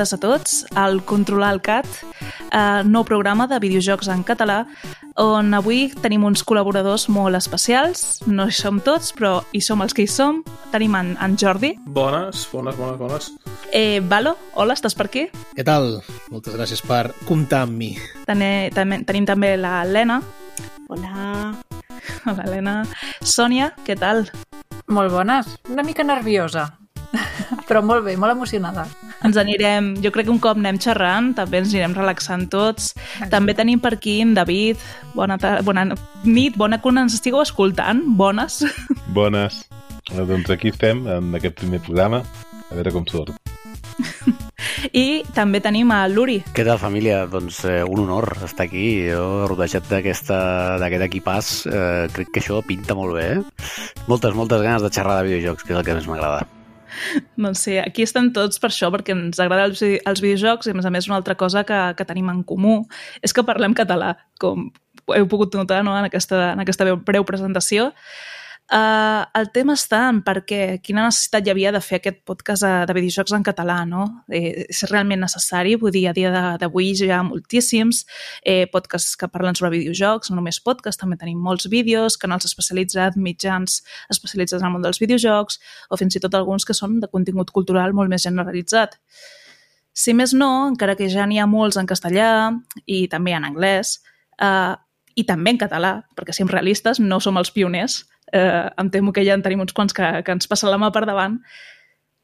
benvingudes a tots al Controlar el CAT, eh, nou programa de videojocs en català, on avui tenim uns col·laboradors molt especials. No hi som tots, però hi som els que hi som. Tenim en, en Jordi. Bones, bones, bones, bones. Eh, Valo, hola, estàs per aquí? Què tal? Moltes gràcies per comptar amb mi. Tene, també, tenim també la Helena. Hola. Hola, Helena. Sònia, què tal? Molt bones. Una mica nerviosa, però molt bé, molt emocionada. Ens anirem, jo crec que un cop anem xerrant, també ens anirem relaxant tots. També tenim per aquí en David. Bona, bona nit, bona que ens estigueu escoltant. Bones. Bones. Doncs aquí estem, en aquest primer programa, a veure com surt. I també tenim a l'Uri. Què tal, família? Doncs eh, un honor estar aquí. Jo, rodejat d'aquesta- d'aquest equipàs, eh, crec que això pinta molt bé. Eh? Moltes, moltes ganes de xerrar de videojocs, que és el que més m'agrada. Doncs sí, aquí estem tots per això, perquè ens agrada els, els videojocs i, a més a més, una altra cosa que, que tenim en comú és que parlem català, com heu pogut notar no, en, aquesta, en aquesta breu presentació. Uh, el tema està en per què, quina necessitat hi havia de fer aquest podcast de, de videojocs en català, no? Eh, és realment necessari, vull dir, a dia d'avui hi ha moltíssims eh, podcasts que parlen sobre videojocs, no només podcasts, també tenim molts vídeos, canals especialitzats, mitjans especialitzats en el món dels videojocs, o fins i tot alguns que són de contingut cultural molt més generalitzat. Si més no, encara que ja n'hi ha molts en castellà i també en anglès, eh, i també en català, perquè siguem realistes, no som els pioners, eh, em temo que ja en tenim uns quants que, que ens passen la mà per davant,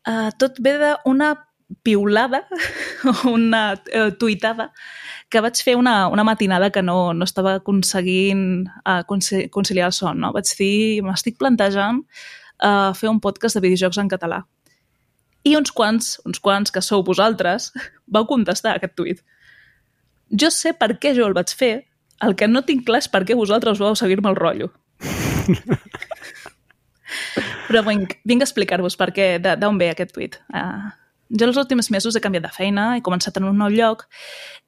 eh, tot ve d'una piulada, una eh, tuitada, que vaig fer una, una matinada que no, no estava aconseguint eh, conci- conciliar el son. No? Vaig dir, m'estic plantejant eh, fer un podcast de videojocs en català. I uns quants, uns quants que sou vosaltres, vau contestar aquest tuit. Jo sé per què jo el vaig fer, el que no tinc clar és per què vosaltres vau seguir-me el rotllo. Però vinc, vinc a explicar-vos per què, d'on ve aquest tuit. Uh, jo els últims mesos he canviat de feina, he començat en un nou lloc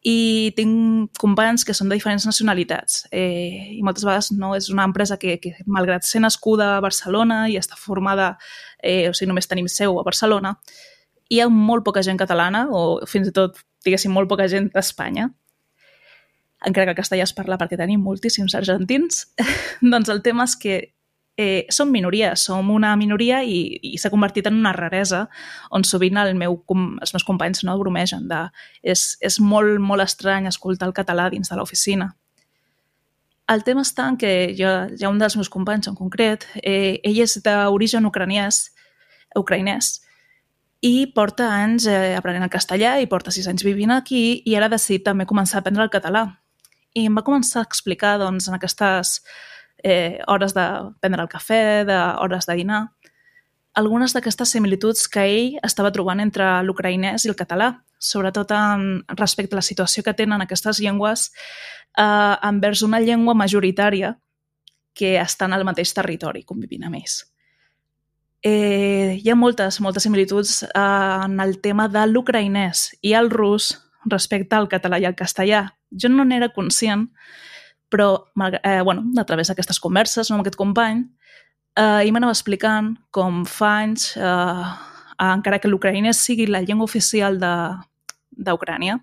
i tinc companys que són de diferents nacionalitats eh, i moltes vegades no és una empresa que, que malgrat ser nascuda a Barcelona i està formada, eh, o sigui, només tenim seu a Barcelona, hi ha molt poca gent catalana o fins i tot, diguéssim, molt poca gent d'Espanya encara que el castellà es parla perquè tenim moltíssims argentins, doncs el tema és que eh, som minoria, som una minoria i, i s'ha convertit en una raresa on sovint el meu, els meus companys no bromegen de és, és molt, molt estrany escoltar el català dins de l'oficina. El tema està en que jo, hi ha un dels meus companys en concret, eh, ell és d'origen ucraniès, ucraïnès, i porta anys eh, aprenent el castellà i porta sis anys vivint aquí i ara ha decidit també començar a aprendre el català. I em va començar a explicar doncs, en aquestes eh, hores de prendre el cafè, de hores de dinar, algunes d'aquestes similituds que ell estava trobant entre l'ucraïnès i el català, sobretot en, respecte a la situació que tenen aquestes llengües eh, envers una llengua majoritària que estan al mateix territori, convivint amb ells. Eh, hi ha moltes, moltes similituds eh, en el tema de l'ucraïnès i el rus respecte al català i al castellà. Jo no n'era conscient, però eh, bueno, a través d'aquestes converses no, amb aquest company, eh, ell m'anava explicant com fa anys, eh, encara que l'ucraïnès sigui la llengua oficial d'Ucrània,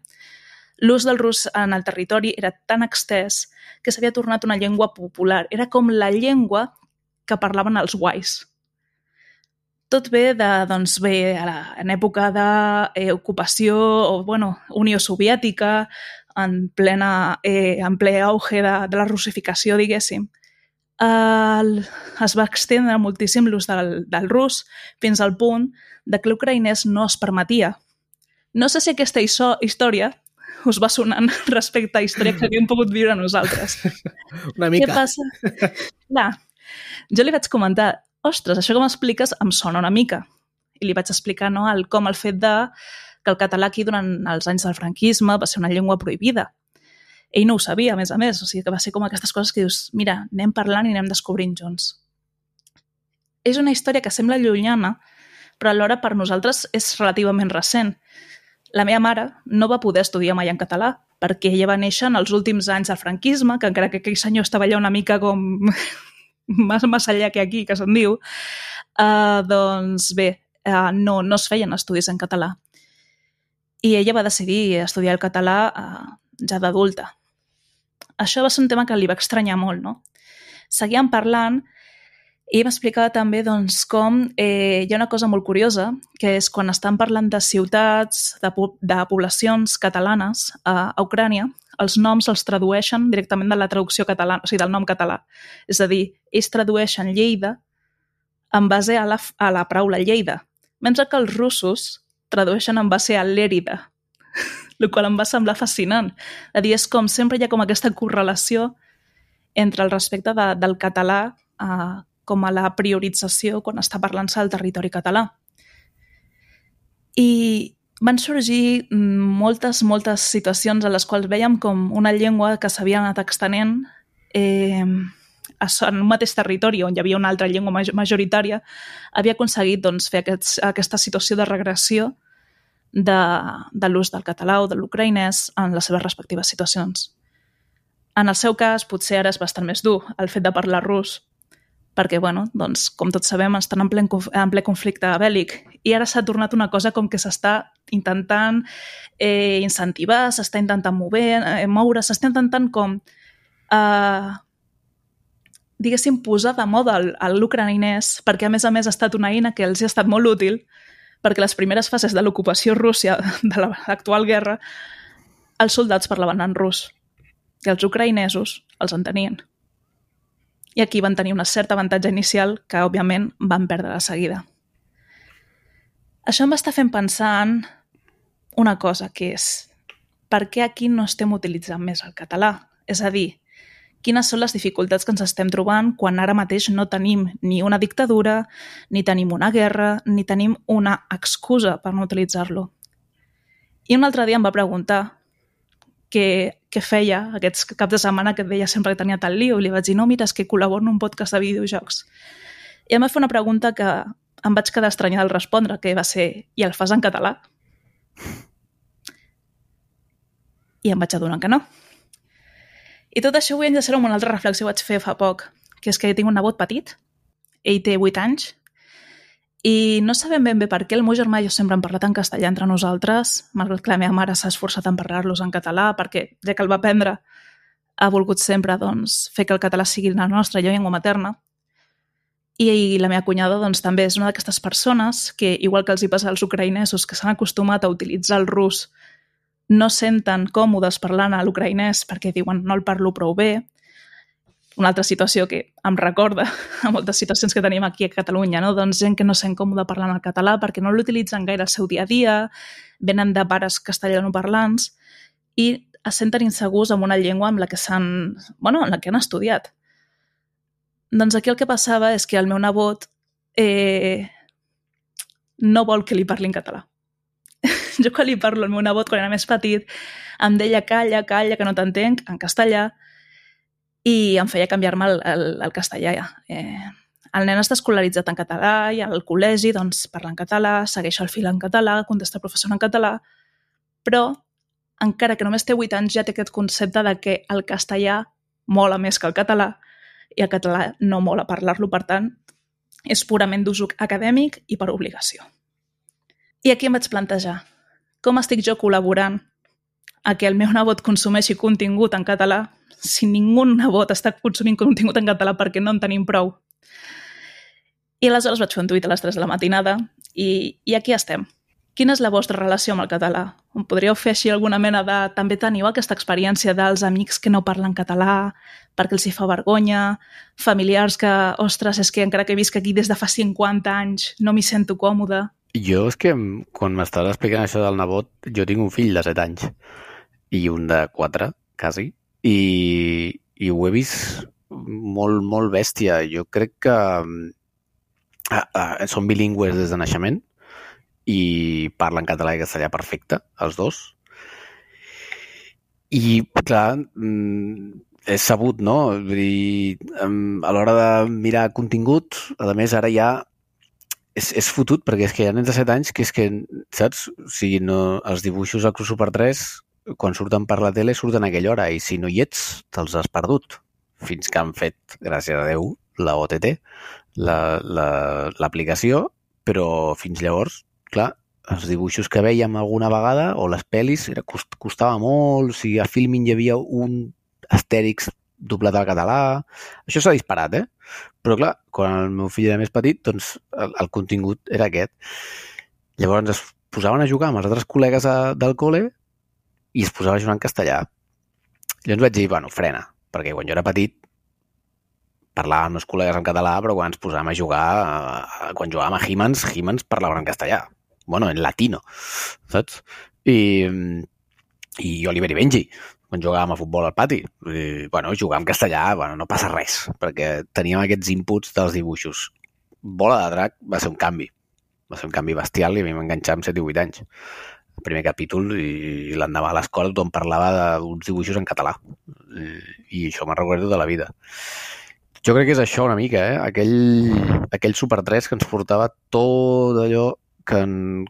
l'ús del rus en el territori era tan extès que s'havia tornat una llengua popular. Era com la llengua que parlaven els guais. Tot ve de, doncs bé, a la, en època d'ocupació o, bueno, Unió Soviètica, en, plena, eh, en ple auge de, de la russificació, diguéssim, el, es va extendre moltíssim l'ús del, del rus fins al punt de que l'ucraïnès no es permetia. No sé si aquesta història us va sonant respecte a història que havíem pogut viure nosaltres. Una Què mica. passa? Clar, jo li vaig comentar, ostres, això que m'expliques em sona una mica. I li vaig explicar no, el, com el fet de que el català aquí durant els anys del franquisme va ser una llengua prohibida. Ell no ho sabia, a més a més, o sigui que va ser com aquestes coses que dius, mira, anem parlant i anem descobrint junts. És una història que sembla llunyana, però alhora per nosaltres és relativament recent. La meva mare no va poder estudiar mai en català perquè ella va néixer en els últims anys del franquisme, que encara que aquell senyor estava allà una mica com massa allà que aquí, que se'n diu, uh, doncs bé, uh, no, no es feien estudis en català. i ella va decidir estudiar el català eh, ja d'adulta. Això va ser un tema que li va estranyar molt, no? Seguíem parlant i m'explicava també doncs, com eh, hi ha una cosa molt curiosa, que és quan estan parlant de ciutats, de, po de poblacions catalanes a, a Ucrània, els noms els tradueixen directament de la traducció catalana, o sigui, del nom català. És a dir, ells tradueixen Lleida en base a la, a la paraula Lleida, mentre que els russos tradueixen en base a l'Èrida, el qual em va semblar fascinant. És a dir, és com sempre hi ha com aquesta correlació entre el respecte de, del català eh, com a la priorització quan està parlant-se al territori català. I van sorgir moltes, moltes situacions en les quals veiem com una llengua que s'havia anat extenent eh, en un mateix territori on hi havia una altra llengua majoritària, havia aconseguit doncs, fer aquests, aquesta situació de regressió de, de l'ús del català o de l'ucraïnès en les seves respectives situacions. En el seu cas, potser ara és bastant més dur el fet de parlar rus, perquè, bueno, doncs, com tots sabem, estan en ple, en ple conflicte bèl·lic i ara s'ha tornat una cosa com que s'està intentant eh, incentivar, s'està intentant mover, eh, moure, s'està intentant com eh, diguéssim, posar de moda l'ucraïnès, perquè a més a més ha estat una eina que els ha estat molt útil, perquè les primeres fases de l'ocupació rússia de l'actual guerra, els soldats parlaven en rus i els ucraïnesos els entenien. I aquí van tenir una certa avantatge inicial que, òbviament, van perdre de seguida. Això em va estar fent pensar en una cosa, que és per què aquí no estem utilitzant més el català? És a dir, quines són les dificultats que ens estem trobant quan ara mateix no tenim ni una dictadura, ni tenim una guerra, ni tenim una excusa per no utilitzar-lo. I un altre dia em va preguntar què, què feia aquests caps de setmana que deia sempre que tenia tal lío i li vaig dir, no, mira, és que col·laboro en un podcast de videojocs. I em va fer una pregunta que em vaig quedar estranyada al respondre, que va ser, i el fas en català? I em vaig adonar que no. I tot això vull enllaçar amb una altra reflexió que vaig fer fa poc, que és que tinc un nebot petit, ell té 8 anys, i no sabem ben bé per què el meu germà i jo sempre hem parlat en castellà entre nosaltres, malgrat que la meva mare s'ha esforçat en parlar-los en català, perquè ja que el va aprendre ha volgut sempre doncs, fer que el català sigui la nostra llengua materna. I, I la meva cunyada doncs, també és una d'aquestes persones que, igual que els hi passa als ucraïnesos, que s'han acostumat a utilitzar el rus no senten còmodes parlant a l'ucraïnès perquè diuen no el parlo prou bé. Una altra situació que em recorda a moltes situacions que tenim aquí a Catalunya, no? doncs gent que no sent còmoda parlant el català perquè no l'utilitzen gaire al seu dia a dia, venen de pares castellanoparlants i es senten insegurs amb una llengua amb la que s'han, bueno, en la que han estudiat. Doncs aquí el que passava és que el meu nebot eh, no vol que li parli en català jo quan li parlo al meu nebot quan era més petit, em deia calla, calla, que no t'entenc, en castellà, i em feia canviar-me el, el, el castellà. Eh, el nen està escolaritzat en català i al col·legi doncs, parla en català, segueix el fil en català, contesta el professor en català, però encara que només té 8 anys ja té aquest concepte de que el castellà mola més que el català i el català no mola parlar-lo, per tant, és purament d'ús acadèmic i per obligació. I aquí em vaig plantejar, com estic jo col·laborant a que el meu nebot consumeixi contingut en català si ningú nebot està consumint contingut en català perquè no en tenim prou. I aleshores vaig fer un tuit a les 3 de la matinada i, i aquí estem. Quina és la vostra relació amb el català? Em podríeu fer així alguna mena de... També teniu aquesta experiència dels amics que no parlen català perquè els hi fa vergonya, familiars que, ostres, és que encara que visc aquí des de fa 50 anys no m'hi sento còmode. Jo és que quan m'estaves explicant això del nebot, jo tinc un fill de 7 anys i un de 4, quasi, i, i ho he vist molt, molt bèstia. Jo crec que ah, ah, són bilingües des de naixement i parlen català i castellà perfecte, els dos. I, clar, mm, és sabut, no? Vull dir, a l'hora de mirar contingut, a més, ara ja és, és fotut perquè és que hi ha nens de 7 anys que és que, saps? O sigui, no, els dibuixos al Cruz Super 3, quan surten per la tele, surten a aquella hora i si no hi ets, te'ls has perdut. Fins que han fet, gràcies a Déu, la OTT, l'aplicació, la, la, però fins llavors, clar, els dibuixos que veiem alguna vegada, o les pel·lis, era, cost, costava molt, o sigui, a Filmin hi havia un Astèrix doblat al català... Això s'ha disparat, eh? Però clar, quan el meu fill era més petit, doncs el, el contingut era aquest. Llavors es posaven a jugar amb els altres col·legues a, del col·le i es posava a jugar en castellà. Llavors vaig dir, bueno, frena, perquè quan jo era petit parlàvem amb els col·legues en català, però quan ens posàvem a jugar, eh, quan jugàvem a Himans, Himans parlaven en castellà. Bueno, en latino, saps? I, i Oliver i Benji, quan jugàvem a futbol al pati. I, bueno, jugar en castellà, bueno, no passa res, perquè teníem aquests inputs dels dibuixos. Bola de drac va ser un canvi. Va ser un canvi bestial i a mi m'enganxava amb 7 i 8 anys. El primer capítol i l'endemà a l'escola tothom parlava d'uns dibuixos en català. I, i això me'n recordo de la vida. Jo crec que és això una mica, eh? Aquell, aquell Super 3 que ens portava tot allò que,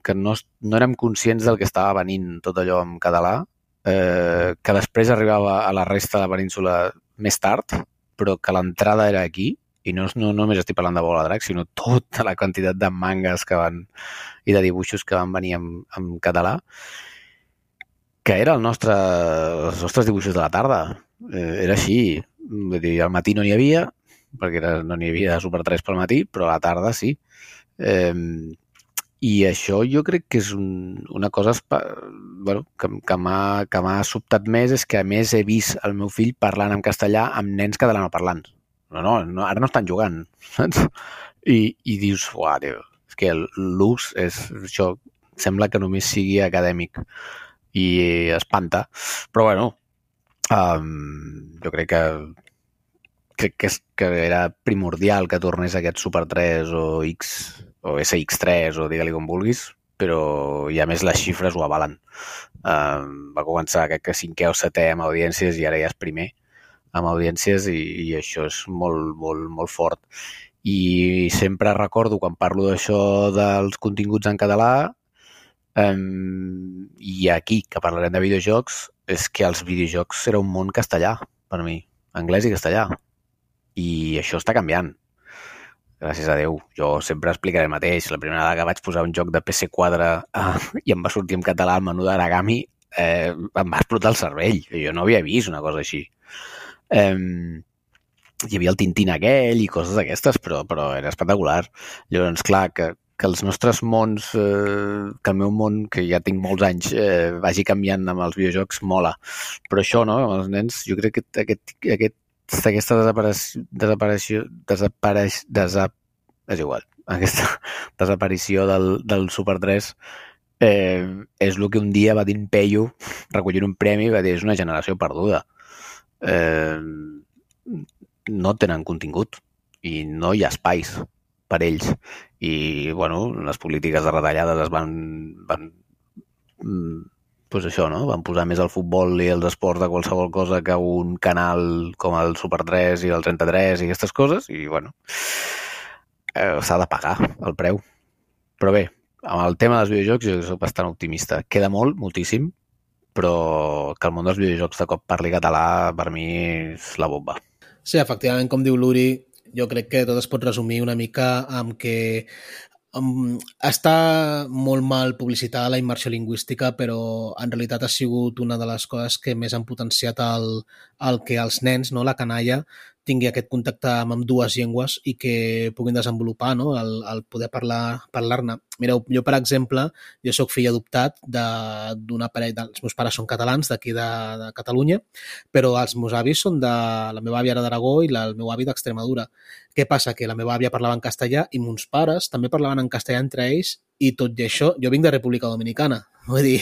que no, no érem conscients del que estava venint tot allò en català, eh, que després arribava a la resta de la península més tard, però que l'entrada era aquí, i no, no només estic parlant de Bola Drac, sinó tota la quantitat de mangas que van i de dibuixos que van venir en, en català, que era el nostre, els nostres dibuixos de la tarda. Eh, era així. Vull dir, al matí no n'hi havia, perquè era, no n'hi havia Super 3 pel matí, però a la tarda sí. Eh, I això jo crec que és un, una cosa bueno, que, que m'ha sobtat més, és que a més he vist el meu fill parlant en castellà amb nens catalanoparlants. No, no, no, ara no estan jugant, saps? I, i dius, uah, tio, és que l'ús és, això sembla que només sigui acadèmic i espanta, però bueno, um, jo crec que crec que, és, que era primordial que tornés aquest Super 3 o X o SX3 o digue-li com vulguis, però i a més les xifres ho avalen. Uh, va començar crec que cinquè o setè amb audiències i ara ja és primer amb audiències i, i això és molt, molt, molt fort. I sempre recordo quan parlo d'això dels continguts en català um, i aquí, que parlarem de videojocs, és que els videojocs era un món castellà per mi, anglès i castellà. I això està canviant. Gràcies a Déu. Jo sempre explicaré el mateix. La primera vegada que vaig posar un joc de PC quadre uh, i em va sortir en català el menú d'Aragami, eh, em va explotar el cervell. Jo no havia vist una cosa així. Um, hi havia el Tintín aquell i coses d'aquestes, però, però era espectacular. Llavors, clar, que, que els nostres mons, eh, que el meu món, que ja tinc molts anys, eh, vagi canviant amb els videojocs, mola. Però això, no?, amb els nens, jo crec que aquest, aquest, aquesta desaparició, desaparició, desapareix, desap, és igual, aquesta desaparició del, del Super 3 eh, és el que un dia va dir en Peyu recollint un premi va dir és una generació perduda eh, no tenen contingut i no hi ha espais per ells. I, bueno, les polítiques de retallades es van, van pues això, no? Van posar més el futbol i els esports de qualsevol cosa que un canal com el Super 3 i el 33 i aquestes coses, i, bueno, eh, s'ha de pagar el preu. Però bé, amb el tema dels videojocs jo soc bastant optimista. Queda molt, moltíssim, però que el món dels videojocs de cop parli català per mi és la bomba. Sí, efectivament, com diu l'Uri, jo crec que tot es pot resumir una mica amb que um, està molt mal publicitada la immersió lingüística, però en realitat ha sigut una de les coses que més han potenciat el, el que els nens, no, la canalla, tingui aquest contacte amb, dues llengües i que puguin desenvolupar no? el, el poder parlar-ne. Parlar Mireu, jo, per exemple, jo sóc fill adoptat d'una parella... Els meus pares són catalans, d'aquí de, de Catalunya, però els meus avis són de... La meva àvia d'Aragó i la, el meu avi d'Extremadura. Què passa? Que la meva àvia parlava en castellà i mons pares també parlaven en castellà entre ells i tot i això, jo vinc de República Dominicana, vull dir,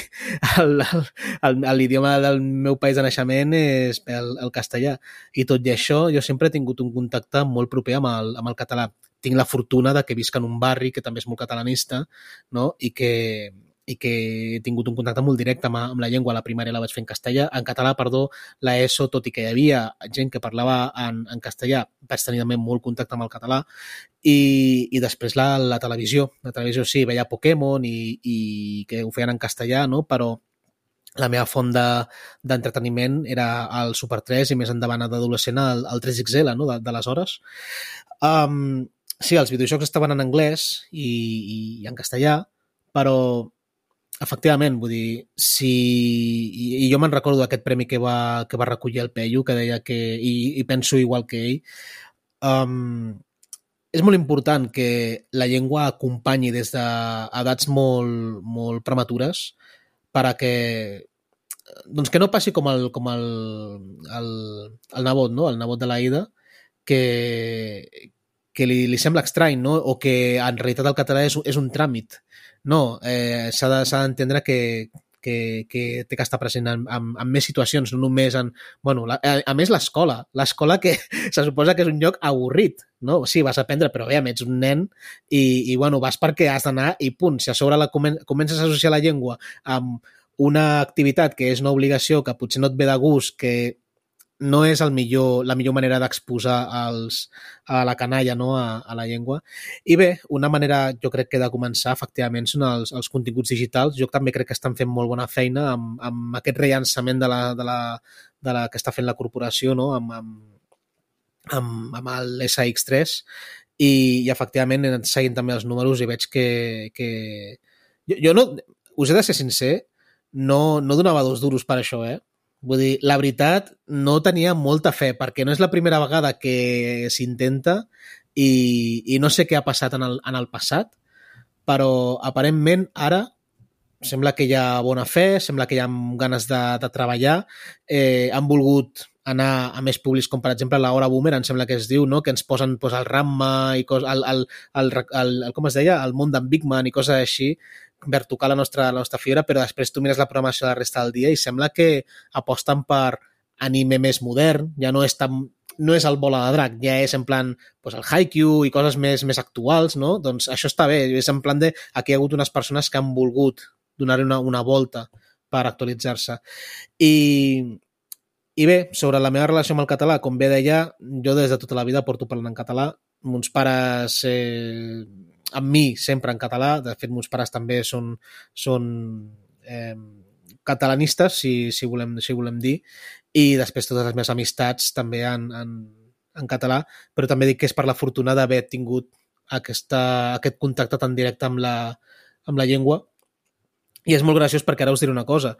l'idioma del meu país de naixement és el, el castellà, i tot i això jo sempre he tingut un contacte molt proper amb el, amb el català. Tinc la fortuna de que visc en un barri que també és molt catalanista, no? i que, i que he tingut un contacte molt directe amb, amb la llengua. La primària la vaig fer en castellà, en català, perdó, la ESO, tot i que hi havia gent que parlava en, en castellà, vaig tenir també molt contacte amb el català. I, i després la, la televisió. La televisió sí, veia Pokémon i, i que ho feien en castellà, no? però la meva font d'entreteniment de, era el Super 3 i més endavant d'adolescent el, el 3XL, no? d'aleshores. Um, sí, els videojocs estaven en anglès i, i en castellà, però efectivament, vull dir, si... I, jo me'n recordo d'aquest premi que va, que va recollir el Peyu, que deia que... I, i penso igual que ell. Um, és molt important que la llengua acompanyi des d'edats molt, molt prematures per a que doncs que no passi com el, com el, el, el nebot, no? el nebot de la Ida, que, que li, li sembla estrany, no? o que en realitat el català és, és un tràmit. No, eh, s'ha d'entendre de, que, que, que té que estar present en, en, en més situacions, no només en... Bueno, la, a, a més, l'escola. L'escola que se suposa que és un lloc avorrit, no? Sí, vas a aprendre, però bé, ets un nen i, i bueno, vas perquè has d'anar i punt. Si a sobre la, comen comences a associar la llengua amb una activitat que és una obligació, que potser no et ve de gust, que no és el millor, la millor manera d'exposar a la canalla no? a, a la llengua. I bé, una manera jo crec que de començar efectivament són els, els continguts digitals. Jo també crec que estan fent molt bona feina amb, amb aquest rellançament de la, de la, de la que està fent la corporació no? amb, amb, amb, amb l'SX3 i, i efectivament seguint també els números i veig que, que... Jo, jo no, us he de ser sincer, no, no donava dos duros per això, eh? Vull dir, la veritat, no tenia molta fe, perquè no és la primera vegada que s'intenta i, i no sé què ha passat en el, en el passat, però aparentment ara sembla que hi ha bona fe, sembla que hi ha ganes de, de treballar, eh, han volgut anar a més públics com per exemple l'Hora Boomer, em sembla que es diu, no? que ens posen pues, el Ramma i cos, el, el, el, el, el, com es deia, el món d'en Big Man i coses així, per tocar la nostra, la nostra fibra, però després tu mires la programació de la resta del dia i sembla que aposten per anime més modern, ja no és tan no és el bola de drac, ja és en plan pues, el Haikyuu i coses més, més actuals, no? Doncs això està bé, és en plan de aquí hi ha hagut unes persones que han volgut donar una, una volta per actualitzar-se. I, I bé, sobre la meva relació amb el català, com bé deia, jo des de tota la vida porto parlant en català. Mons pares eh, amb mi sempre en català, de fet, meus pares també són, són eh, catalanistes, si, si, volem, si volem dir, i després totes les meves amistats també en, en, en català, però també dic que és per la fortuna d'haver tingut aquesta, aquest contacte tan directe amb la, amb la llengua. I és molt graciós perquè ara us diré una cosa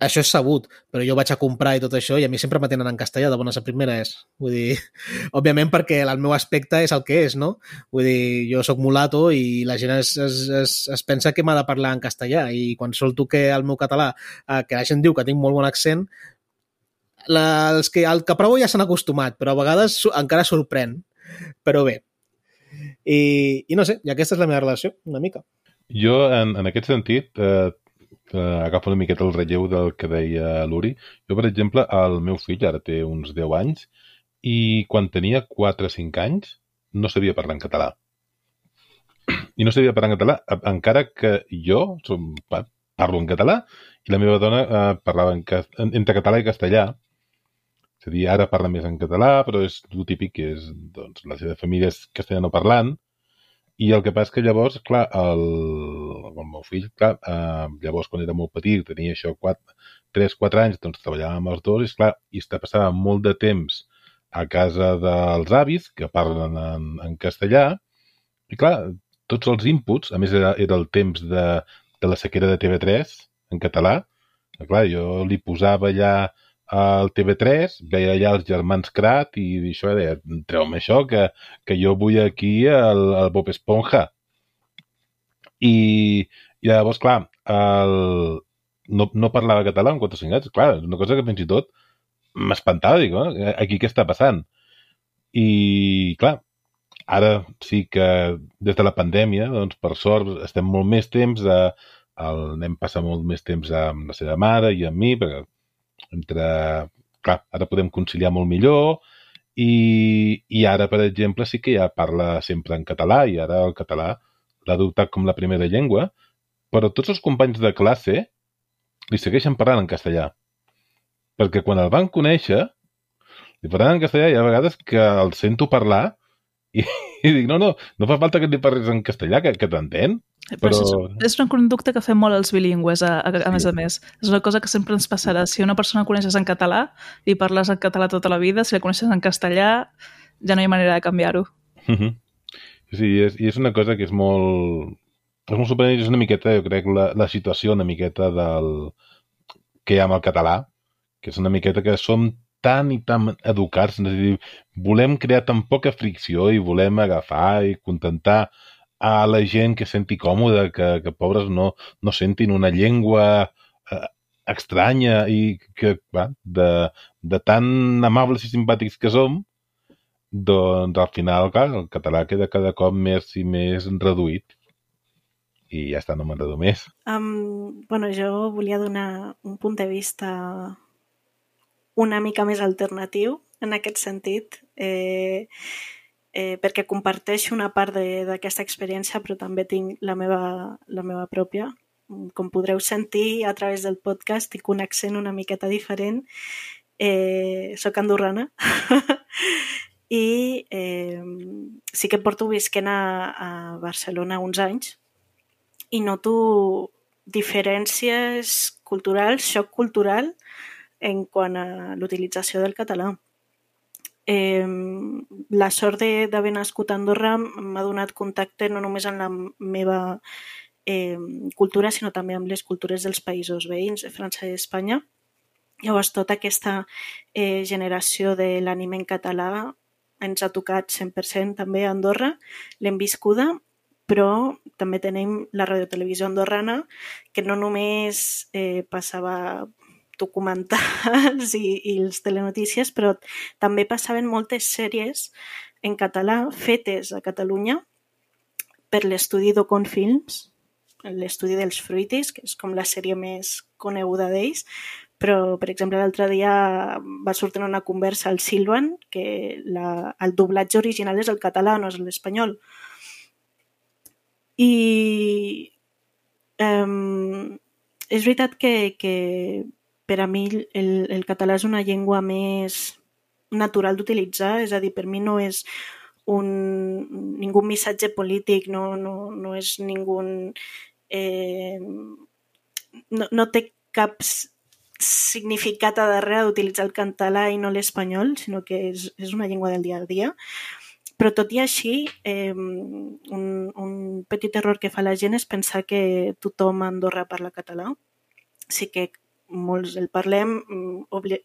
això és sabut, però jo vaig a comprar i tot això i a mi sempre me tenen en castellà de bones a primeres. Vull dir, òbviament perquè el meu aspecte és el que és, no? Vull dir, jo sóc mulato i la gent es, es, es, es pensa que m'ha de parlar en castellà i quan solto que el meu català, eh, que la gent diu que tinc molt bon accent, la, els que, el que provo ja s'han acostumat, però a vegades encara sorprèn. Però bé. I, i no sé, i aquesta és la meva relació, una mica. Jo, en, en aquest sentit, eh, que agafa una miqueta el relleu del que deia l'Uri. Jo, per exemple, el meu fill ara té uns 10 anys i quan tenia 4 o 5 anys no sabia parlar en català. I no sabia parlar en català, encara que jo som, parlo en català i la meva dona eh, parlava en, entre català i castellà. És a dir, ara parla més en català, però és el típic que és, doncs, la seva família és castellano parlant, i el que passa que llavors, clar, el, el meu fill, clar, eh, llavors quan era molt petit, tenia això 4, 3-4 anys, doncs treballàvem els dos, i clar, i està passava molt de temps a casa dels avis, que parlen en, en castellà, i clar, tots els inputs, a més era, era el temps de, de la sequera de TV3 en català, clar, jo li posava allà al TV3, veia allà els germans Crat i això deia, treu-me això, que, que jo vull aquí el, el Bob Esponja. I, i llavors, clar, el, no, no parlava català en 4 o 5 anys. Clar, és una cosa que fins i tot m'espantava, dic, eh? aquí què està passant? I, clar, ara sí que des de la pandèmia, doncs, per sort, estem molt més temps, a, el nen passa molt més temps amb la seva mare i amb mi, perquè entre... Clar, ara podem conciliar molt millor i, i ara, per exemple, sí que ja parla sempre en català i ara el català l'ha adoptat com la primera llengua, però tots els companys de classe li segueixen parlant en castellà. Perquè quan el van conèixer, li parlaven en castellà i a vegades que el sento parlar i, i dic, no, no, no fa falta que li parlis en castellà, que, que t'entén. Però, però... És, és una conducta que fem molt els bilingües, a, a, a més a més. És una cosa que sempre ens passarà. Si una persona coneixes en català i parles en català tota la vida, si la coneixes en castellà, ja no hi ha manera de canviar-ho. Uh -huh. Sí, és, i és una cosa que és molt... és molt sorprenent, és una miqueta, jo crec, la, la situació una miqueta del que hi ha amb el català, que és una miqueta que som tan i tan educats, és a dir, volem crear tan poca fricció i volem agafar i contentar a la gent que senti còmoda, que, que pobres no, no sentin una llengua eh, estranya i que, va, de, de tan amables i simpàtics que som, doncs al final, clar, el català queda cada cop més i més reduït. I ja està, no m'enredo més. Um, bueno, jo volia donar un punt de vista una mica més alternatiu en aquest sentit, eh, eh, perquè comparteixo una part d'aquesta experiència, però també tinc la meva, la meva pròpia. Com podreu sentir a través del podcast, tinc un accent una miqueta diferent. Eh, soc andorrana i eh, sí que porto visquent a, a Barcelona uns anys i noto diferències culturals, xoc cultural, en quant a l'utilització del català. Eh, la sort d'haver nascut a Andorra m'ha donat contacte no només amb la meva eh, cultura, sinó també amb les cultures dels països veïns, de França i Espanya. Llavors, tota aquesta eh, generació de l'anime en català ens ha tocat 100% també a Andorra, l'hem viscuda, però també tenim la radiotelevisió andorrana, que no només eh, passava documentals i, i els telenotícies, però també passaven moltes sèries en català fetes a Catalunya per l'estudi d'Ocon Films, l'estudi dels Fruitis, que és com la sèrie més coneguda d'ells, però, per exemple, l'altre dia va sortir una conversa al Silvan que la, el doblatge original és el català, no és l'espanyol. I um, és veritat que, que per a mi el, el català és una llengua més natural d'utilitzar, és a dir, per mi no és un, ningú missatge polític, no, no, no és ningú... Eh, no, no té cap significat a darrere d'utilitzar el català i no l'espanyol, sinó que és, és una llengua del dia a dia. Però tot i així, eh, un, un petit error que fa la gent és pensar que tothom a Andorra parla català. Sí que molts el parlem, mm, obli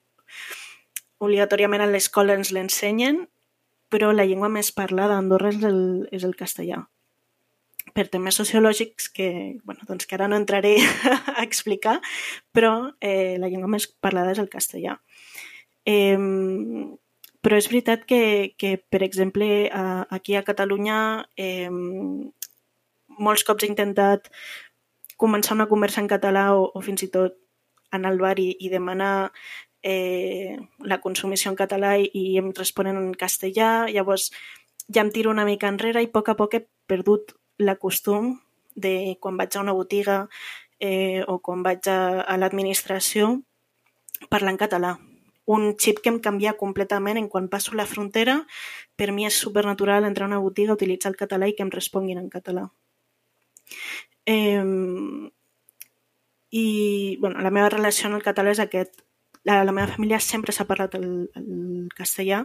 obligatòriament a l'escola ens l'ensenyen, però la llengua més parlada a Andorra és el, és el castellà. Per temes sociològics que, bueno, doncs que ara no entraré a explicar, però eh, la llengua més parlada és el castellà. Eh, però és veritat que, que per exemple, a, aquí a Catalunya eh, molts cops he intentat començar una conversa en català o, o fins i tot anar al bar i, i demanar eh, la consumició en català i, i em responen en castellà, llavors ja em tiro una mica enrere i a poc a poc he perdut la costum de quan vaig a una botiga eh, o quan vaig a, a l'administració parlar en català. Un xip que em canvia completament en quan passo la frontera. Per mi és supernatural entrar a una botiga, utilitzar el català i que em responguin en català. Eh, i bueno, la meva relació amb el català és aquest. La, la meva família sempre s'ha parlat el, el castellà.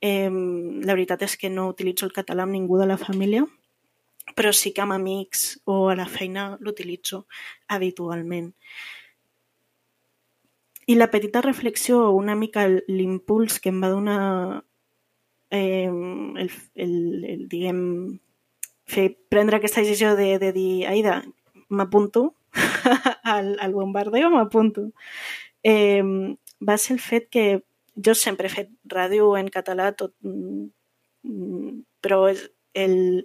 Eh, la veritat és que no utilitzo el català amb ningú de la família, però sí que amb amics o a la feina l'utilitzo habitualment. I la petita reflexió, una mica l'impuls que em va donar eh, el, el, el, diguem, fer, prendre aquesta decisió de, de dir, Aida, m'apunto al, al bombardeo, m'apunto. Eh, va ser el fet que jo sempre he fet ràdio en català, tot, mm, però el,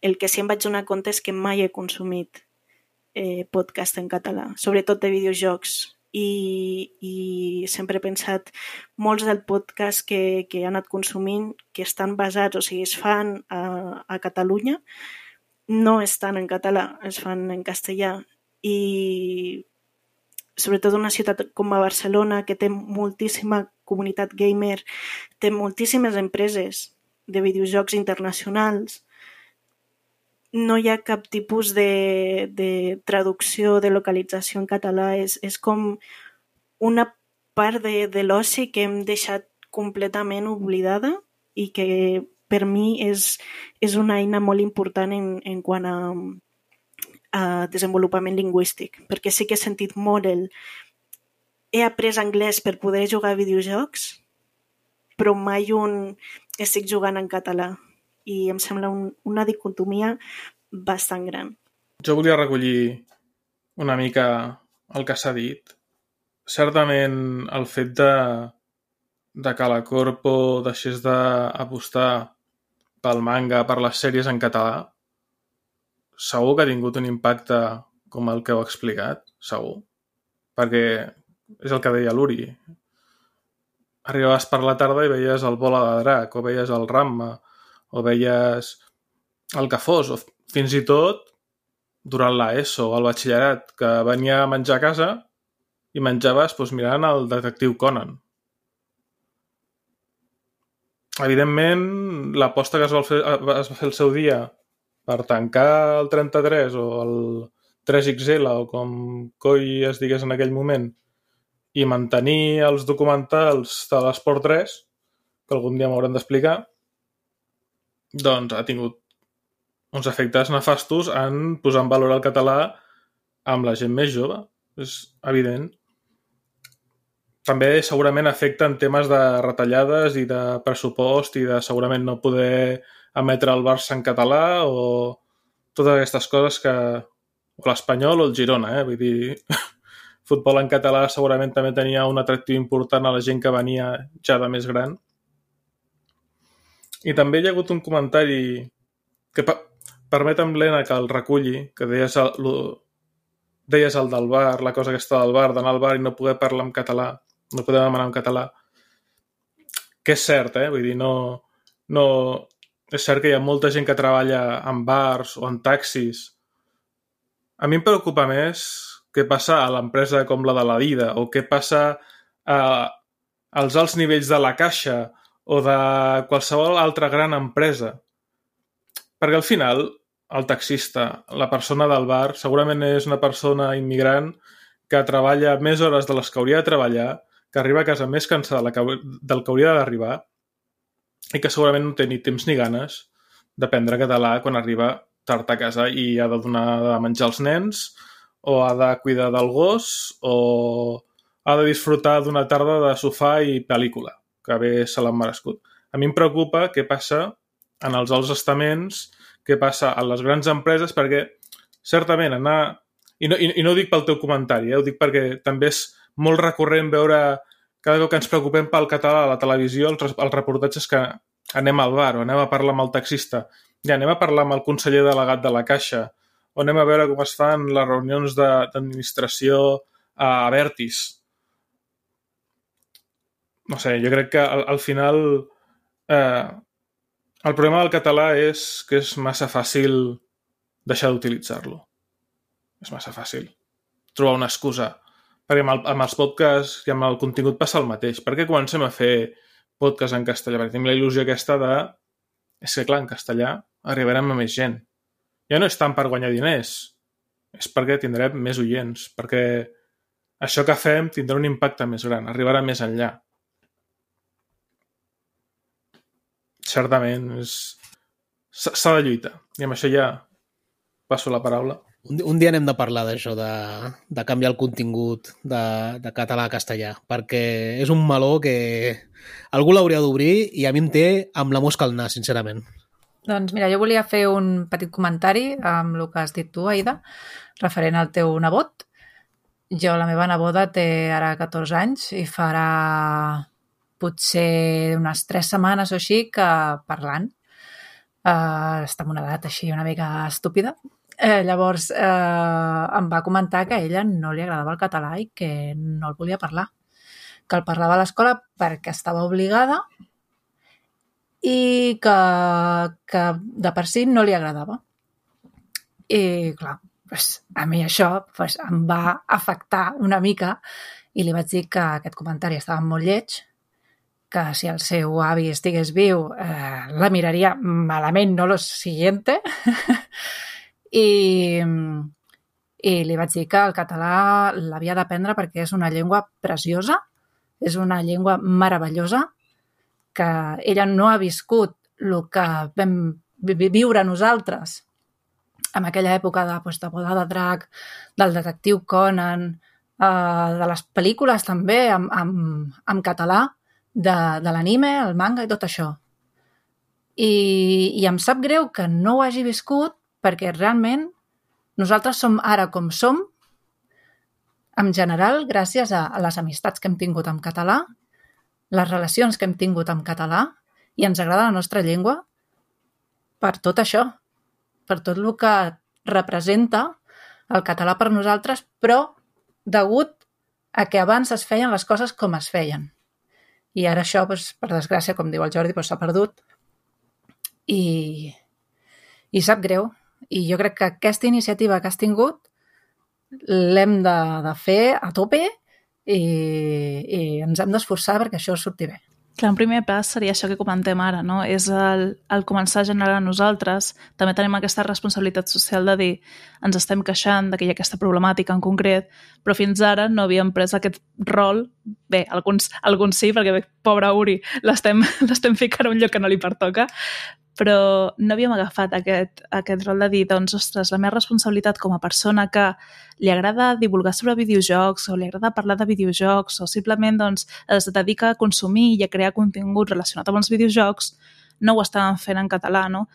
el que sí em vaig donar compte és que mai he consumit eh, podcast en català, sobretot de videojocs. I, i sempre he pensat molts del podcast que, que he anat consumint que estan basats, o sigui, es fan a, a Catalunya, no estan en català, es fan en castellà i sobretot una ciutat com a Barcelona que té moltíssima comunitat gamer, té moltíssimes empreses de videojocs internacionals, no hi ha cap tipus de, de traducció, de localització en català, és, és com una part de, de l'oci que hem deixat completament oblidada i que per mi és, és una eina molt important en, en quant a, uh, desenvolupament lingüístic, perquè sí que he sentit molt el he après anglès per poder jugar a videojocs, però mai un estic jugant en català i em sembla un, una dicotomia bastant gran. Jo volia recollir una mica el que s'ha dit. Certament el fet de, de que la Corpo deixés d'apostar pel manga, per les sèries en català, segur que ha tingut un impacte com el que heu explicat, segur. Perquè és el que deia l'Uri. Arribaves per la tarda i veies el bola de drac, o veies el Ramma, o veies el que fos, o fins i tot durant l'ESO o el batxillerat, que venia a menjar a casa i menjaves doncs, mirant el detectiu Conan. Evidentment, l'aposta que es va, fer, es va fer el seu dia per tancar el 33 o el 3XL o com coi es digués en aquell moment i mantenir els documentals de l'Esport 3, que algun dia m'hauran d'explicar, doncs ha tingut uns efectes nefastos en posar en valor el català amb la gent més jove. És evident. També segurament afecta en temes de retallades i de pressupost i de segurament no poder emetre el Barça en català o totes aquestes coses que... o l'Espanyol o el Girona, eh? Vull dir, futbol en català segurament també tenia un atractiu important a la gent que venia ja de més gran. I també hi ha hagut un comentari que permetem, Lena, que el reculli, que deies el, lo, deies el del bar, la cosa aquesta del bar, d'anar al bar i no poder parlar en català, no poder demanar en català, que és cert, eh? Vull dir, no, no... És cert que hi ha molta gent que treballa en bars o en taxis. A mi em preocupa més què passa a l'empresa com la de la Dida o què passa a, als alts nivells de la caixa o de qualsevol altra gran empresa. Perquè al final el taxista, la persona del bar, segurament és una persona immigrant que treballa més hores de les que hauria de treballar, que arriba a casa més cansada del que hauria d'arribar i que segurament no té ni temps ni ganes d'aprendre català quan arriba tard a casa i ha de donar de menjar als nens o ha de cuidar del gos o ha de disfrutar d'una tarda de sofà i pel·lícula, que bé se l'han merescut. A mi em preocupa què passa en els alts estaments, què passa a les grans empreses, perquè certament anar... I no, i, i no ho dic pel teu comentari, eh? ho dic perquè també és molt recurrent veure cada cop que ens preocupem pel català a la televisió, els, els reportatges que anem al bar o anem a parlar amb el taxista, ja anem a parlar amb el conseller delegat de la Caixa, o anem a veure com es fan les reunions d'administració a Vertis. No sé, jo crec que al, al final eh, el problema del català és que és massa fàcil deixar d'utilitzar-lo. És massa fàcil trobar una excusa. Perquè amb, el, amb els podcasts i amb el contingut passa el mateix. Per què comencem a fer podcast en castellà? Perquè tenim la il·lusió aquesta de... És que, clar, en castellà arribarem a més gent ja no és tant per guanyar diners, és perquè tindrem més oients, perquè això que fem tindrà un impacte més gran, arribarà més enllà. Certament, s'ha de lluitar. I amb això ja passo la paraula. Un, un dia anem de parlar d'això, de, de canviar el contingut de, de català a castellà, perquè és un meló que algú l'hauria d'obrir i a mi em té amb la mosca al nas, sincerament. Doncs mira, jo volia fer un petit comentari amb el que has dit tu, Aida, referent al teu nebot. Jo, la meva neboda té ara 14 anys i farà potser unes 3 setmanes o així que parlant. Uh, està en una edat així una mica estúpida. Eh, llavors eh, em va comentar que a ella no li agradava el català i que no el volia parlar. Que el parlava a l'escola perquè estava obligada i que, que de per si no li agradava. I, clar, pues, a mi això pues, em va afectar una mica i li vaig dir que aquest comentari estava molt lleig, que si el seu avi estigués viu eh, la miraria malament, no lo siguiente. I, I li vaig dir que el català l'havia d'aprendre perquè és una llengua preciosa, és una llengua meravellosa que ella no ha viscut el que vam viure nosaltres en aquella època de, doncs, de de Drac, del detectiu Conan, eh, de les pel·lícules també en, en, en català, de, de l'anime, el manga i tot això. I, I em sap greu que no ho hagi viscut perquè realment nosaltres som ara com som, en general, gràcies a, les amistats que hem tingut en català, les relacions que hem tingut en català, i ens agrada la nostra llengua per tot això, per tot el que representa el català per nosaltres, però degut a que abans es feien les coses com es feien. I ara això, doncs, per desgràcia, com diu el Jordi, doncs, s'ha perdut i, i sap greu. I jo crec que aquesta iniciativa que has tingut l'hem de, de fer a tope i, i ens hem d'esforçar perquè això surti bé. Clar, un primer pas seria això que comentem ara, no? És el, el començar a generar nosaltres. També tenim aquesta responsabilitat social de dir ens estem queixant de que hi ha aquesta problemàtica en concret, però fins ara no havíem pres aquest rol. Bé, alguns, alguns sí, perquè bé, pobra Uri, l'estem ficant a un lloc que no li pertoca, però no havíem agafat aquest, aquest rol de dir, doncs, ostres, la meva responsabilitat com a persona que li agrada divulgar sobre videojocs o li agrada parlar de videojocs o simplement doncs, es dedica a consumir i a crear contingut relacionat amb els videojocs, no ho estàvem fent en català, no?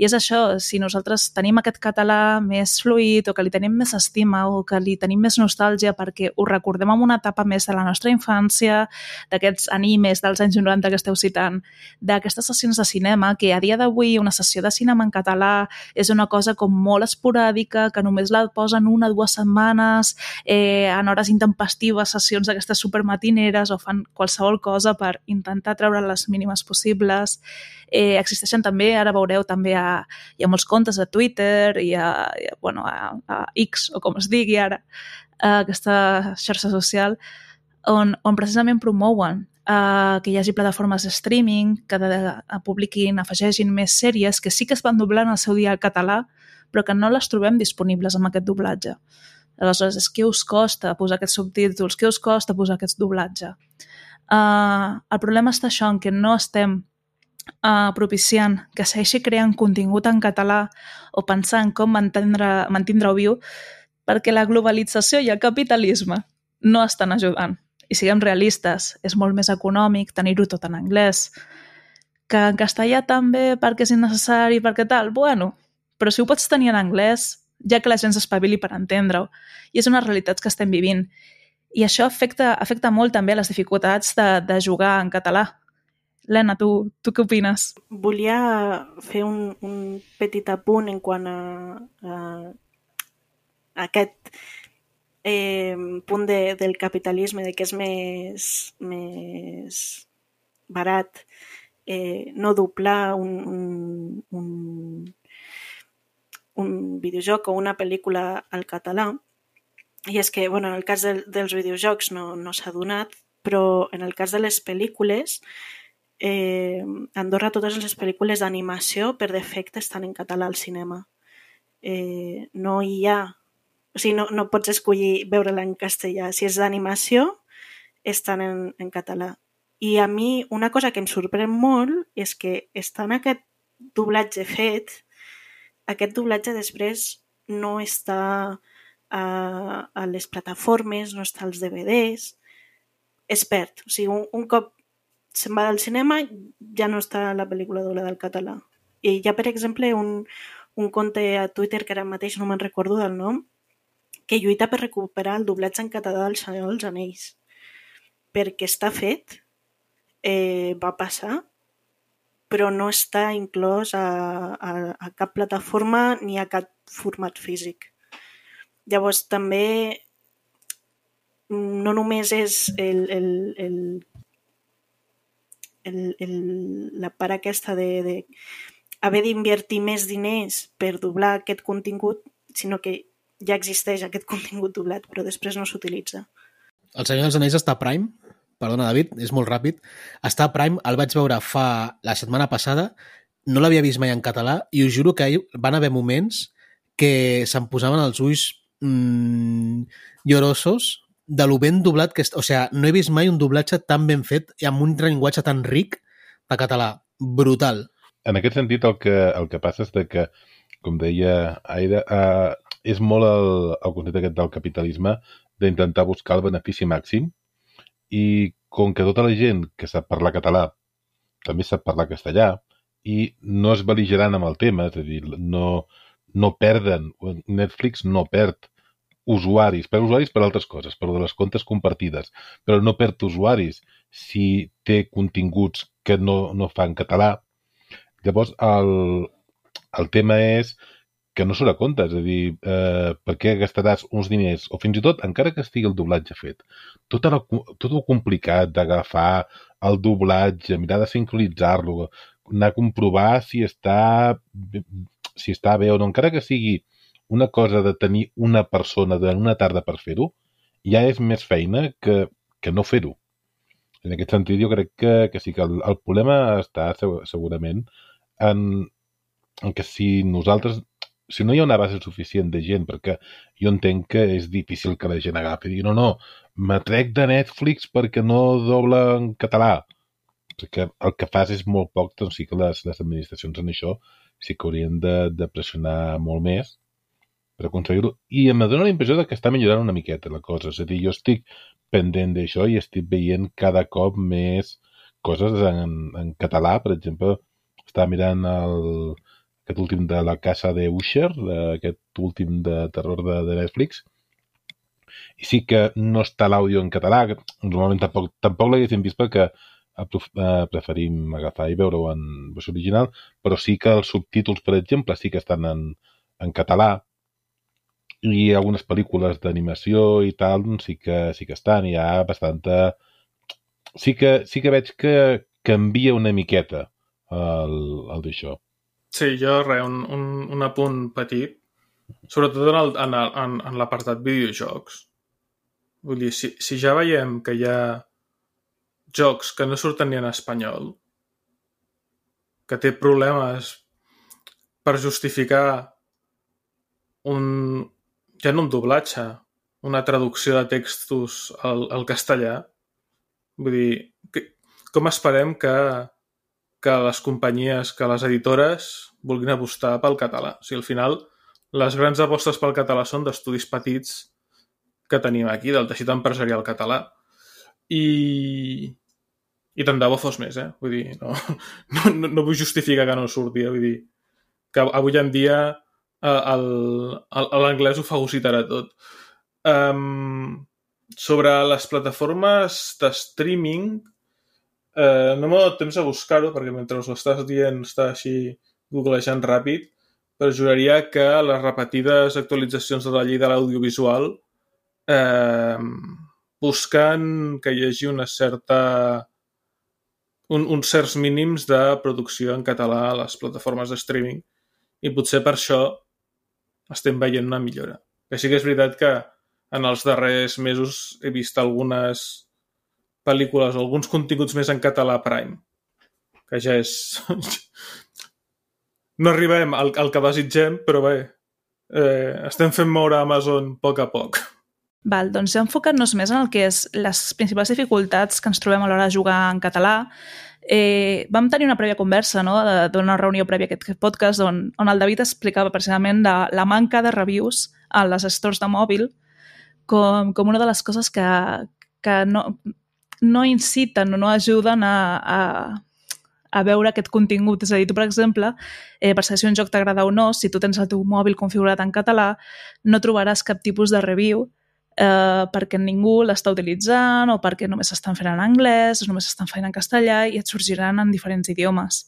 I és això, si nosaltres tenim aquest català més fluid o que li tenim més estima o que li tenim més nostàlgia perquè ho recordem en una etapa més de la nostra infància, d'aquests animes dels anys 90 que esteu citant, d'aquestes sessions de cinema, que a dia d'avui una sessió de cinema en català és una cosa com molt esporàdica, que només la posen una o dues setmanes, eh, en hores intempestives, sessions d'aquestes supermatineres o fan qualsevol cosa per intentar treure les mínimes possibles. Eh, existeixen també, ara veureu, també a, hi ha molts comptes a Twitter i a, i a, bueno, a, a X, o com es digui ara, a aquesta xarxa social, on, on precisament promouen uh, que hi hagi plataformes de streaming que de, de, publiquin, afegeixin més sèries que sí que es van doblar en el seu dia al català, però que no les trobem disponibles amb aquest doblatge. Aleshores, és què us costa posar aquests subtítols? Què us costa posar aquest doblatge? Uh, el problema està això, en què no estem uh, propiciant que segueixi creant contingut en català o pensant com mantindre, mantindre-ho viu perquè la globalització i el capitalisme no estan ajudant. I siguem realistes, és molt més econòmic tenir-ho tot en anglès. Que en castellà també perquè és innecessari, perquè tal, bueno, però si ho pots tenir en anglès, ja que la gent s'espavili per entendre-ho. I és una realitat que estem vivint. I això afecta, afecta molt també les dificultats de, de jugar en català, Lena, tu, tu què opines? Volia fer un, un petit apunt en quant a, a, a aquest eh, punt de, del capitalisme, de que és més, més barat eh, no doblar un, un, un, un videojoc o una pel·lícula al català. I és que, bueno, en el cas del, dels videojocs no, no s'ha donat, però en el cas de les pel·lícules eh, Andorra totes les pel·lícules d'animació per defecte estan en català al cinema. Eh, no hi ha... O sigui, no, no pots escollir veure-la en castellà. Si és d'animació, estan en, en català. I a mi una cosa que em sorprèn molt és que està en aquest doblatge fet, aquest doblatge després no està a, a les plataformes, no està als DVDs, es perd. O sigui, un, un cop se'n va del cinema, ja no està la pel·lícula doblada al català. I hi ha, per exemple, un, un conte a Twitter, que ara mateix no me'n recordo del nom, que lluita per recuperar el doblatge en català del Senyor dels Anells. Perquè està fet, eh, va passar, però no està inclòs a, a, a cap plataforma ni a cap format físic. Llavors, també no només és el, el, el el, el, la part aquesta de, de haver d'invertir més diners per doblar aquest contingut, sinó que ja existeix aquest contingut doblat, però després no s'utilitza. El Senyor dels Anells està Prime? Perdona, David, és molt ràpid. Està Prime, el vaig veure fa la setmana passada, no l'havia vist mai en català i us juro que van haver moments que se'm posaven els ulls mmm, llorosos de lo ben doblat que... O sigui, no he vist mai un doblatge tan ben fet i amb un llenguatge tan ric de català. Brutal. En aquest sentit, el que, el que passa és de que com deia Aida, eh, és molt el, el concepte aquest del capitalisme d'intentar buscar el benefici màxim i com que tota la gent que sap parlar català també sap parlar castellà i no es beligerant amb el tema, és a dir, no, no perden, Netflix no perd usuaris, perd usuaris per altres coses, per de les comptes compartides, però no perd usuaris. Si té continguts que no, no fan català. Llavors, el, el tema és que no surt a compte, és a dir, eh, per què gastaràs uns diners, o fins i tot, encara que estigui el doblatge fet, tot, el, tot el complicat d'agafar el doblatge, mirar de sincronitzar-lo, anar a comprovar si està, si està bé o no, encara que sigui una cosa de tenir una persona durant una tarda per fer-ho, ja és més feina que, que no fer-ho. En aquest sentit, jo crec que, que sí que el, el problema està segurament en, en que si nosaltres si no hi ha una base suficient de gent, perquè jo entenc que és difícil que la gent agafi i digui, no, no, m'atrec de Netflix perquè no dobla en català. Perquè el que fas és molt poc, doncs sí que les, les administracions en això sí que haurien de, de pressionar molt més per aconseguir-ho. I em dóna la impressió de que està millorant una miqueta la cosa. És a dir, jo estic pendent d'això i estic veient cada cop més coses en, en català. Per exemple, estava mirant el, aquest últim de la casa de Usher, aquest últim de terror de, de Netflix, i sí que no està l'àudio en català, normalment tampoc, tampoc l'haguéssim vist perquè eh, preferim agafar i veure-ho en versió original, però sí que els subtítols, per exemple, sí que estan en, en català i algunes pel·lícules d'animació i tal doncs sí que, sí que estan, hi ha bastanta... Sí que, sí que veig que canvia una miqueta el, el d'això. Sí, jo res, un, un, un apunt petit, sobretot en, el, en, en, en l'apartat videojocs. Vull dir, si, si ja veiem que hi ha jocs que no surten ni en espanyol, que té problemes per justificar un, ja no un doblatge, una traducció de textos al, al castellà. Vull dir, que, com esperem que que les companyies, que les editores vulguin apostar pel català. O sigui, al final, les grans apostes pel català són d'estudis petits que tenim aquí, del teixit empresarial català. I, i tant de bo fos més, eh? Vull dir, no, no, no vull justificar que no surti, eh? vull dir, que avui en dia l'anglès ho fagocitarà tot. Um, sobre les plataformes de streaming, Eh, no m'ha donat temps a buscar-ho, perquè mentre us ho estàs dient està així googlejant ràpid, però juraria que les repetides actualitzacions de la llei de l'audiovisual eh, busquen que hi hagi una certa un, uns certs mínims de producció en català a les plataformes de streaming i potser per això estem veient una millora. Que sí que és veritat que en els darrers mesos he vist algunes pel·lícules o alguns continguts més en català Prime, que ja és... no arribem al, al que desitgem, però bé, eh, estem fent moure Amazon a poc a poc. Val, doncs ja enfocant-nos més en el que és les principals dificultats que ens trobem a l'hora de jugar en català. Eh, vam tenir una prèvia conversa, no?, d'una reunió prèvia a aquest podcast on, on el David explicava precisament de la manca de reviews a les stores de mòbil com, com una de les coses que, que no, no inciten o no ajuden a, a, a veure aquest contingut. És a dir, tu, per exemple, eh, per saber si un joc t'agrada o no, si tu tens el teu mòbil configurat en català, no trobaràs cap tipus de review eh, perquè ningú l'està utilitzant o perquè només s'estan fent en anglès, només s'estan fent en castellà i et sorgiran en diferents idiomes.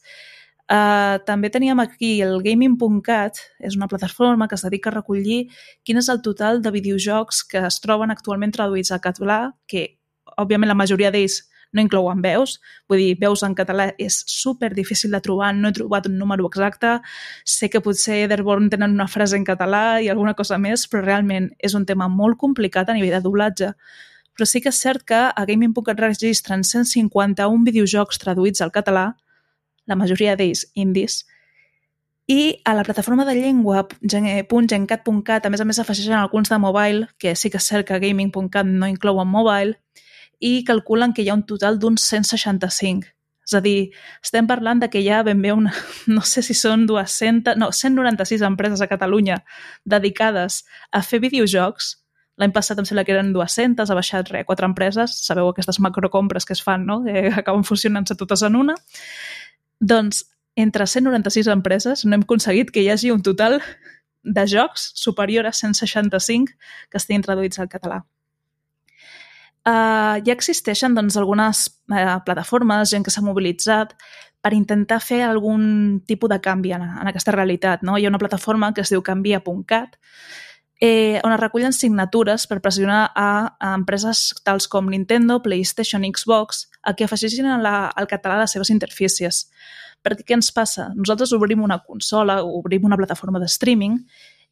Uh, també teníem aquí el Gaming.cat, és una plataforma que es dedica a recollir quin és el total de videojocs que es troben actualment traduïts al català, que òbviament la majoria d'ells no inclouen veus, vull dir, veus en català és super difícil de trobar, no he trobat un número exacte, sé que potser Etherborn tenen una frase en català i alguna cosa més, però realment és un tema molt complicat a nivell de doblatge. Però sí que és cert que a Gaming.cat registren 151 videojocs traduïts al català, la majoria d'ells indis, i a la plataforma de llengua .gencat.cat a més a més afegeixen alguns de mobile, que sí que és cert que gaming.cat no inclouen mobile, i calculen que hi ha un total d'uns 165 És a dir, estem parlant de que hi ha ben bé una, no sé si són 200, no, 196 empreses a Catalunya dedicades a fer videojocs. L'any passat em sembla que eren 200, ha baixat re, quatre empreses, sabeu aquestes macrocompres que es fan, no? Que acaben fusionant-se totes en una. Doncs entre 196 empreses no hem aconseguit que hi hagi un total de jocs superior a 165 que estiguin traduïts al català. Uh, ja existeixen doncs, algunes uh, plataformes, gent que s'ha mobilitzat per intentar fer algun tipus de canvi en, en aquesta realitat. No? Hi ha una plataforma que es diu canvia.cat eh, on es recullen signatures per pressionar a, a empreses tals com Nintendo, PlayStation, Xbox a que afegeixin la, al català les seves interfícies. Perquè què ens passa? Nosaltres obrim una consola, obrim una plataforma de streaming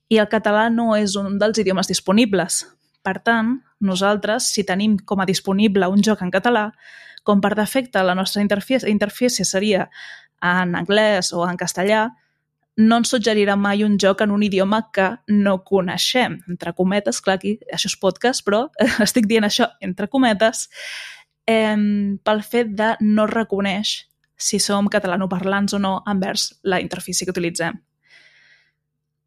i el català no és un dels idiomes disponibles. Per tant, nosaltres, si tenim com a disponible un joc en català, com per defecte la nostra interfície, interfície seria en anglès o en castellà, no ens suggerirà mai un joc en un idioma que no coneixem. Entre cometes, clar, aquí això és podcast, però estic dient això entre cometes, eh, pel fet de no reconeix si som catalanoparlants o no envers la interfície que utilitzem.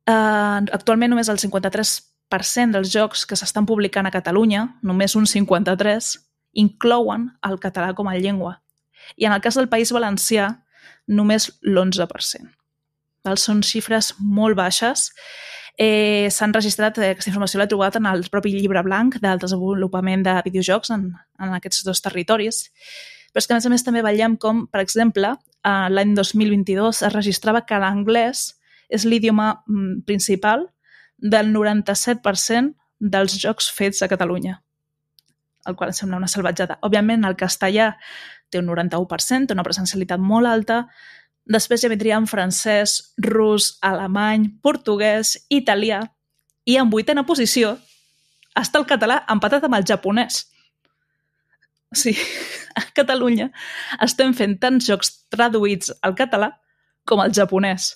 Eh, actualment només el 53 dels jocs que s'estan publicant a Catalunya, només un 53, inclouen el català com a llengua. I en el cas del País Valencià, només l'11%. Val? Són xifres molt baixes. Eh, S'han registrat, eh, aquesta informació l'he trobat en el propi llibre blanc del desenvolupament de videojocs en, en aquests dos territoris. Però és que, a més a més, també veiem com, per exemple, eh, l'any 2022 es registrava que l'anglès és l'idioma mm, principal del 97% dels jocs fets a Catalunya, el qual em sembla una salvatjada. Òbviament, el castellà té un 91%, té una presencialitat molt alta, després ja vindrien francès, rus, alemany, portuguès, italià, i en vuitena posició està el català empatat amb el japonès. Sí, a Catalunya estem fent tants jocs traduïts al català com al japonès.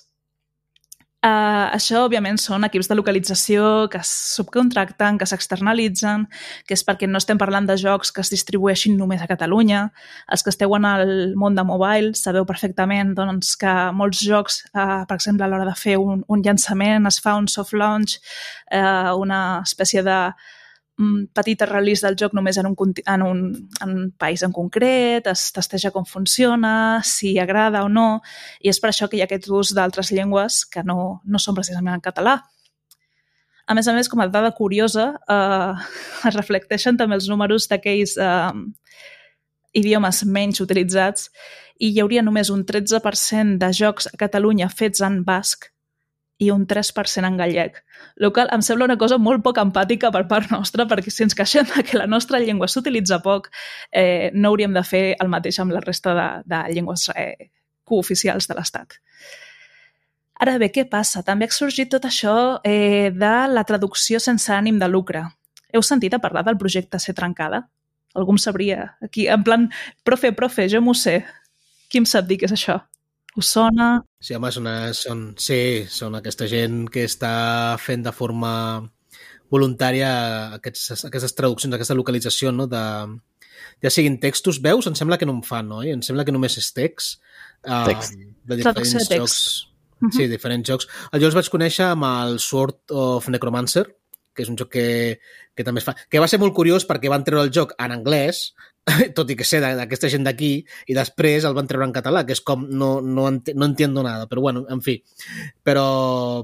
Uh, això, òbviament, són equips de localització que es subcontracten, que s'externalitzen, que és perquè no estem parlant de jocs que es distribueixin només a Catalunya. Els que esteu en el món de mobile sabeu perfectament doncs, que molts jocs, uh, per exemple, a l'hora de fer un, un llançament, es fa un soft launch, uh, una espècie de petita release del joc només en un, en un, en un país en concret, es testeja com funciona, si agrada o no, i és per això que hi ha aquest ús d'altres llengües que no, no són precisament en català. A més a més, com a dada curiosa, eh, es reflecteixen també els números d'aquells eh, idiomes menys utilitzats i hi hauria només un 13% de jocs a Catalunya fets en basc i un 3% en gallec. El qual em sembla una cosa molt poc empàtica per part nostra, perquè si ens queixem que la nostra llengua s'utilitza poc, eh, no hauríem de fer el mateix amb la resta de, de llengües eh, cooficials de l'Estat. Ara bé, què passa? També ha sorgit tot això eh, de la traducció sense ànim de lucre. Heu sentit a parlar del projecte Ser Trencada? Algú em sabria? Aquí, en plan, profe, profe, jo m'ho sé. Qui em sap dir què és això? Us sona? Sí, home, són, són, sí, són aquesta gent que està fent de forma voluntària aquests, aquestes traduccions, aquesta localització no? de, ja siguin textos, veus, em sembla que no em fan, no? Em sembla que només és text. Uh, text. De diferents de text. jocs. Uh -huh. Sí, diferents jocs. Jo els vaig conèixer amb el Sword of Necromancer, que és un joc que, que també es fa... Que va ser molt curiós perquè van treure el joc en anglès, tot i que sé d'aquesta gent d'aquí, i després el van treure en català, que és com no, no, ent no entiendo nada, però bueno, en fi. Però,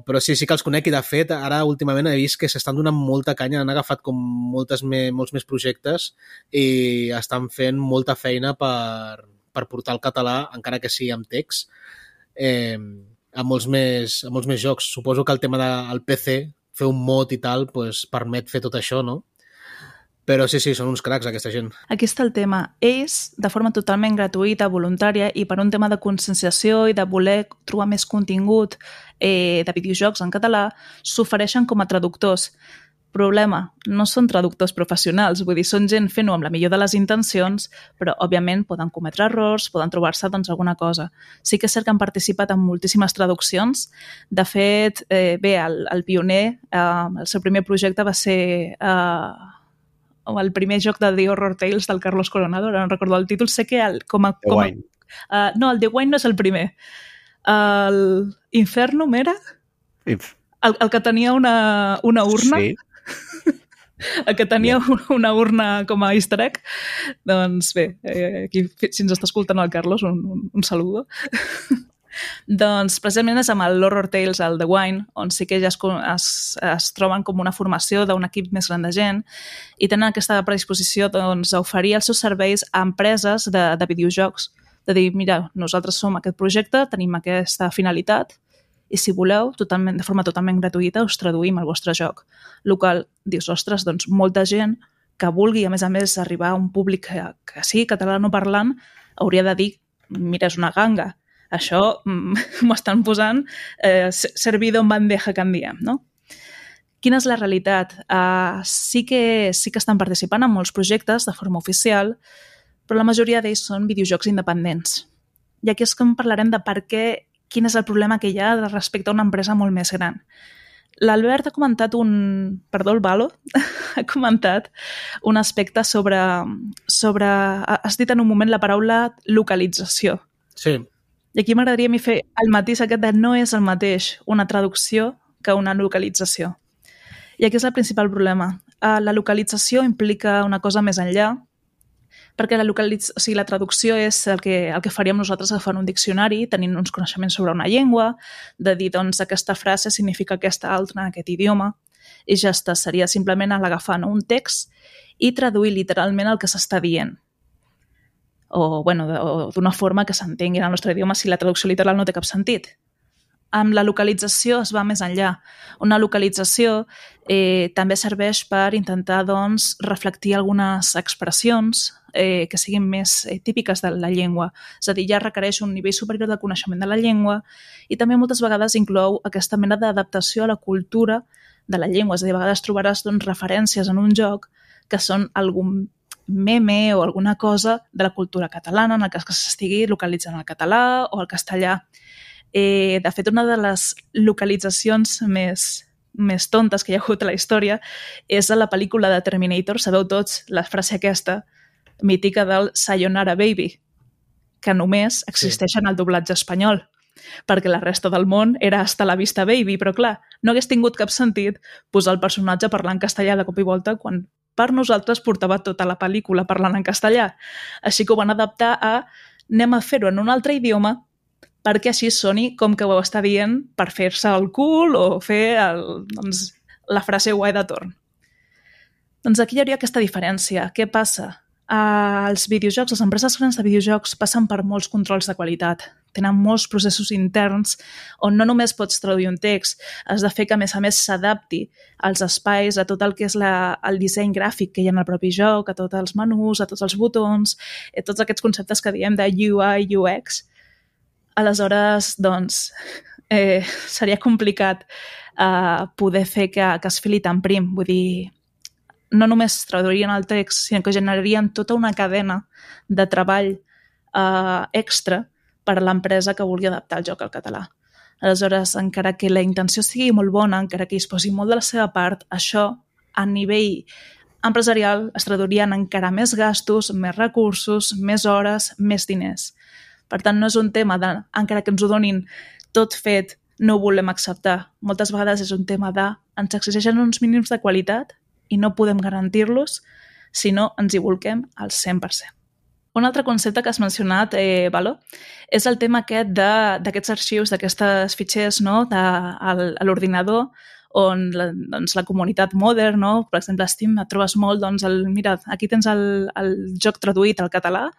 però sí, sí que els conec i de fet ara últimament he vist que s'estan donant molta canya, han agafat com moltes me, molts més projectes i estan fent molta feina per, per portar el català, encara que sigui amb text, eh, a molts, més, a molts més jocs. Suposo que el tema del PC, fer un mod i tal, pues, permet fer tot això, no? Però sí, sí, són uns cracs, aquesta gent. Aquí està el tema. Ells, de forma totalment gratuïta, voluntària, i per un tema de conscienciació i de voler trobar més contingut eh, de videojocs en català, s'ofereixen com a traductors. Problema, no són traductors professionals, vull dir, són gent fent-ho amb la millor de les intencions, però, òbviament, poden cometre errors, poden trobar-se, doncs, alguna cosa. Sí que és cert que han participat en moltíssimes traduccions. De fet, eh, bé, el, el pioner, eh, el seu primer projecte va ser... Eh, o el primer joc de The Horror Tales del Carlos Coronado, ara no recordo el títol, sé que el, com a... Com a Uh, no, el The Wine no és el primer. El Infernum era? Inf- El, el que tenia una, una urna? Sí. El que tenia una urna com a easter egg? Doncs bé, eh, aquí, si ens està escoltant el Carlos, un, un, un saludo. doncs precisament és amb el l'Horror Tales, el The Wine, on sí que ja es, es, es troben com una formació d'un equip més gran de gent i tenen aquesta predisposició doncs, a oferir els seus serveis a empreses de, de videojocs. De dir, mira, nosaltres som aquest projecte, tenim aquesta finalitat, i si voleu, totalment, de forma totalment gratuïta, us traduïm el vostre joc. El qual dius, ostres, doncs molta gent que vulgui, a més a més, arribar a un públic que, que sí, catalanoparlant, hauria de dir, mira, és una ganga. Això mm, m'ho estan posant eh, servido en bandeja que en diem, no? Quina és la realitat? Uh, sí, que, sí que estan participant en molts projectes de forma oficial, però la majoria d'ells són videojocs independents. I aquí és en parlarem de per què, quin és el problema que hi ha respecte a una empresa molt més gran. L'Albert ha comentat un... Perdó, el Valo ha comentat un aspecte sobre... sobre... Has dit en un moment la paraula localització. Sí, I aquí m'agradaria a mi fer el matís aquest de no és el mateix una traducció que una localització. I aquí és el principal problema. Uh, la localització implica una cosa més enllà, perquè la, localitz... o sigui, la traducció és el que, el que faríem nosaltres agafant un diccionari, tenint uns coneixements sobre una llengua, de dir, doncs, aquesta frase significa aquesta altra en aquest idioma, i ja està, seria simplement l'agafar no, un text i traduir literalment el que s'està dient o bueno, d'una forma que s'entengui en el nostre idioma si la traducció literal no té cap sentit. Amb la localització es va més enllà. Una localització eh, també serveix per intentar doncs, reflectir algunes expressions eh, que siguin més eh, típiques de la llengua. És a dir, ja requereix un nivell superior de coneixement de la llengua i també moltes vegades inclou aquesta mena d'adaptació a la cultura de la llengua. És a dir, a vegades trobaràs doncs, referències en un joc que són algun meme o alguna cosa de la cultura catalana, en el cas que s'estigui localitzant el català o el castellà. Eh, de fet, una de les localitzacions més, més tontes que hi ha hagut a la història és a la pel·lícula de Terminator. Sabeu tots la frase aquesta mítica del Sayonara Baby, que només existeix en el doblatge espanyol perquè la resta del món era hasta la vista baby, però clar, no hagués tingut cap sentit posar el personatge parlant castellà de cop i volta quan per nosaltres portava tota la pel·lícula parlant en castellà. Així que ho van adaptar a anem a fer-ho en un altre idioma perquè així soni com que ho està dient per fer-se el cul o fer el, doncs, la frase guai de torn. Doncs aquí hi hauria aquesta diferència. Què passa? Uh, els videojocs, les empreses grans de videojocs passen per molts controls de qualitat. Tenen molts processos interns on no només pots traduir un text, has de fer que, a més a més, s'adapti als espais, a tot el que és la, el disseny gràfic que hi ha en el propi joc, a tots els menús, a tots els botons, a tots aquests conceptes que diem de UI, UX. Aleshores, doncs, eh, seria complicat eh, poder fer que, que es fili tan prim. Vull dir, no només traduirien el text, sinó que generarien tota una cadena de treball eh, extra per a l'empresa que vulgui adaptar el joc al català. Aleshores, encara que la intenció sigui molt bona, encara que es posi molt de la seva part, això a nivell empresarial es traduirien encara més gastos, més recursos, més hores, més diners. Per tant, no és un tema de, encara que ens ho donin tot fet, no ho volem acceptar. Moltes vegades és un tema de ens exigeixen uns mínims de qualitat i no podem garantir-los si no ens hi volquem al 100%. Un altre concepte que has mencionat, eh, Valo, és el tema aquest d'aquests arxius, d'aquestes fitxers no, de, a l'ordinador on la, doncs, la comunitat modern, no? per exemple, Steam, et trobes molt, doncs, el, mira, aquí tens el, el joc traduït al català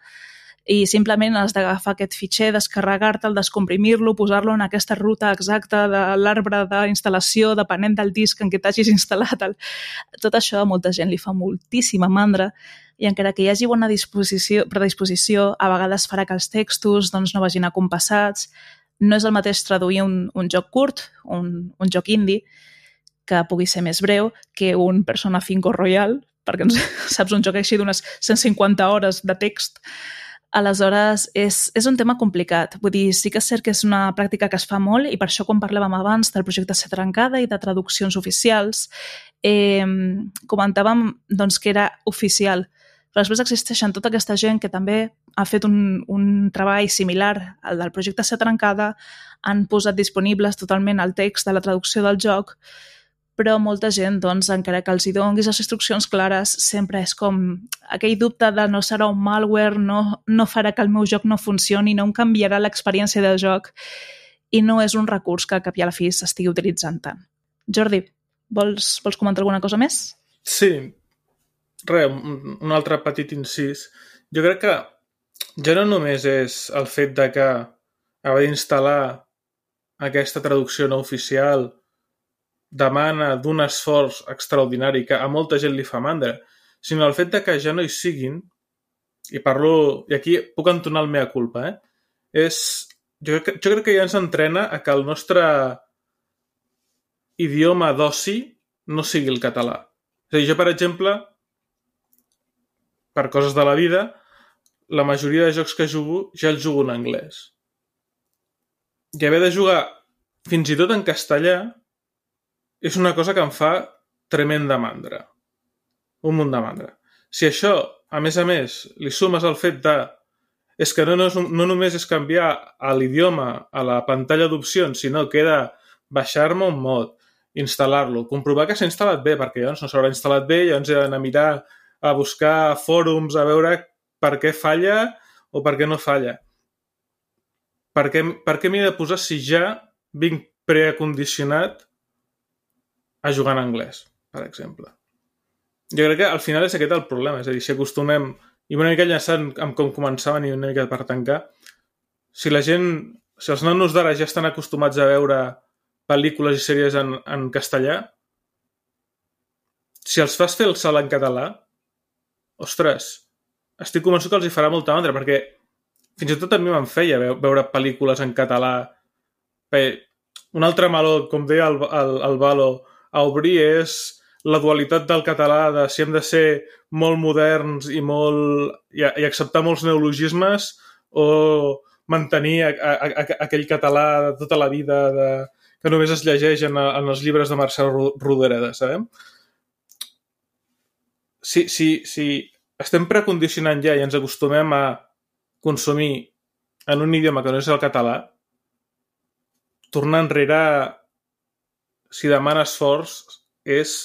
i simplement has d'agafar aquest fitxer, descarregar-te'l, descomprimir-lo, posar-lo en aquesta ruta exacta de l'arbre d'instal·lació, depenent del disc en què t'hagis instal·lat. El... Tot això a molta gent li fa moltíssima mandra i encara que hi hagi bona disposició, predisposició, a vegades farà que els textos doncs, no vagin acompassats. No és el mateix traduir un, un joc curt, un, un joc indie, que pugui ser més breu que un Persona 5 Royal, perquè ens, saps, un joc així d'unes 150 hores de text Aleshores, és, és un tema complicat. Vull dir, sí que és cert que és una pràctica que es fa molt i per això quan parlàvem abans del projecte Ser Trencada i de traduccions oficials, eh, comentàvem doncs, que era oficial, Però després existeixen tota aquesta gent que també ha fet un, un treball similar al del projecte Ser Trencada, han posat disponibles totalment el text de la traducció del joc, però molta gent, doncs, encara que els hi donguis les instruccions clares, sempre és com aquell dubte de no serà un malware, no, no farà que el meu joc no funcioni, no em canviarà l'experiència del joc, i no és un recurs que cap i a la fi s'estigui utilitzant tant. Jordi, vols, vols comentar alguna cosa més? Sí, res, un, un altre petit incís. Jo crec que ja no només és el fet de que haver d'instal·lar aquesta traducció no oficial demana d'un esforç extraordinari que a molta gent li fa mandra, sinó el fet de que ja no hi siguin, i parlo, i aquí puc entonar el mea culpa, eh? és, jo, jo crec que ja ens entrena a que el nostre idioma d'oci no sigui el català. És a dir, jo, per exemple, per coses de la vida, la majoria de jocs que jugo ja els jugo en anglès. I haver de jugar fins i tot en castellà és una cosa que em fa tremenda mandra. Un munt de mandra. Si això, a més a més, li sumes el fet de és que no, no, és, no només és canviar l'idioma a la pantalla d'opcions, sinó que he de baixar-me un mod, instal·lar-lo, comprovar que s'ha instal·lat bé, perquè llavors no s'haurà instal·lat bé, llavors he d'anar a mirar, a buscar fòrums, a veure per què falla o per què no falla. Per què, per què m'he de posar si ja vinc preacondicionat a jugar en anglès, per exemple? Jo crec que al final és aquest el problema, és a dir, si acostumem, i una mica enllaçant amb com començaven i una mica per tancar, si la gent, si els nanos d'ara ja estan acostumats a veure pel·lícules i sèries en, en castellà, si els fas fer el salt en català, ostres, estic convençut que els hi farà molta mandra, perquè fins i tot a mi me'n feia veure pel·lícules en català. Bé, un altre meló, com deia el, el, el Valo, obrir és la dualitat del català de si hem de ser molt moderns i, molt, i, i acceptar molts neologismes o mantenir a, a, a, aquell català de tota la vida de, que només es llegeix en, en els llibres de Marcel Rodereda, sabem? Si, si, si estem precondicionant ja i ens acostumem a consumir en un idioma que no és el català, tornar enrere, si demana esforç, és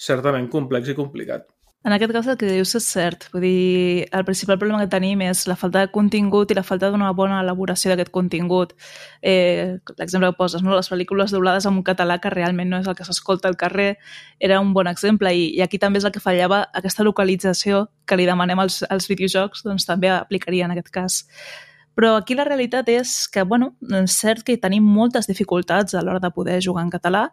certament complex i complicat. En aquest cas el que dius és cert. Vull dir, el principal problema que tenim és la falta de contingut i la falta d'una bona elaboració d'aquest contingut. Eh, L'exemple que poses, no? les pel·lícules doblades en un català que realment no és el que s'escolta al carrer, era un bon exemple. I, I aquí també és el que fallava, aquesta localització que li demanem als, als videojocs, doncs també aplicaria en aquest cas. Però aquí la realitat és que, bueno, és cert que tenim moltes dificultats a l'hora de poder jugar en català.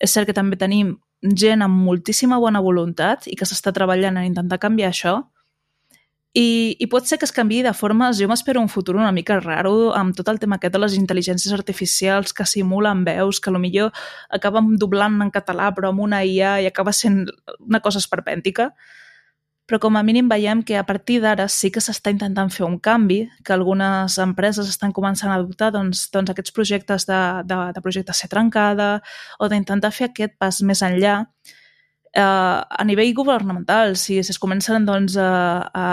És cert que també tenim gent amb moltíssima bona voluntat i que s'està treballant en intentar canviar això. I, I pot ser que es canvi de formes, jo m'espero un futur una mica raro amb tot el tema aquest de les intel·ligències artificials que simulen veus, que millor acaben doblant en català però amb una IA i acaba sent una cosa esperpèntica però com a mínim veiem que a partir d'ara sí que s'està intentant fer un canvi, que algunes empreses estan començant a adoptar doncs, doncs aquests projectes de, de, de projecte ser trencada o d'intentar fer aquest pas més enllà eh, a nivell governamental, si, si es comencen doncs, a, a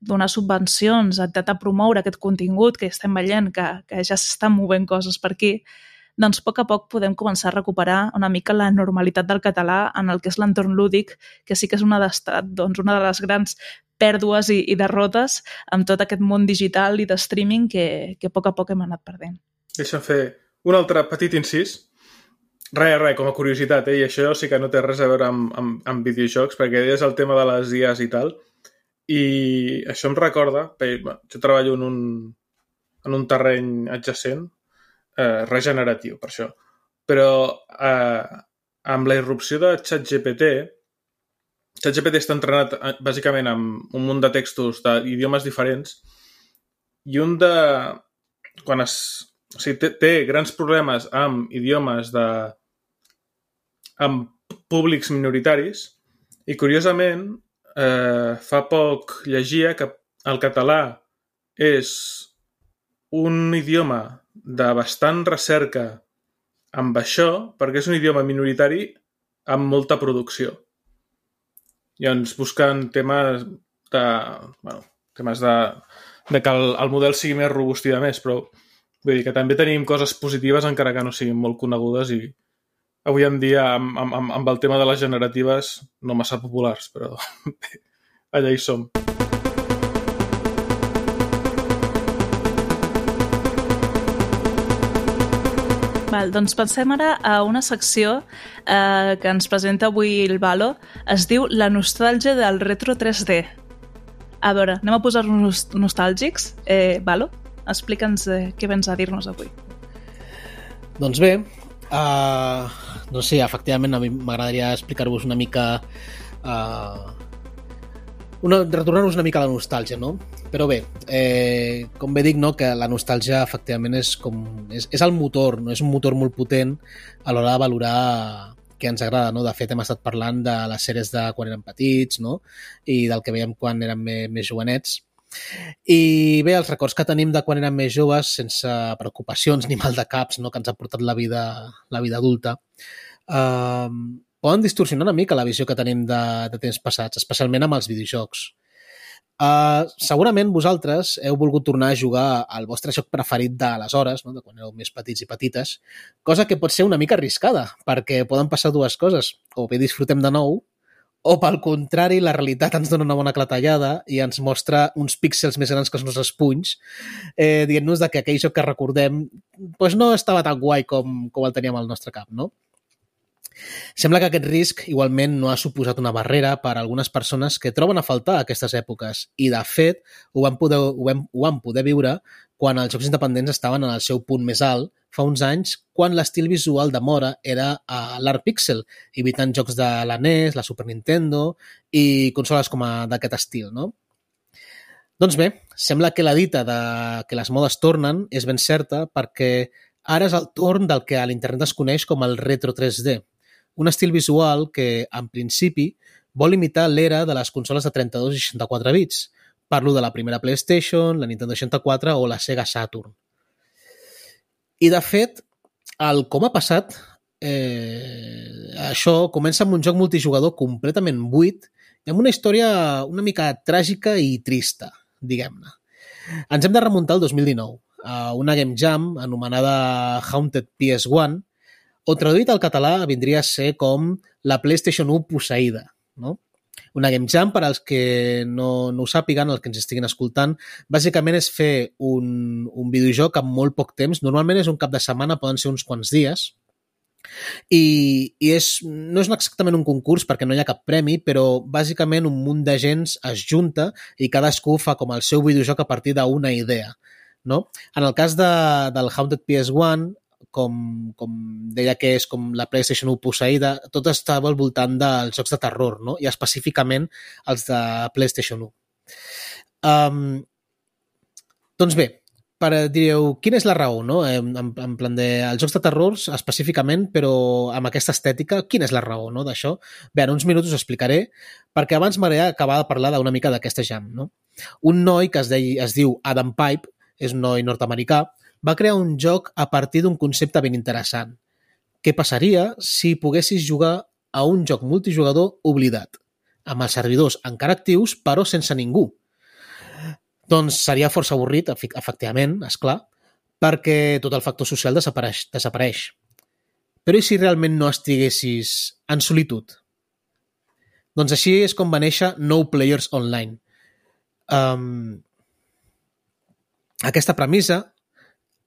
donar subvencions, a intentar promoure aquest contingut que estem veient que, que ja s'estan movent coses per aquí, doncs a poc a poc podem començar a recuperar una mica la normalitat del català en el que és l'entorn lúdic, que sí que és una, doncs, una de les grans pèrdues i, i derrotes amb tot aquest món digital i de streaming que, que a poc a poc hem anat perdent. Deixa'm fer un altre petit incís. Res, res, com a curiositat, eh? i això sí que no té res a veure amb, amb, amb videojocs, perquè és el tema de les IAs i tal, i això em recorda, perquè, bueno, jo treballo en un, en un terreny adjacent, eh, regeneratiu, per això. Però eh, amb la irrupció de ChatGPT, ChatGPT està entrenat eh, bàsicament amb un munt de textos d'idiomes diferents i un de... Quan es... O sigui, té, té grans problemes amb idiomes de... amb públics minoritaris i, curiosament, eh, fa poc llegia que el català és un idioma de bastant recerca amb això, perquè és un idioma minoritari amb molta producció. I ens busquen temes de, bueno, temes de, de que el, el model sigui més robust i de més, però vull dir que també tenim coses positives encara que no siguin molt conegudes i avui en dia amb, amb, amb el tema de les generatives no massa populars, però allà hi som. Val, doncs passem ara a una secció eh, que ens presenta avui el Valo. Es diu La nostàlgia del retro 3D. A veure, anem a posar-nos nostàlgics. Eh, Valo, explica'ns eh, què vens a dir-nos avui. Doncs bé, uh, no sé, efectivament a mi m'agradaria explicar-vos una mica uh, una, retornar-nos una mica a la nostàlgia, no? Però bé, eh, com bé dic, no, que la nostàlgia efectivament és, com, és, és el motor, no? és un motor molt potent a l'hora de valorar què ens agrada, no? De fet, hem estat parlant de les sèries de quan érem petits, no? I del que veiem quan érem més, més jovenets. I bé, els records que tenim de quan érem més joves, sense preocupacions ni mal de caps, no? que ens ha portat la vida, la vida adulta, eh, poden distorsionar una mica la visió que tenim de, de temps passats, especialment amb els videojocs. Uh, segurament vosaltres heu volgut tornar a jugar al vostre joc preferit d'aleshores, no? de quan éreu més petits i petites, cosa que pot ser una mica arriscada, perquè poden passar dues coses. O bé disfrutem de nou, o pel contrari, la realitat ens dona una bona clatellada i ens mostra uns píxels més grans que els nostres punys, eh, dient-nos que aquell joc que recordem pues no estava tan guai com, com el teníem al nostre cap, no? Sembla que aquest risc igualment no ha suposat una barrera per a algunes persones que troben a faltar aquestes èpoques i, de fet, ho van poder, ho vam, ho van poder viure quan els jocs independents estaven en el seu punt més alt fa uns anys, quan l'estil visual de Mora era a l'art pixel, evitant jocs de la NES, la Super Nintendo i consoles com d'aquest estil, no? Doncs bé, sembla que la dita de que les modes tornen és ben certa perquè ara és el torn del que a l'internet es coneix com el retro 3D, un estil visual que, en principi, vol imitar l'era de les consoles de 32 i 64 bits. Parlo de la primera PlayStation, la Nintendo 64 o la Sega Saturn. I, de fet, el com ha passat, eh, això comença amb un joc multijugador completament buit i amb una història una mica tràgica i trista, diguem-ne. Ens hem de remuntar al 2019, a una Game Jam anomenada Haunted PS1, o traduït al català vindria a ser com la PlayStation 1 posseïda, no? Una Game Jam, per als que no, no ho sàpiguen, els que ens estiguin escoltant, bàsicament és fer un, un videojoc amb molt poc temps. Normalment és un cap de setmana, poden ser uns quants dies, i, i és, no és exactament un concurs perquè no hi ha cap premi, però bàsicament un munt de gent es junta i cadascú fa com el seu videojoc a partir d'una idea. No? En el cas de, del Haunted PS1, com, com deia que és com la PlayStation 1 posseïda, tot estava al voltant dels jocs de terror, no? i específicament els de PlayStation 1. Um, doncs bé, per, direu, quina és la raó, no? En, en, plan de, els jocs de terror específicament, però amb aquesta estètica, quina és la raó no, d'això? Bé, en uns minuts us explicaré, perquè abans m'agradaria acabar de parlar d'una mica d'aquesta jam, no? Un noi que es, de, es diu Adam Pipe, és un noi nord-americà, va crear un joc a partir d'un concepte ben interessant. Què passaria si poguessis jugar a un joc multijugador oblidat, amb els servidors encara actius però sense ningú? Doncs seria força avorrit, efectivament, és clar, perquè tot el factor social desapareix. desapareix. Però i si realment no estiguessis en solitud? Doncs així és com va néixer No Players Online. Um, aquesta premissa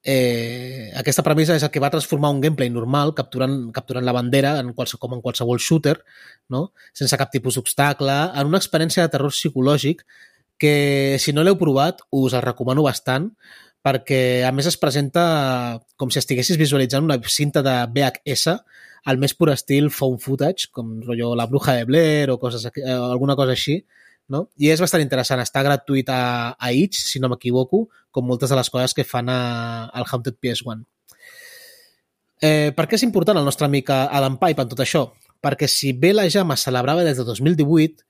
Eh, aquesta premissa és el que va transformar un gameplay normal, capturant, capturant la bandera en qualsevol, com en qualsevol shooter, no? sense cap tipus d'obstacle, en una experiència de terror psicològic que, si no l'heu provat, us el recomano bastant, perquè, a més, es presenta com si estiguessis visualitzant una cinta de VHS al més pur estil phone footage, com rotllo La Bruja de Blair o coses, eh, alguna cosa així, no? I és bastant interessant. Està gratuït a, a Itch, si no m'equivoco, com moltes de les coses que fan a, al Haunted PS1. Eh, per què és important el nostre amic Adam Pipe en tot això? Perquè si bé la Jam es celebrava des de 2018,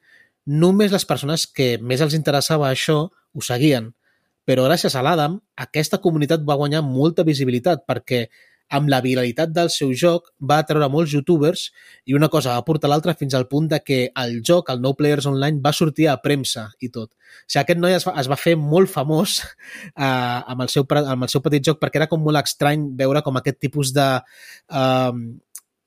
només les persones que més els interessava això ho seguien. Però gràcies a l'Adam, aquesta comunitat va guanyar molta visibilitat perquè amb la viralitat del seu joc, va atreure molts youtubers i una cosa va portar l'altra fins al punt de que el joc, el No Players Online, va sortir a premsa i tot. O sigui, aquest noi es va, es va fer molt famós eh, amb, el seu, amb el seu petit joc perquè era com molt estrany veure com aquest tipus de... Eh,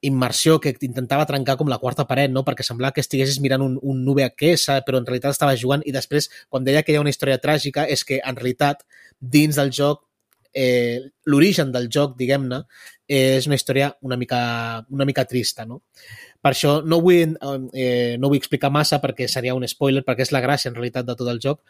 immersió que intentava trencar com la quarta paret, no? perquè semblava que estiguessis mirant un, un VHS, però en realitat estava jugant i després, quan deia que hi ha una història tràgica, és que en realitat, dins del joc, eh, l'origen del joc, diguem-ne, és una història una mica, una mica trista, no? Per això no vull, eh, no vull explicar massa perquè seria un spoiler, perquè és la gràcia en realitat de tot el joc,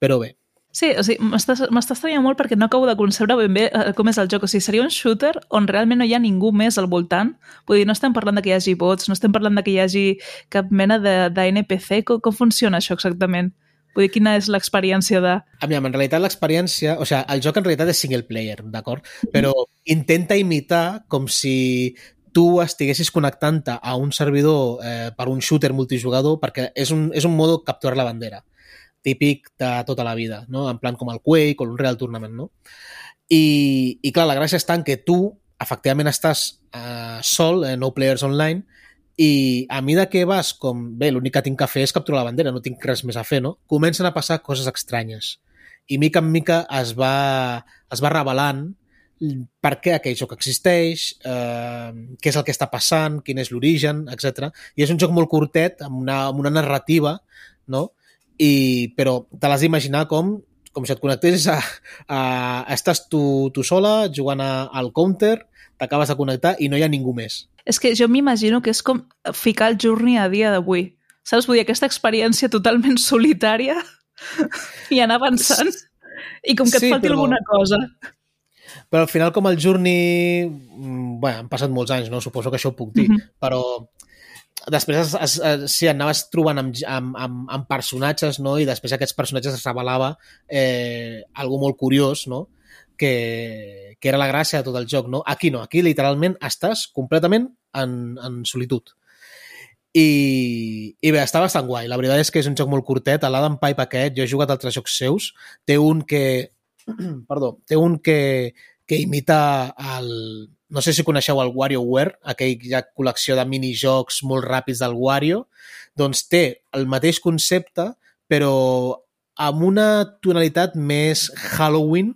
però bé, Sí, o sigui, m'està estranyant molt perquè no acabo de concebre ben bé eh, com és el joc. O sigui, seria un shooter on realment no hi ha ningú més al voltant. Vull dir, no estem parlant de que hi hagi bots, no estem parlant de que hi hagi cap mena d'NPC. Com, com funciona això exactament? Vull dir, quina és l'experiència de... A mi, en realitat l'experiència... O sigui, el joc en realitat és single player, d'acord? Però intenta imitar com si tu estiguessis connectant-te a un servidor eh, per un shooter multijugador perquè és un, és un modo capturar la bandera típic de tota la vida, no? en plan com el Quake o Real Tournament. No? I, I clar, la gràcia està en que tu efectivament estàs eh, sol, eh, no players online, i a mesura que vas com, bé, l'únic que tinc que fer és capturar la bandera, no tinc res més a fer, no? Comencen a passar coses estranyes. I mica en mica es va, es va revelant per què aquell joc existeix, eh, què és el que està passant, quin és l'origen, etc. I és un joc molt curtet, amb una, amb una narrativa, no? i, però te l'has d'imaginar com com si et connectés a, a, estàs tu, tu sola jugant a, al counter, t'acabes de connectar i no hi ha ningú més. És que jo m'imagino que és com ficar el Journey a dia d'avui. Saps? Vull dir, aquesta experiència totalment solitària i anar avançant i com que et sí, falti però... alguna cosa. Però al final, com el Journey... Mm, bueno, han passat molts anys, no? Suposo que això ho puc dir. Mm -hmm. Però després es, es, es, sí, anaves trobant amb, amb, amb, amb personatges, no? I després aquests personatges es revelava eh, algo molt curiós, no? Que, que era la gràcia de tot el joc, no? Aquí no, aquí literalment estàs completament en, en solitud. I, i bé, està bastant guai. La veritat és que és un joc molt curtet. A l'Adam Pipe aquest, jo he jugat altres jocs seus. Té un que... Perdó. Té un que, que imita el, no sé si coneixeu el WarioWare, aquella col·lecció de minijocs molt ràpids del Wario, doncs té el mateix concepte, però amb una tonalitat més Halloween,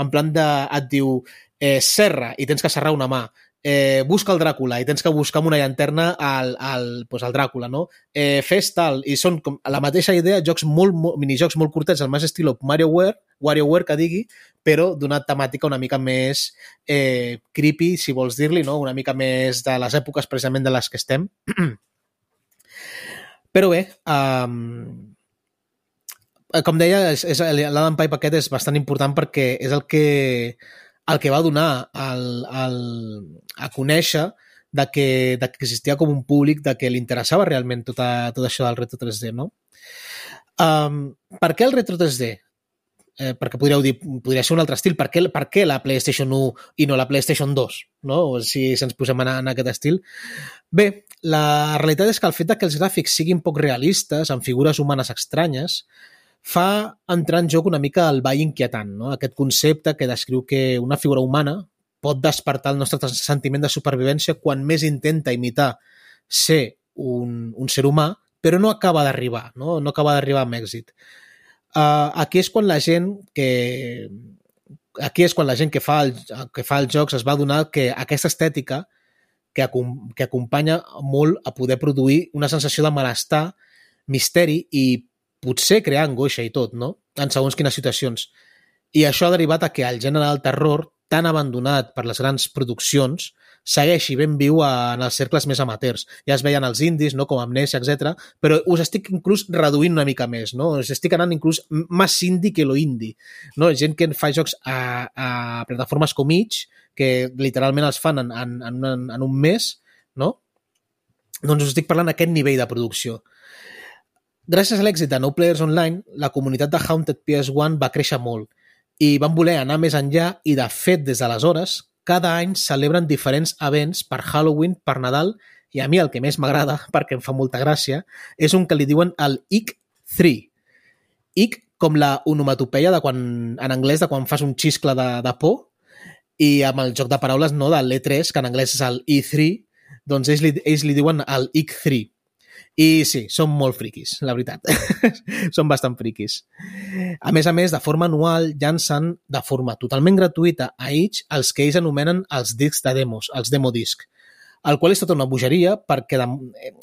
en plan de, et diu eh, serra i tens que serrar una mà, eh, busca el Dràcula i tens que buscar amb una llanterna al, al, pues, al Dràcula, no? Eh, fes tal, i són com la mateixa idea, jocs molt, molt minijocs molt curtets, el més estil WarioWare, WarioWare que digui, però d'una temàtica una mica més eh, creepy, si vols dir-li, no? una mica més de les èpoques precisament de les que estem. però bé, um, com deia, l'Adam Pipe aquest és bastant important perquè és el que, el que va donar el, el, a conèixer de que, de que existia com un públic de que li interessava realment tot, a, tot això del retro 3D, no? Um, per què el retro 3D? eh, perquè podríeu dir, podria ser un altre estil, per què, per què la PlayStation 1 i no la PlayStation 2, no? O si ens posem en, en aquest estil. Bé, la realitat és que el fet que els gràfics siguin poc realistes, amb figures humanes estranyes, fa entrar en joc una mica el ball inquietant, no? aquest concepte que descriu que una figura humana pot despertar el nostre sentiment de supervivència quan més intenta imitar ser un, un ser humà, però no acaba d'arribar, no? no acaba d'arribar amb èxit. Uh, aquí és quan la gent que aquí és quan la gent que fa, el, que fa els jocs es va donar que aquesta estètica que, que acompanya molt a poder produir una sensació de malestar, misteri i potser crear angoixa i tot, no? En segons quines situacions. I això ha derivat a que el gènere del terror, tan abandonat per les grans produccions, segueixi ben viu en els cercles més amateurs. Ja es veien els indis, no? com Amnesia, etc. però us estic inclús reduint una mica més, no? Us estic anant inclús més indie que lo indie. No? Gent que fa jocs a, a plataformes com Itch, que literalment els fan en, en, en, en un mes, no? Doncs us estic parlant d'aquest nivell de producció. Gràcies a l'èxit de No Players Online, la comunitat de Haunted PS1 va créixer molt i van voler anar més enllà i, de fet, des d'aleshores, cada any celebren diferents events per Halloween, per Nadal, i a mi el que més m'agrada, perquè em fa molta gràcia, és un que li diuen el Ick 3. Ick com la onomatopeia de quan, en anglès de quan fas un xiscle de, de por, i amb el joc de paraules no, de l'E3, que en anglès és el E3, doncs ells li, ells li diuen el IC3. I sí, són molt friquis, la veritat. són bastant friquis. A més a més, de forma anual, llancen de forma totalment gratuïta a Itch els que ells anomenen els discs de demos, els demo disc, el qual és tota una bogeria perquè de,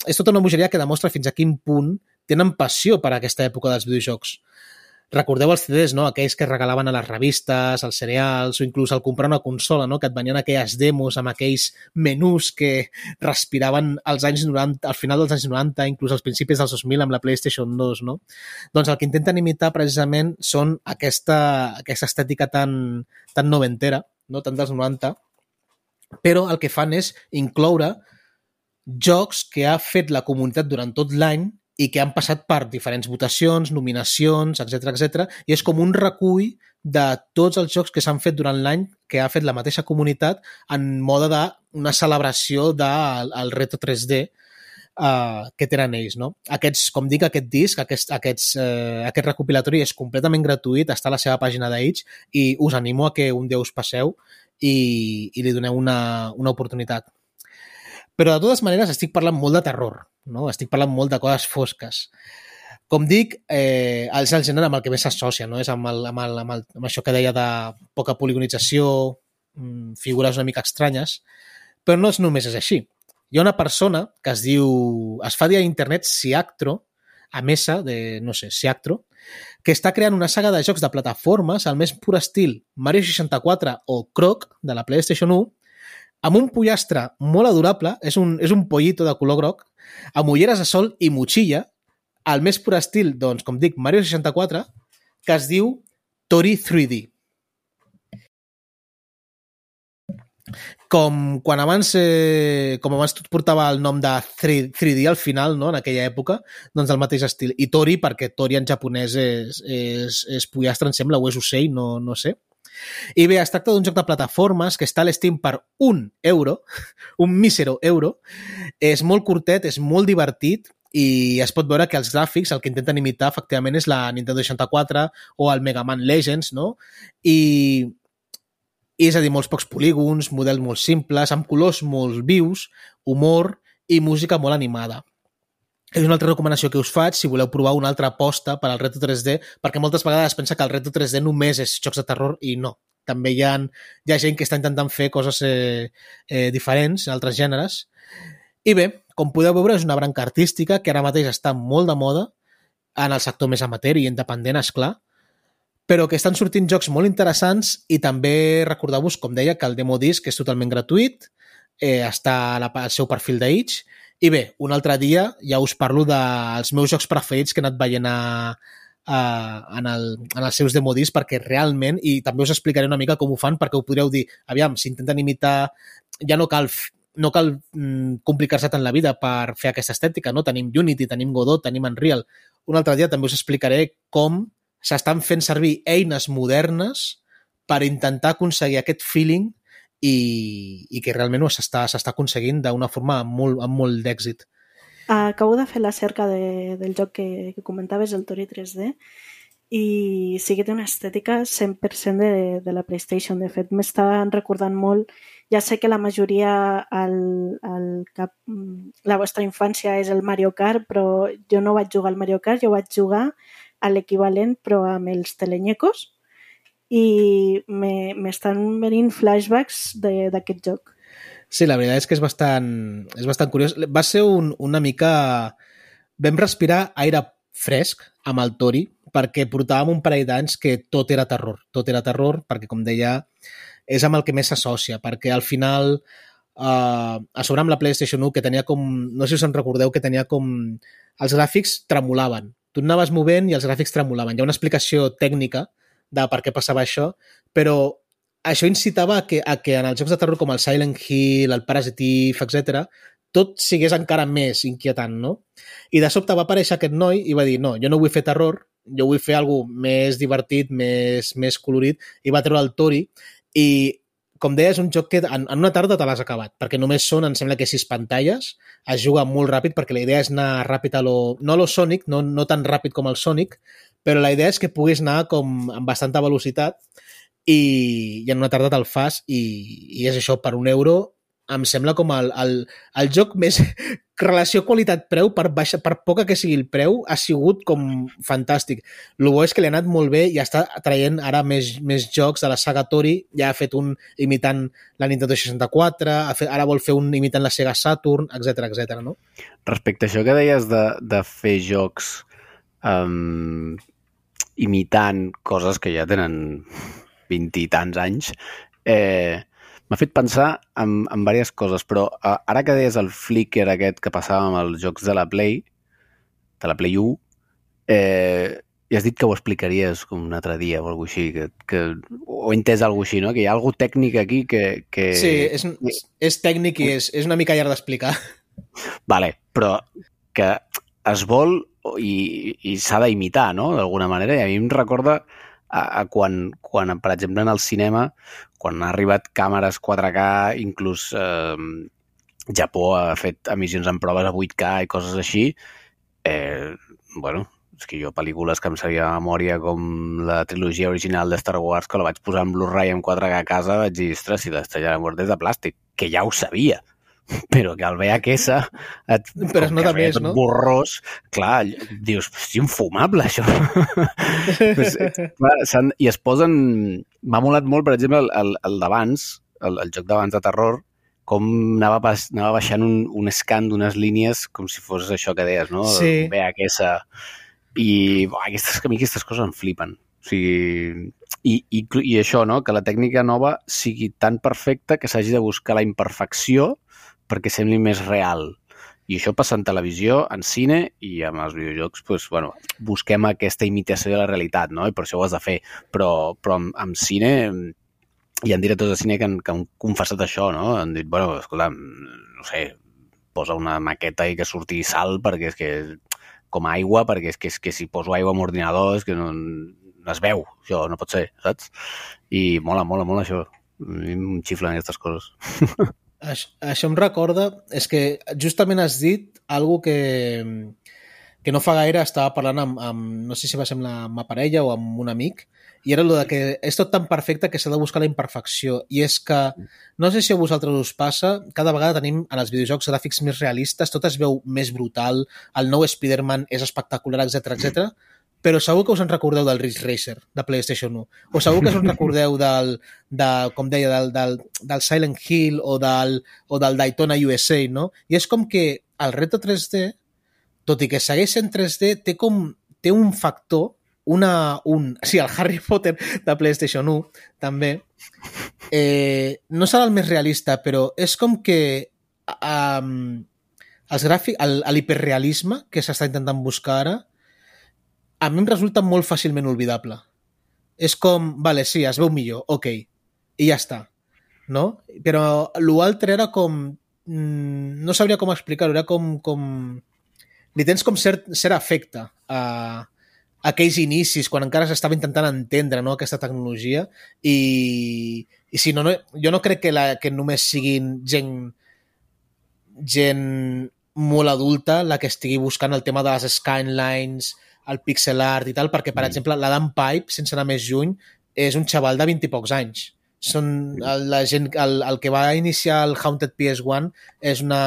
és tota una bogeria que demostra fins a quin punt tenen passió per aquesta època dels videojocs. Recordeu els CDs, no? Aquells que regalaven a les revistes, als cereals, o inclús al comprar una consola, no? Que et venien aquelles demos amb aquells menús que respiraven als anys 90, al final dels anys 90, inclús als principis dels 2000 amb la PlayStation 2, no? Doncs el que intenten imitar precisament són aquesta, aquesta estètica tan, tan noventera, no? Tan dels 90, però el que fan és incloure jocs que ha fet la comunitat durant tot l'any i que han passat per diferents votacions, nominacions, etc etc. i és com un recull de tots els jocs que s'han fet durant l'any que ha fet la mateixa comunitat en mode d'una celebració del de, Reto 3D uh, que tenen ells. No? Aquests, com dic, aquest disc, aquest, aquests, uh, aquest recopilatori és completament gratuït, està a la seva pàgina d'Age i us animo a que un dia us passeu i, i li doneu una, una oportunitat. Però de totes maneres estic parlant molt de terror, no? estic parlant molt de coses fosques. Com dic, eh, és el gènere amb el que més s'associa, no? és amb, el, amb, el, amb, el, amb això que deia de poca poligonització, mm, figures una mica estranyes, però no és només és així. Hi ha una persona que es diu, es fa dir a internet Siactro, a Mesa, de, no sé, Siactro, que està creant una saga de jocs de plataformes al més pur estil Mario 64 o Croc de la PlayStation 1 amb un pollastre molt adorable, és un, és un pollito de color groc, amb ulleres de sol i motxilla, al més pur estil, doncs, com dic, Mario 64, que es diu Tori 3D. com quan abans, eh, com abans tot portava el nom de 3, 3D al final, no? en aquella època, doncs el mateix estil. I Tori, perquè Tori en japonès és, és, és pollastre, em sembla, o és ocell, no, no sé. I bé, es tracta d'un joc de plataformes que està a l'Steam per un euro, un mísero euro. És molt curtet, és molt divertit i es pot veure que els gràfics el que intenten imitar efectivament és la Nintendo 64 o el Mega Man Legends, no? I, és a dir, molts pocs polígons, models molt simples, amb colors molt vius, humor i música molt animada. És una altra recomanació que us faig si voleu provar una altra aposta per al Reto 3D, perquè moltes vegades es pensa que el Reto 3D només és jocs de terror i no. També hi ha, hi ha gent que està intentant fer coses eh, eh, diferents en altres gèneres. I bé, com podeu veure, és una branca artística que ara mateix està molt de moda en el sector més amateur i independent, és clar, però que estan sortint jocs molt interessants i també recordeu-vos, com deia, que el demo disc és totalment gratuït, eh, està al seu perfil d'Itch, i bé, un altre dia ja us parlo dels meus jocs preferits que he anat veient a, a, en, el, en els seus demodis perquè realment, i també us explicaré una mica com ho fan perquè ho podreu dir, aviam, si intenten imitar, ja no cal no cal mm, complicar-se tant la vida per fer aquesta estètica, no? Tenim Unity, tenim Godot, tenim Unreal. Un altre dia també us explicaré com s'estan fent servir eines modernes per intentar aconseguir aquest feeling i, i que realment s'està aconseguint d'una forma amb molt, amb molt d'èxit. Acabo de fer la cerca de, del joc que, que comentaves, el Tori 3D, i sí que té una estètica 100% de, de la PlayStation. De fet, m'estan recordant molt... Ja sé que la majoria al, al cap, la vostra infància és el Mario Kart, però jo no vaig jugar al Mario Kart, jo vaig jugar a l'equivalent però amb els telenyecos i m'estan venint flashbacks d'aquest joc. Sí, la veritat és que és bastant, és bastant curiós. Va ser un, una mica... Vam respirar aire fresc amb el Tori perquè portàvem un parell d'anys que tot era terror. Tot era terror perquè, com deia, és amb el que més s'associa, perquè al final Uh, a sobre amb la PlayStation 1 que tenia com, no sé si us en recordeu que tenia com els gràfics tremolaven tu anaves movent i els gràfics tremolaven. Hi ha una explicació tècnica de per què passava això, però això incitava a que, a que en els jocs de terror com el Silent Hill, el Parasitive, etc, tot sigués encara més inquietant, no? I de sobte va aparèixer aquest noi i va dir, no, jo no vull fer terror, jo vull fer alguna més divertit, més, més colorit, i va treure el Tori, i com deia, és un joc que en, en una tarda te l'has acabat, perquè només són, em sembla que sis pantalles, es juga molt ràpid perquè la idea és anar ràpid a lo... no a lo Sonic, no, no tan ràpid com el Sonic, però la idea és que puguis anar com amb bastanta velocitat i, i en una tarda te'l fas i, i és això, per un euro em sembla com el, el, el joc més relació qualitat-preu per, baixa, per poca que sigui el preu ha sigut com fantàstic. El bo és que li ha anat molt bé i està traient ara més, més jocs de la saga Tori, ja ha fet un imitant la Nintendo 64, ha fet, ara vol fer un imitant la Sega Saturn, etc etc. no? Respecte a això que deies de, de fer jocs um, imitant coses que ja tenen 20 i tants anys, eh, m'ha fet pensar en, en diverses coses, però uh, ara que deies el flicker aquest que passava amb els jocs de la Play, de la Play 1, eh, i has dit que ho explicaries com un altre dia o alguna així, que, que, o he entès alguna així, no? que hi ha alguna tècnic aquí que... que... Sí, és, és, és tècnic i és, és una mica llarg d'explicar. Vale, però que es vol i, i s'ha d'imitar, no?, d'alguna manera, i a mi em recorda a, a quan, quan, per exemple, en el cinema, quan ha arribat càmeres 4K, inclús eh, Japó ha fet emissions en proves a 8K i coses així, eh, bueno, és que jo pel·lícules que em sabia de memòria com la trilogia original de Star Wars, que la vaig posar en Blu-ray en 4K a casa, vaig dir, ostres, si l'estrella de és de plàstic, que ja ho sabia, però que el VHS et, però es nota més, no? borrós, clar, dius, és infumable això pues, clar, i es posen m'ha molat molt, per exemple, el, el, el d'abans el, el joc d'abans de terror com anava, pas, anava baixant un, un scan d'unes línies com si fos això que deies, no? Sí. VHS i bo, aquestes, a mi aquestes coses em flipen o sigui, i, i, i això, no? que la tècnica nova sigui tan perfecta que s'hagi de buscar la imperfecció perquè sembli més real. I això passa en televisió, en cine i amb els videojocs, doncs, bueno, busquem aquesta imitació de la realitat, no? I per això ho has de fer. Però, però amb, amb cine hi ha directors de cine que han, que han confessat això, no? Han dit, bueno, escolta, no sé, posa una maqueta i que surti sal perquè és que com a aigua, perquè és que, és que si poso aigua amb ordinador és que no, no es veu, això no pot ser, saps? I mola, mola, mola això. A mi em xiflen aquestes coses. Això, això em recorda, és que justament has dit algo que, que no fa gaire estava parlant amb, amb, no sé si va ser amb la ma parella o amb un amic, i era el de que és tot tan perfecte que s'ha de buscar la imperfecció. I és que, no sé si a vosaltres us passa, cada vegada tenim en els videojocs gràfics més realistes, tot es veu més brutal, el nou Spider-Man és espectacular, etc etc però segur que us en recordeu del Ridge Racer de PlayStation 1 o segur que us en recordeu del, de, com deia, del, del, del Silent Hill o del, o del Daytona USA, no? I és com que el reto 3D, tot i que segueix en 3D, té com té un factor, una, un, sí, el Harry Potter de PlayStation 1, també, eh, no serà el més realista, però és com que um, els gràfics, l'hiperrealisme que s'està intentant buscar ara, a mi em resulta molt fàcilment olvidable. És com, vale, sí, es veu millor, ok, i ja està. No? Però l'altre era com... Mm, no sabria com explicar-ho, era com, com... Li tens com cert, cert afecte a, a aquells inicis, quan encara s'estava intentant entendre no, aquesta tecnologia i, i si no, no, jo no crec que, la, que només siguin gent gent molt adulta la que estigui buscant el tema de les skylines, el pixel art i tal, perquè, per mm. exemple, l'Adam Pipe, sense anar més juny, és un xaval de 20 i pocs anys. Són la gent, el, el que va iniciar el Haunted PS1 és una,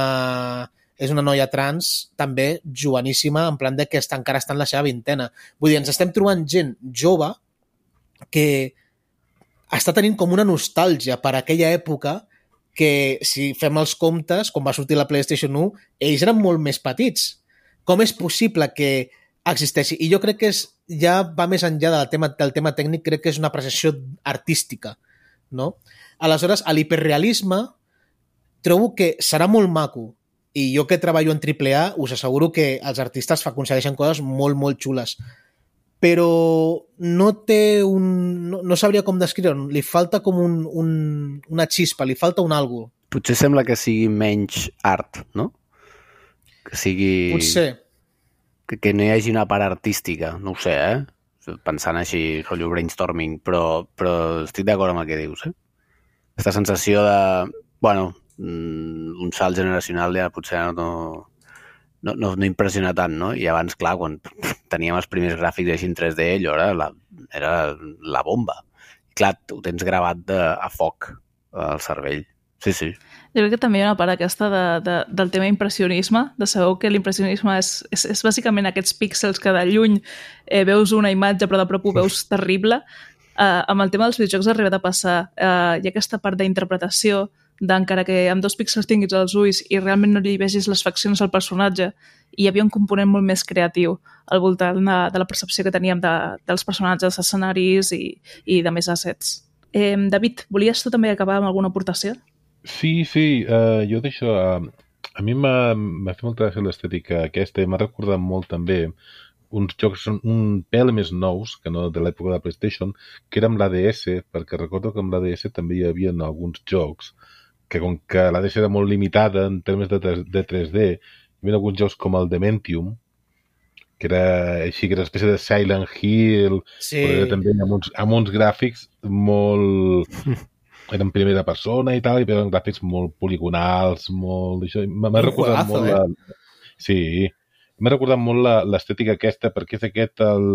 és una noia trans, també joveníssima, en plan de que està, encara està en la seva vintena. Vull dir, ens estem trobant gent jove que està tenint com una nostàlgia per aquella època que, si fem els comptes, quan va sortir la PlayStation 1, ells eren molt més petits. Com és possible que existeixi. I jo crec que és, ja va més enllà del tema, del tema tècnic, crec que és una apreciació artística. No? Aleshores, a l'hiperrealisme trobo que serà molt maco i jo que treballo en AAA us asseguro que els artistes aconsegueixen coses molt, molt xules però no té un... no, no sabria com descriure li falta com un, un, una xispa, li falta un algo. Potser sembla que sigui menys art, no? Que sigui... Potser que, que no hi hagi una part artística, no ho sé, eh? Pensant així, rotllo brainstorming, però, però estic d'acord amb el que dius, eh? Aquesta sensació de, bueno, mm, un salt generacional ja potser no, no, no, no impressiona tant, no? I abans, clar, quan teníem els primers gràfics així en 3D, allò era la, era la bomba. clar, ho tens gravat de, a foc al cervell. Sí, sí. Jo crec que també hi ha una part aquesta de, de, del tema impressionisme, de saber que l'impressionisme és, és, és bàsicament aquests píxels que de lluny eh, veus una imatge però de prop ho veus terrible. Eh, amb el tema dels videojocs ha arribat a passar. Eh, hi ha aquesta part d'interpretació d'encara que amb dos píxels tinguis els ulls i realment no li vegis les faccions al personatge, hi havia un component molt més creatiu al voltant de, de la percepció que teníem de, dels personatges, escenaris i, i de més assets. Eh, David, volies tu també acabar amb alguna aportació? Sí, sí, uh, jo d'això... Uh, a mi m'ha fet molta gràcia l'estètica aquesta i m'ha recordat molt també uns jocs un pèl més nous, que no de l'època de la PlayStation, que era amb l'ADS, perquè recordo que amb l'ADS també hi havia alguns jocs que com que l'ADS era molt limitada en termes de, de 3D, hi havia alguns jocs com el Dementium, que era així, que era una espècie de Silent Hill, Sí. però era també amb uns, amb uns gràfics molt... eren en primera persona i tal, i eren gràfics molt poligonals, molt... M'ha recordat juegazo, molt... eh? La... Sí, m'ha recordat molt l'estètica aquesta, perquè és aquest el...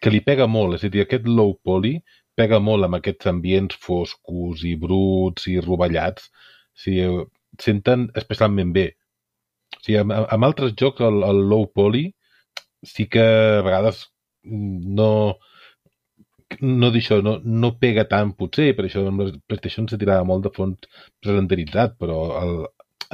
que li pega molt, és a dir, aquest low poly pega molt amb aquests ambients foscos i bruts i rovellats. O sigui, senten especialment bé. O sigui, amb, amb altres jocs, el, el low poly sí que a vegades no no d'això, no, no pega tant potser, per això amb les PlayStation se tirava molt de fons renderitzat, però el,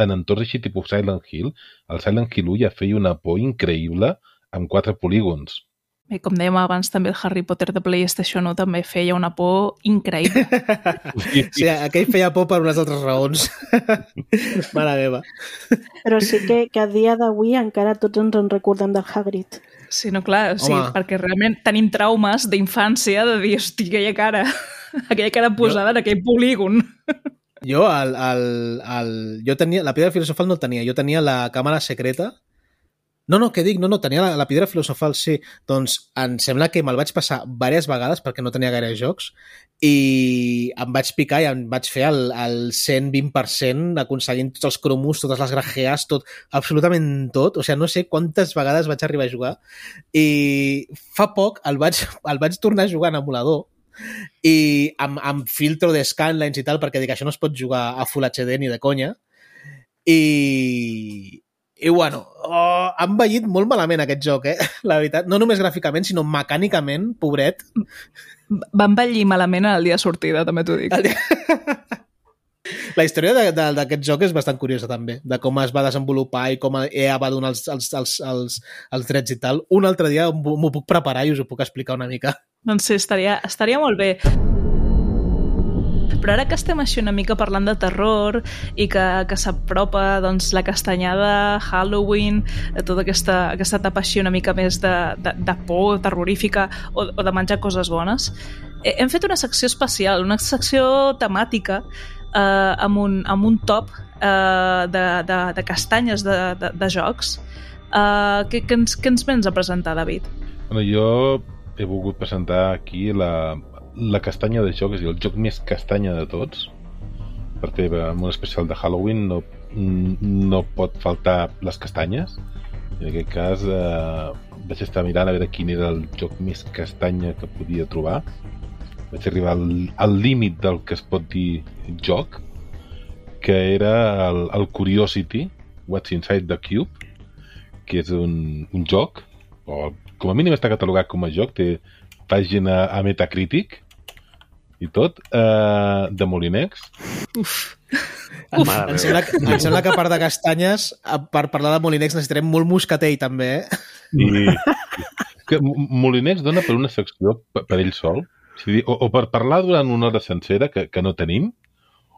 en entorns així tipus Silent Hill, el Silent Hill 1 ja feia una por increïble amb quatre polígons. Bé, com dèiem abans, també el Harry Potter de PlayStation 1 també feia una por increïble. Sí, Sí, aquell feia por per unes altres raons. Mare meva. Però sí que, que a dia d'avui encara tots ens en recordem del Hagrid. Sí, no, clar, sí, Home. perquè realment tenim traumes d'infància de dir, hosti, aquella cara, aquella cara posada en aquell polígon. Jo, el, el, el, jo tenia, la piedra filosofal no tenia, jo tenia la càmera secreta. No, no, què dic? No, no, tenia la, la piedra filosofal, sí. Doncs em sembla que me'l vaig passar diverses vegades perquè no tenia gaire jocs i em vaig picar i em vaig fer el, el 120% aconseguint tots els cromos, totes les grajees, tot, absolutament tot. O sigui, no sé quantes vegades vaig arribar a jugar i fa poc el vaig, el vaig tornar a jugar en emulador i amb, amb filtro de scanlines i tal, perquè dic, això no es pot jugar a Full HD ni de conya. I, i bueno, oh, ha envellit molt malament aquest joc, eh? La veritat. No només gràficament, sinó mecànicament, pobret. Va envellir malament el dia de sortida, també t'ho dic. La història d'aquest joc és bastant curiosa, també, de com es va desenvolupar i com EA va donar els, els, els, els, els drets i tal. Un altre dia m'ho m'ho puc preparar i us ho puc explicar una mica. Doncs sí, estaria, estaria molt bé. Però ara que estem així una mica parlant de terror i que, que s'apropa doncs, la castanyada, Halloween, eh, tota aquesta, aquesta etapa així una mica més de, de, de por terrorífica o, o de menjar coses bones, eh, hem fet una secció especial, una secció temàtica eh, amb, un, amb un top eh, de, de, de castanyes de, de, de jocs. Eh, què, què, ens, què ens vens a presentar, David? Bueno, jo he volgut presentar aquí la, la castanya de joc, és a dir, el joc més castanya de tots, perquè en un especial de Halloween no, no pot faltar les castanyes. En aquest cas eh, vaig estar mirant a veure quin era el joc més castanya que podia trobar. Vaig arribar al, al límit del que es pot dir joc, que era el, el Curiosity, What's Inside the Cube, que és un, un joc, o com a mínim està catalogat com a joc, té pàgina a Metacritic i tot, eh, de Molinex. Uf, Uf, Mare em, sembla, que- em sembla que a part de castanyes, per parlar de Molinex necessitarem molt moscatell, també, eh? I que Molinex dona per una secció per, per ell sol, és a dir, o, o per parlar durant una hora sencera, que, que no tenim,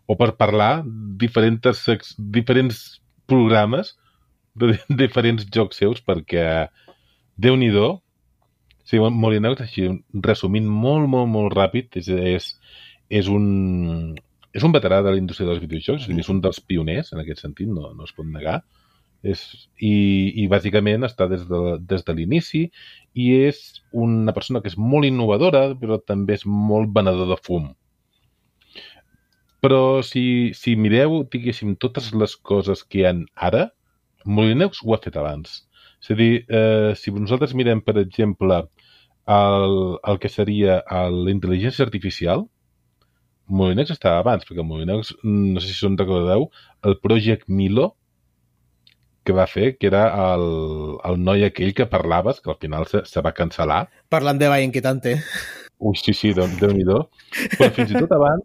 o per parlar diferents, sex, diferents programes de diferents jocs seus, perquè Déu-n'hi-do, Sí, Molinex, així, resumint molt, molt, molt ràpid, és, és, és, un, és un veterà de la indústria dels videojocs, dir, és un dels pioners, en aquest sentit, no, no es pot negar, és, i, i bàsicament està des de, des de l'inici i és una persona que és molt innovadora, però també és molt venedor de fum. Però si, si mireu, diguéssim, totes les coses que hi han ara, Molinex ho ha fet abans. És a dir, eh, si nosaltres mirem, per exemple, el, el que seria el- la intel·ligència artificial, Molinex estava abans, perquè Molinex, no sé si se'n recordeu, el Project Milo que va fer, que era el, el noi aquell que parlaves, que al final se, se va cancel·lar. Parlant de Valle Inquietante. Ui, sí, sí, déu déu nhi Però fins i tot abans,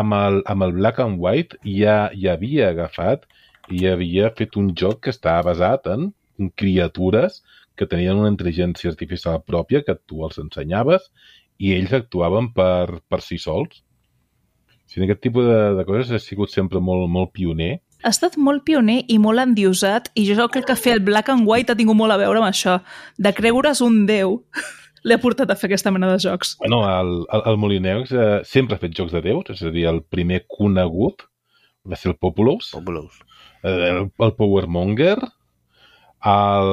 amb el, amb el Black and White, ja, ja havia agafat i havia fet un joc que estava basat en criatures que tenien una intel·ligència artificial pròpia que tu els ensenyaves i ells actuaven per, per si sols. O sigui, en aquest tipus de, de coses ha sigut sempre molt, molt pioner. Ha estat molt pioner i molt endiosat i jo crec que fer el Black and White ha tingut molt a veure amb això. De creure's un déu l'ha portat a fer aquesta mena de jocs. Bueno, el, el, el Molinex eh, sempre ha fet jocs de déus, és a dir, el primer conegut va ser el Populous, Populous. el, el Powermonger, el,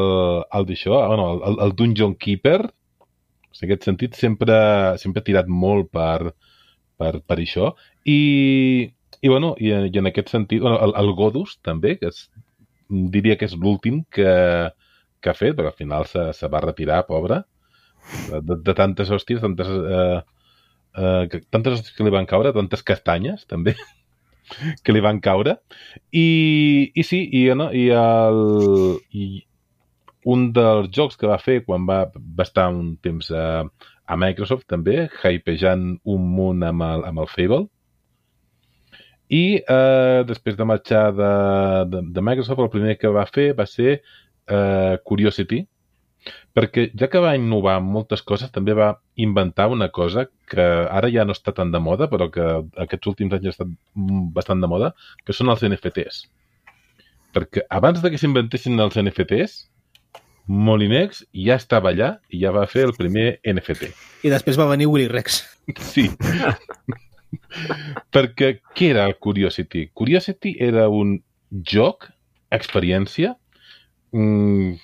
el d'això, bueno, el, el Dungeon Keeper, en aquest sentit sempre, sempre ha tirat molt per, per, per això, i, i, bueno, i, i en aquest sentit, bueno, el, el Godus també, que és, diria que és l'últim que, que ha fet, però al final se, se va retirar, pobre, de, de tantes hòsties, tantes, eh, eh, tantes hòsties que li van caure, tantes castanyes, també, que li van caure. I, i sí, i, no, i, el, i un dels jocs que va fer quan va, va estar un temps a, a Microsoft també, hypejant un munt amb el, amb el Fable. I eh, després de marxar de, de, de Microsoft, el primer que va fer va ser eh, Curiosity, perquè ja que va innovar en moltes coses, també va inventar una cosa que ara ja no està tan de moda, però que aquests últims anys ha estat bastant de moda, que són els NFTs. Perquè abans de que s'inventessin els NFTs, Molinex ja estava allà i ja va fer el primer NFT. I després va venir Willy Rex. Sí. Perquè què era el Curiosity? Curiosity era un joc, experiència, mm,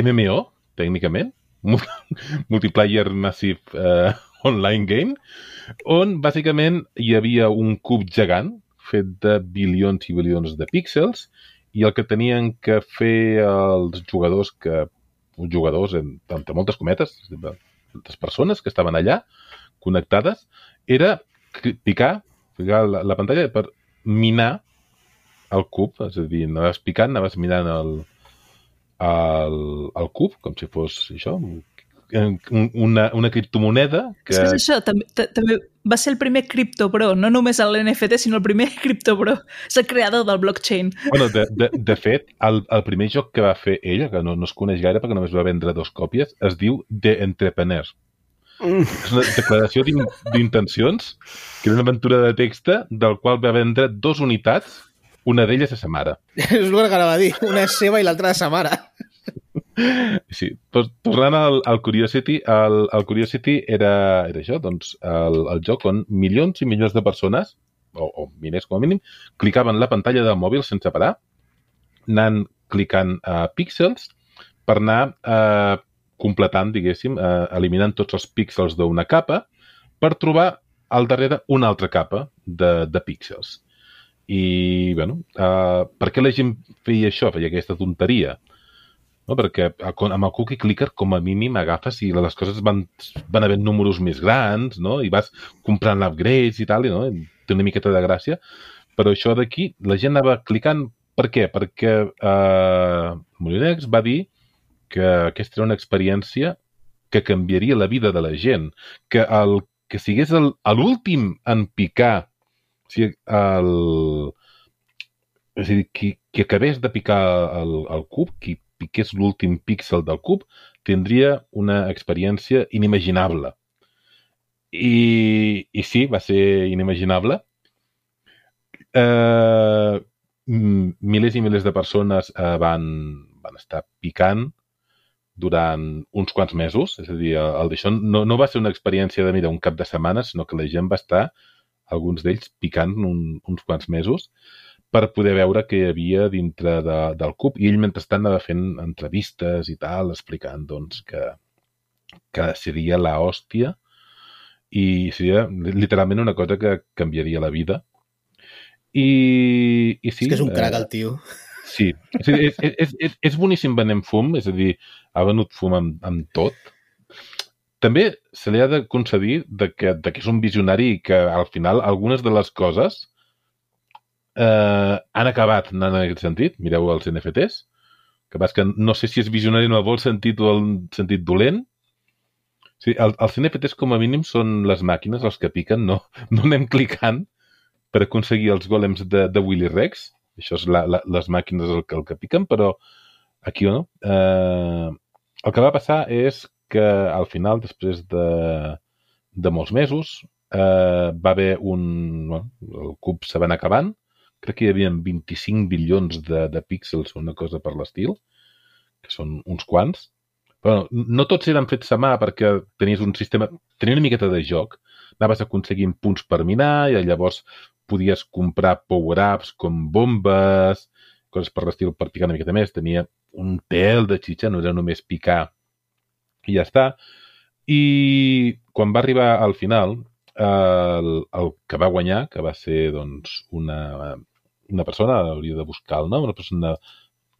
MMO, tècnicament, Multiplayer Massive eh, Online Game, on bàsicament hi havia un cub gegant fet de bilions i bilions de píxels i el que tenien que fer els jugadors que jugadors, entre moltes cometes, les persones que estaven allà connectades, era picar, picar la, la pantalla per minar el cub, és a dir, anaves picant, anaves mirant el, el, el cub, com si fos això, una, una criptomoneda que... És que és això, també, també va ser el primer criptobro, no només l'NFT, sinó el primer criptobro. És el creador del blockchain. Bueno, de, de, de fet, el, el primer joc que va fer ell, que no, no es coneix gaire perquè només va vendre dos còpies, es diu The Entrepreneur. Mm. És una declaració d'intencions, que era una aventura de texta del qual va vendre dos unitats, una d'elles a sa mare. És el que anava a dir, una és seva i l'altra de sa mare. Sí, tornant al, al Curiosity, el, el Curiosity era, era això, doncs el, el joc on milions i milions de persones, o, o milers com a mínim, clicaven la pantalla del mòbil sense parar, anant clicant a uh, píxels per anar uh, completant, diguéssim, uh, eliminant tots els píxels d'una capa per trobar al darrere una altra capa de, de píxels. I, bueno, uh, per què la gent feia això, feia aquesta tonteria? no? perquè amb el cookie clicker com a mínim agafes i les coses van, van havent números més grans no? i vas comprant upgrades i tal, i, no? té una miqueta de gràcia, però això d'aquí la gent anava clicant, per què? Perquè eh, Molinex va dir que aquesta era una experiència que canviaria la vida de la gent, que el que sigués l'últim en picar, o sigui, el, és a dir, qui, qui acabés de picar el, el cub, qui piqués l'últim píxel del cub, tindria una experiència inimaginable. I, i sí, va ser inimaginable. Eh, milers i milers de persones eh, van, van estar picant durant uns quants mesos, és a dir, el d'això no, no va ser una experiència de, mira, un cap de setmana, sinó que la gent va estar, alguns d'ells, picant un, uns quants mesos, per poder veure què hi havia dintre de, del CUP i ell mentrestant anava fent entrevistes i tal, explicant doncs, que, que seria la hòstia i seria literalment una cosa que canviaria la vida. I, i sí, és que és un crac, el tio. Sí, és, és, és, és, és boníssim venent fum, és a dir, ha venut fum amb, amb tot, també se li ha de concedir de que, de que és un visionari i que al final algunes de les coses eh, han acabat anant en aquest sentit. Mireu els NFTs, que vas que no sé si és visionari en el vol sentit o el sentit dolent. Sí, el, els NFTs com a mínim són les màquines els que piquen, no, no anem clicant per aconseguir els golems de, de Willy Rex. Això és la, la, les màquines el que, el que piquen, però aquí no. Eh, el que va passar és que al final, després de, de molts mesos, eh, va haver un... Bueno, el cub se van acabant, crec que hi havia 25 bilions de, de píxels o una cosa per l'estil, que són uns quants. Però no tots eren fets a mà perquè tenies un sistema... Tenia una miqueta de joc. Anaves aconseguint punts per minar i llavors podies comprar power-ups com bombes, coses per l'estil per picar una miqueta més. Tenia un tel de xitxa, no era només picar i ja està. I quan va arribar al final, el, el que va guanyar, que va ser doncs, una, una persona, hauria de buscar el nom, una persona,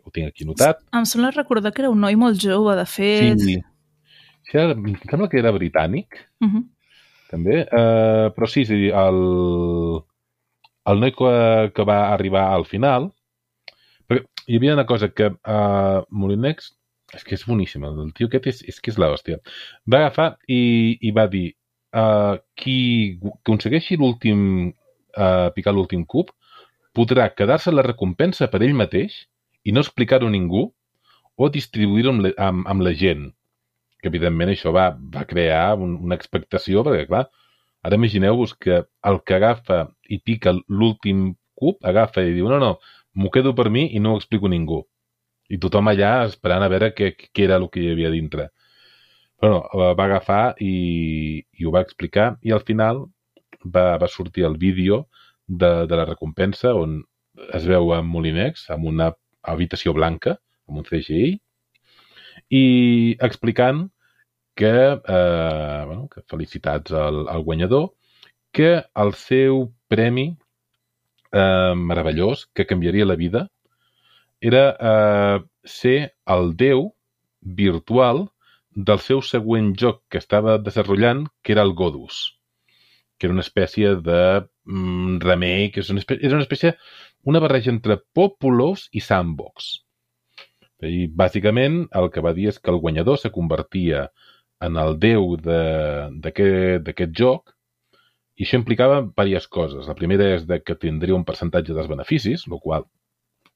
ho tinc aquí notat. Em sembla recordar que era un noi molt jove, de fet. Sí, sí era, em sembla que era britànic, Uh -huh. també, uh, però sí, sí el, el noi que, que va arribar al final, perquè hi havia una cosa que uh, Molinex, és que és boníssima, el tio aquest és, és que és la hòstia, va agafar i, i va dir uh, qui aconsegueixi l'últim, uh, picar l'últim cub, podrà quedar-se la recompensa per ell mateix i no explicar-ho a ningú o distribuir-ho amb, amb, amb la gent. Que, evidentment, això va, va crear un, una expectació, perquè, clar, ara imagineu-vos que el que agafa i pica l'últim cub, agafa i diu, no, no, m'ho quedo per mi i no ho explico a ningú. I tothom allà esperant a veure què, què era el que hi havia dintre. Però no, va agafar i, i ho va explicar i al final va, va sortir el vídeo de, de la recompensa on es veu a Molinex amb una habitació blanca, amb un CGI, i explicant que, eh, bueno, que felicitats al, al guanyador, que el seu premi eh, meravellós, que canviaria la vida, era eh, ser el déu virtual del seu següent joc que estava desenvolupant, que era el Godus, que era una espècie de mm, remake, és una espècie, és una espècie, una barreja entre Populous i Sandbox. I bàsicament el que va dir és que el guanyador se convertia en el déu d'aquest joc i això implicava diverses coses. La primera és de que tindria un percentatge dels beneficis, el qual,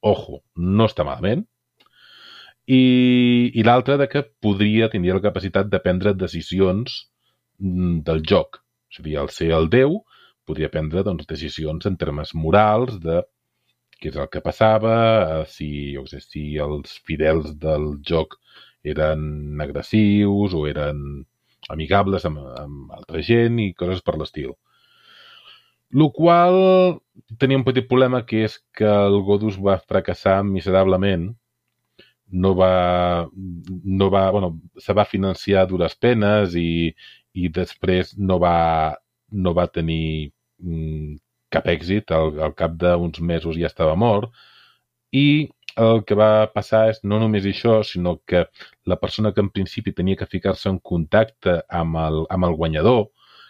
ojo, no està malament, i, i l'altra de que podria, tindria la capacitat de prendre decisions mm, del joc. És a dir, al ser el déu, podria prendre doncs, decisions en termes morals de què és el que passava, eh, si, jo sé, si els fidels del joc eren agressius o eren amigables amb, amb altra gent i coses per l'estil. Lo qual tenia un petit problema que és que el Godus va fracassar miserablement. No va, no va, bueno, se va financiar a dures penes i, i després no va, no va tenir mm, cap èxit. Al, al cap d'uns mesos ja estava mort. I el que va passar és no només això, sinó que la persona que en principi tenia que ficar-se en contacte amb el, amb el guanyador,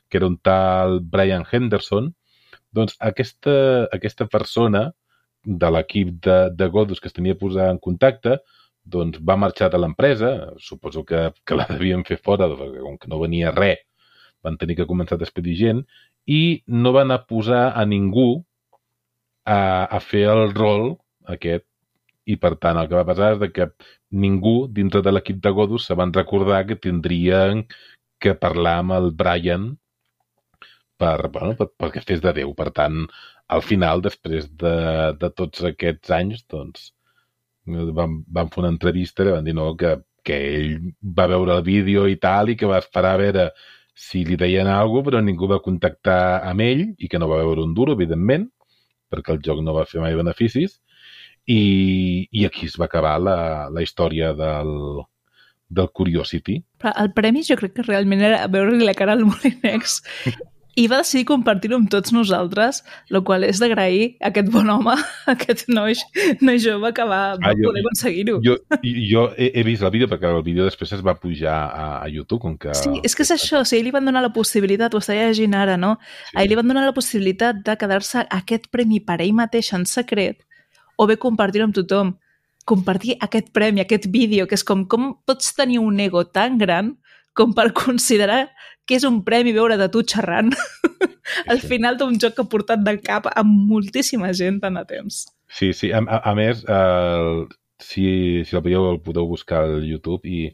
que era un tal Brian Henderson, doncs aquesta, aquesta persona de l'equip de, de Godus que es tenia posar en contacte doncs va marxar de l'empresa, suposo que, que la devien fer fora, perquè com que no venia res, van tenir que començar a despedir gent, i no van a posar a ningú a, a fer el rol aquest. I per tant el que va passar és que ningú dintre de l'equip de Godus se van recordar que tindrien que parlar amb el Brian per, bueno, per, perquè fes de Déu. Per tant, al final, després de, de tots aquests anys, doncs, van, van fer una entrevista i van dir no, que, que ell va veure el vídeo i tal i que va esperar a veure si li deien alguna cosa, però ningú va contactar amb ell i que no va veure un duro, evidentment, perquè el joc no va fer mai beneficis, i, i aquí es va acabar la, la història del, del Curiosity. Però el premi jo crec que realment era veure-li la cara al Molinex i va decidir compartir-ho amb tots nosaltres, el qual és d'agrair a aquest bon home, a aquest noi, noi jove que va, va Ah, jo- poder aconseguir-ho. Jo, jo he, he vist el vídeo perquè el vídeo després es va pujar a, a YouTube, com que... Sí, és que és això, o sigui, li van donar la possibilitat, ho estava llegint ara, no? Sí. A ell li van donar la possibilitat de quedar-se aquest premi per ell mateix en secret o bé compartir-ho amb tothom. Compartir aquest premi, aquest vídeo, que és com, com pots tenir un ego tan gran com per considerar que és un premi veure de tu xerrant al sí. final d'un joc que ha portat del cap a moltíssima gent tant a temps. Sí, sí. A, a, a més, el, si, si el veieu, el podeu buscar al YouTube i,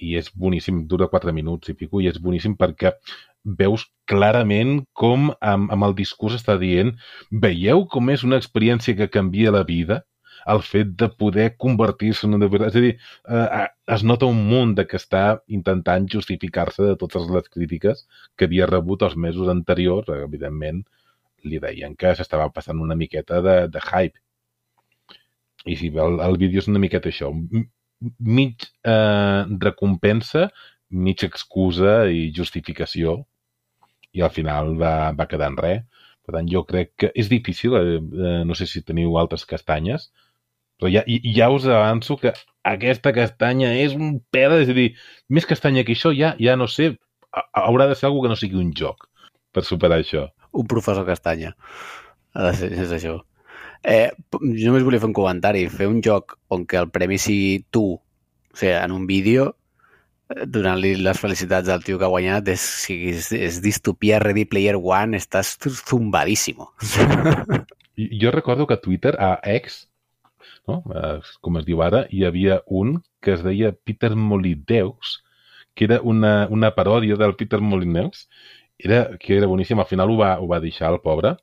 i és boníssim, dura 4 minuts i pico, i és boníssim perquè veus clarament com amb, amb el discurs està dient veieu com és una experiència que canvia la vida el fet de poder convertir-se en una... És a dir, eh, es nota un munt de que està intentant justificar-se de totes les crítiques que havia rebut els mesos anteriors. Evidentment, li deien que s'estava passant una miqueta de, de hype. I si el, el vídeo és una miqueta això, mig eh, recompensa, mig excusa i justificació, i al final va, va quedar en res. Per tant, jo crec que és difícil, eh, eh, no sé si teniu altres castanyes, però ja, ja us avanço que aquesta castanya és un peda, és a dir, més castanya que això, ja, ja no sé, ha- haurà de ser alguna que no sigui un joc per superar això. Un professor castanya. És això. Eh, jo només volia fer un comentari. Fer un joc on que el premi sigui tu, o sigui, en un vídeo, eh, donant-li les felicitats al tio que ha guanyat, és, és, és distopia Ready Player One, estàs zumbadíssimo. Jo recordo que a Twitter, a X, no? eh, com es diu ara, hi havia un que es deia Peter Molyneux, que era una, una paròdia del Peter Molyneux, era, que era boníssim, al final ho va, ho va deixar el pobre,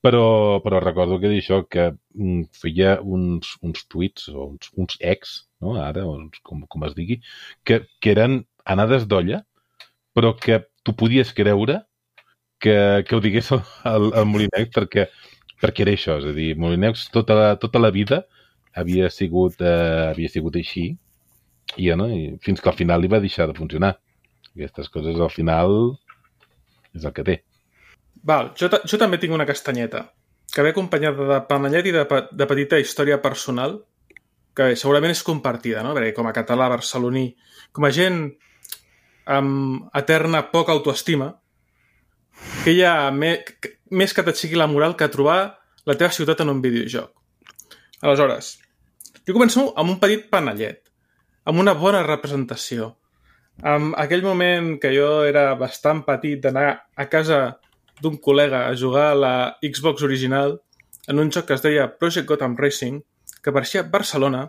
però, però recordo que d'això que mm, feia uns, uns tuits o uns, uns ex, no? ara, uns, com, com es digui, que, que eren anades d'olla, però que tu podies creure que, que ho digués el, el, el Molinex perquè, perquè era això, és a dir, Molinex tota la, tota la vida havia sigut, eh, havia sigut així i, no? I fins que al final li va deixar de funcionar. Aquestes coses al final és el que té. Val, jo, ta- jo també tinc una castanyeta que ve acompanyada de panellet i de, pe- de petita història personal que segurament és compartida, no? Perquè com a català barceloní, com a gent amb eterna poca autoestima, que hi ha me, més que sigui la moral que trobar la teva ciutat en un videojoc. Aleshores, jo començo amb un petit panellet, amb una bona representació, amb aquell moment que jo era bastant petit d'anar a casa d'un col·lega a jugar a la Xbox original en un joc que es deia Project Gotham Racing, que apareixia a Barcelona,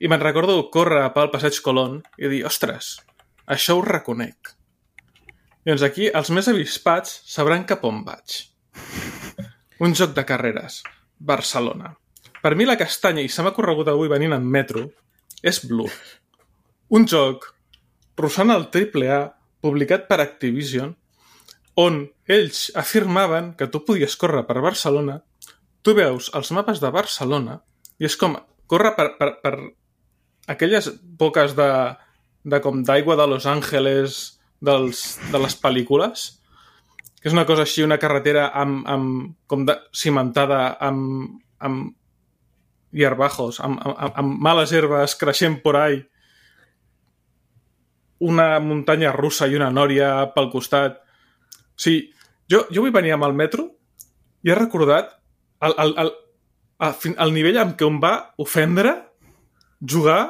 i me'n recordo córrer pel passeig Colón i dir, ostres, això ho reconec. Doncs aquí els més avispats sabran cap on vaig. Un joc de carreres. Barcelona. Per mi la castanya, i se m'ha corregut avui venint en metro, és Blur. Un joc russant el AAA publicat per Activision on ells afirmaven que tu podies córrer per Barcelona, tu veus els mapes de Barcelona i és com córrer per, per, per aquelles boques de, de com d'aigua de Los Angeles dels, de les pel·lícules, que és una cosa així, una carretera amb, amb, com de, cimentada amb, amb hierbajos, amb, amb, amb males herbes creixent por ahí, una muntanya russa i una nòria pel costat. O sigui, jo, jo vull venir amb el metro i he recordat el, el, el, el, el nivell amb què em va ofendre jugar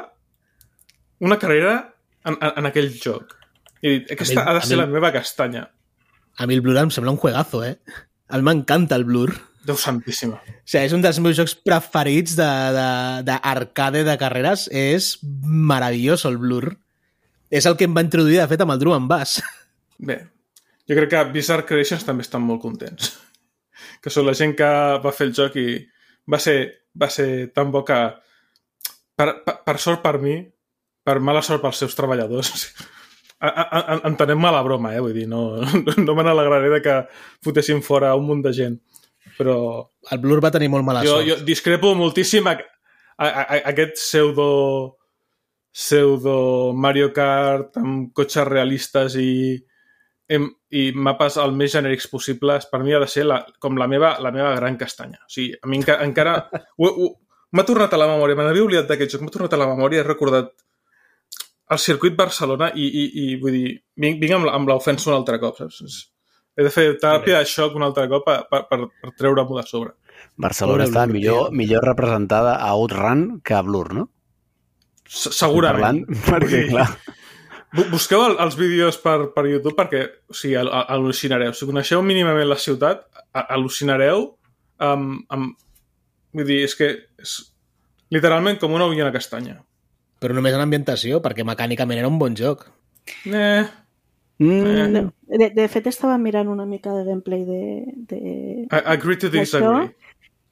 una carrera en, en, en aquell joc. I he dit, aquesta mi- ha de ser mi- la meva castanya. A mi el Blur em sembla un juegazo, eh? A mi m'encanta el Blur. Déu santíssima. O sigui, és un dels meus jocs preferits d'arcade de, d'arcade de carreres. És meravelloso el Blur. És el que em va introduir, de fet, amb el Drum and Bass. Bé, jo crec que Bizarre Creations també estan molt contents. Que són la gent que va fer el joc i va ser, va ser tan bo que per, per, per sort per mi, per mala sort pels seus treballadors, a- a- a- entenem mala broma, eh? Vull dir, no, no me n'alegraré de que fotessin fora un munt de gent. Però El Blur va tenir molt mala jo, sort. jo discrepo moltíssim a, a, a, aquest pseudo pseudo Mario Kart amb cotxes realistes i, i mapes el més genèrics possibles, per mi ha de ser la, com la meva, la meva gran castanya. O sigui, a mi enca, encara... M'ha tornat a la memòria, me n'havia oblidat d'aquest joc, m'ha tornat a la memòria, he recordat el circuit Barcelona i, i, i vull dir, vinc, vinc amb, la- amb l'ofensa un altre cop, saps? És- He de fer teràpia de xoc un altre cop per, per, per, per treure-m'ho de sobre. Barcelona està millor, millor representada a Outrun que a Blur, no? Se- Segurament. Parlant, perquè, clar, Bu- Busqueu el, els vídeos per, per YouTube perquè o sigui, al- al- al·lucinareu. Si coneixeu mínimament la ciutat, a- al·lucinareu amb, amb... Vull dir, és que és literalment com una ullina castanya. Però només en ambientació, perquè mecànicament era un bon joc. Eh, mm, No. De, de fet, estava mirant una mica de gameplay de, de, I- agree to disagree.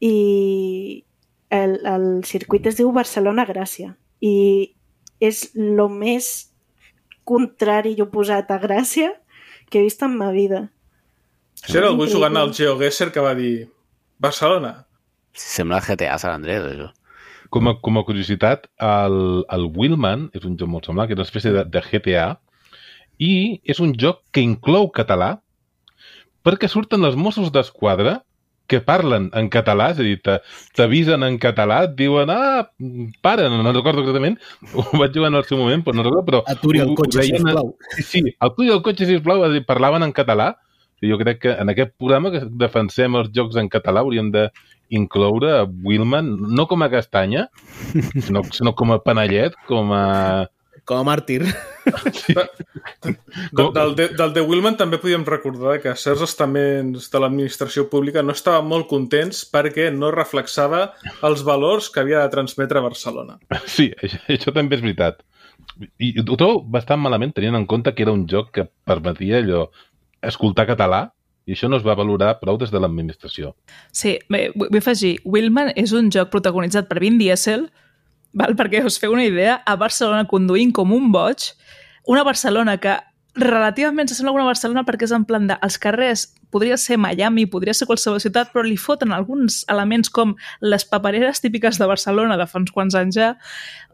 i el, el circuit es diu Barcelona-Gràcia i és el més contrari i oposat a Gràcia que he vist en ma vida. Això era algú jugant al GeoGuessr que va dir Barcelona. sembla GTA San Andrés, això. Com a, com a curiositat, el, el Willman és un joc molt semblant, que és una espècie de, de GTA, i és un joc que inclou català perquè surten els Mossos d'Esquadra que parlen en català, és a dir, t'avisen en català, et diuen, ah, para, no, no recordo exactament, ho vaig jugar en el seu moment, però no recordo, però... Aturi el cotxe, deien- sisplau. Sí, sí, aturi el cotxe, sisplau, dir, parlaven en català. Jo crec que en aquest programa que defensem els jocs en català hauríem de incloure Willman, no com a castanya, sinó, sinó com a panellet, com a... Com a màrtir. De, del, de, del de Willman també podíem recordar que certs estaments de l'administració pública no estaven molt contents perquè no reflexava els valors que havia de transmetre Barcelona. Sí, això, això també és veritat. I ho trobo bastant malament tenint en compte que era un joc que permetia allò escoltar català i això no es va valorar prou des de l'administració. Sí, bé, vull afegir, Willman és un joc protagonitzat per Vin Diesel, val? perquè us feu una idea, a Barcelona conduint com un boig, una Barcelona que relativament s'assembla a una Barcelona perquè és en plan de, els carrers podria ser Miami, podria ser qualsevol ciutat, però li foten alguns elements com les papereres típiques de Barcelona de fa uns quants anys ja,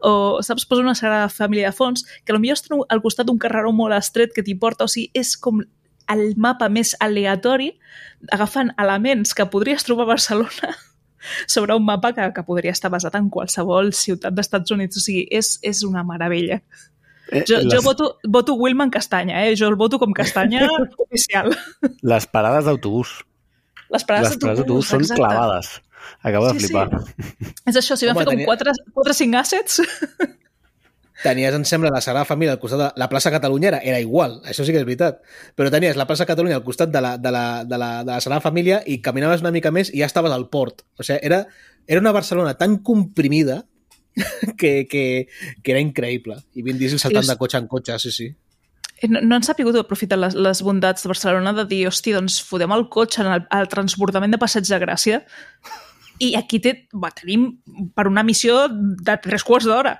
o saps, posa una sagrada família de fons, que potser estan al costat d'un carreró molt estret que t'hi porta, o sigui, és com el mapa més aleatori, agafant elements que podries trobar a Barcelona sobre un mapa que, que podria estar basat en qualsevol ciutat d'Estats Units. O sigui, és, és una meravella. Eh, Jo, les, jo voto, voto Willman Castanya, eh? Jo el voto com castanya oficial. les parades d'autobús. Les parades d'autobús són exacte. clavades. Acabo de Sí, sí. flipar. És això, si van Home, fer com tenia- 4, 4 o 5 assets, Tenies, em sembla, la Sagrada Família al costat de la plaça Catalunya era, era igual, això sí que és veritat. Però tenies la plaça Catalunya al costat de la, de la, de la, de la Sagrada Família i caminaves una mica més i ja estaves al port. O sigui, era, era una Barcelona tan comprimida que, que, que era increïble. I Vin Diesel saltant És- de cotxe en cotxe, sí, sí. no, no han sabut aprofitar les, les bondats de Barcelona de dir, hosti, doncs fotem el cotxe en el, el transbordament de Passeig de Gràcia i aquí té, va, tenim per una missió de tres quarts d'hora.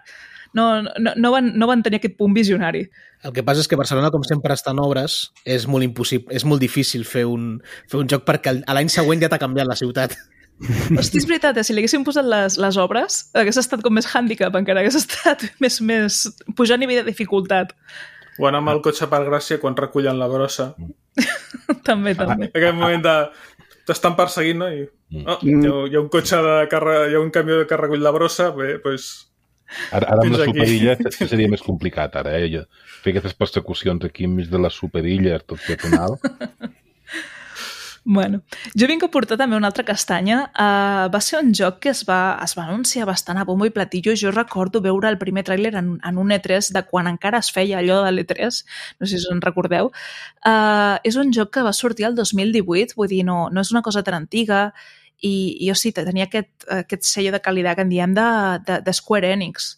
No, no, no, van, no van tenir aquest punt visionari. El que passa és que Barcelona, com sempre està en obres, és molt impossible, és molt difícil fer un, fer un joc perquè l'any següent ja t'ha canviat la ciutat. Hosti, és veritat, eh? si li haguéssim posat les, les obres, hagués estat com més hàndicap, encara hagués estat més, més... pujar a nivell de dificultat. O anar amb el cotxe per Gràcia quan recullen la brossa. també, també. Aquell moment de... T'estan perseguint, no? I, oh, hi, ha, hi ha un cotxe de carre... Hi ha un camió que recull la brossa, bé, doncs... Pues, Ara, ara amb aquí. superilles seria més complicat, ara, eh? Jo- Fer aquestes persecucions aquí enmig de les superilles, tot peatonal. Bueno, jo vinc a portar també una altra castanya. Uh, va ser un joc que es va, es va anunciar bastant a bombo i platillo. Jo recordo veure el primer tràiler en, en un E3 de quan encara es feia allò de l'E3, no sé si us en recordeu. Uh, és un joc que va sortir el 2018, vull dir, no, no és una cosa tan antiga, i, jo sí, tenia aquest, aquest sello de qualitat que en diem de, de, de Square Enix.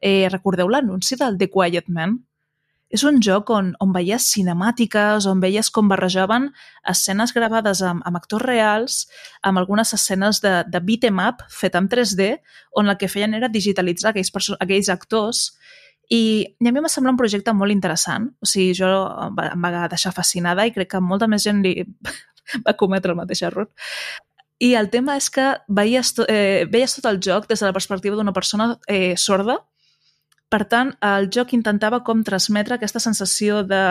Eh, recordeu l'anunci del The Quiet Man? És un joc on, on veies cinemàtiques, on veies com barrejaven escenes gravades amb, amb actors reals, amb algunes escenes de, de beat em up fet en 3D, on el que feien era digitalitzar aquells, aquells actors i, i a mi em va semblar un projecte molt interessant. O sigui, jo em va, em va deixar fascinada i crec que molta més gent li va cometre el mateix error. I el tema és que veies, to, eh, veies tot el joc des de la perspectiva d'una persona eh, sorda. Per tant, el joc intentava com transmetre aquesta sensació de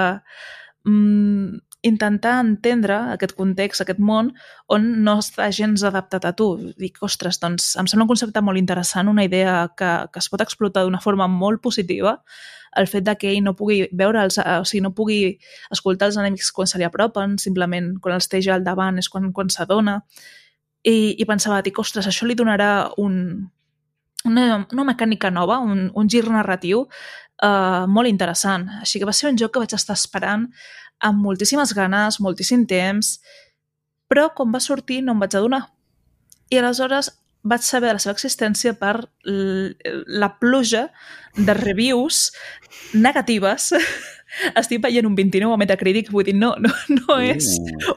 mm, intentar entendre aquest context, aquest món, on no està gens adaptat a tu. Dic, ostres, doncs em sembla un concepte molt interessant, una idea que, que es pot explotar d'una forma molt positiva, el fet de que ell no pugui veure els, o sigui, no pugui escoltar els enemics quan se li apropen, simplement quan els té ja al davant és quan, quan s'adona. I, I pensava, dic, ostres, això li donarà un, una, una mecànica nova, un, un gir narratiu uh, molt interessant. Així que va ser un joc que vaig estar esperant amb moltíssimes ganes, moltíssim temps, però quan va sortir no em vaig adonar. I aleshores vaig saber de la seva existència per la pluja de reviews negatives. Estic veient un 29 a Metacritic, vull dir, no, no, no és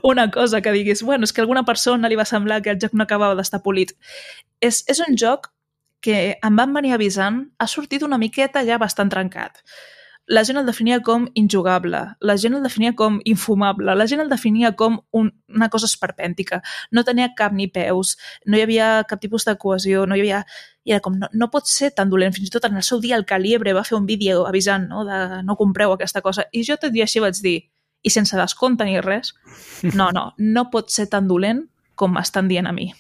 una cosa que diguis, bueno, és que alguna persona li va semblar que el joc no acabava d'estar polit. És, és un joc que em van venir avisant, ha sortit una miqueta ja bastant trencat. La gent el definia com injugable, la gent el definia com infumable, la gent el definia com un, una cosa esperpèntica. No tenia cap ni peus, no hi havia cap tipus de cohesió, no hi havia... I era com, no, no pot ser tan dolent. Fins i tot en el seu dia el Caliebre va fer un vídeo avisant no, de no compreu aquesta cosa. I jo tot dia així vaig dir, i sense descompte ni res, no, no, no pot ser tan dolent com m'estan dient a mi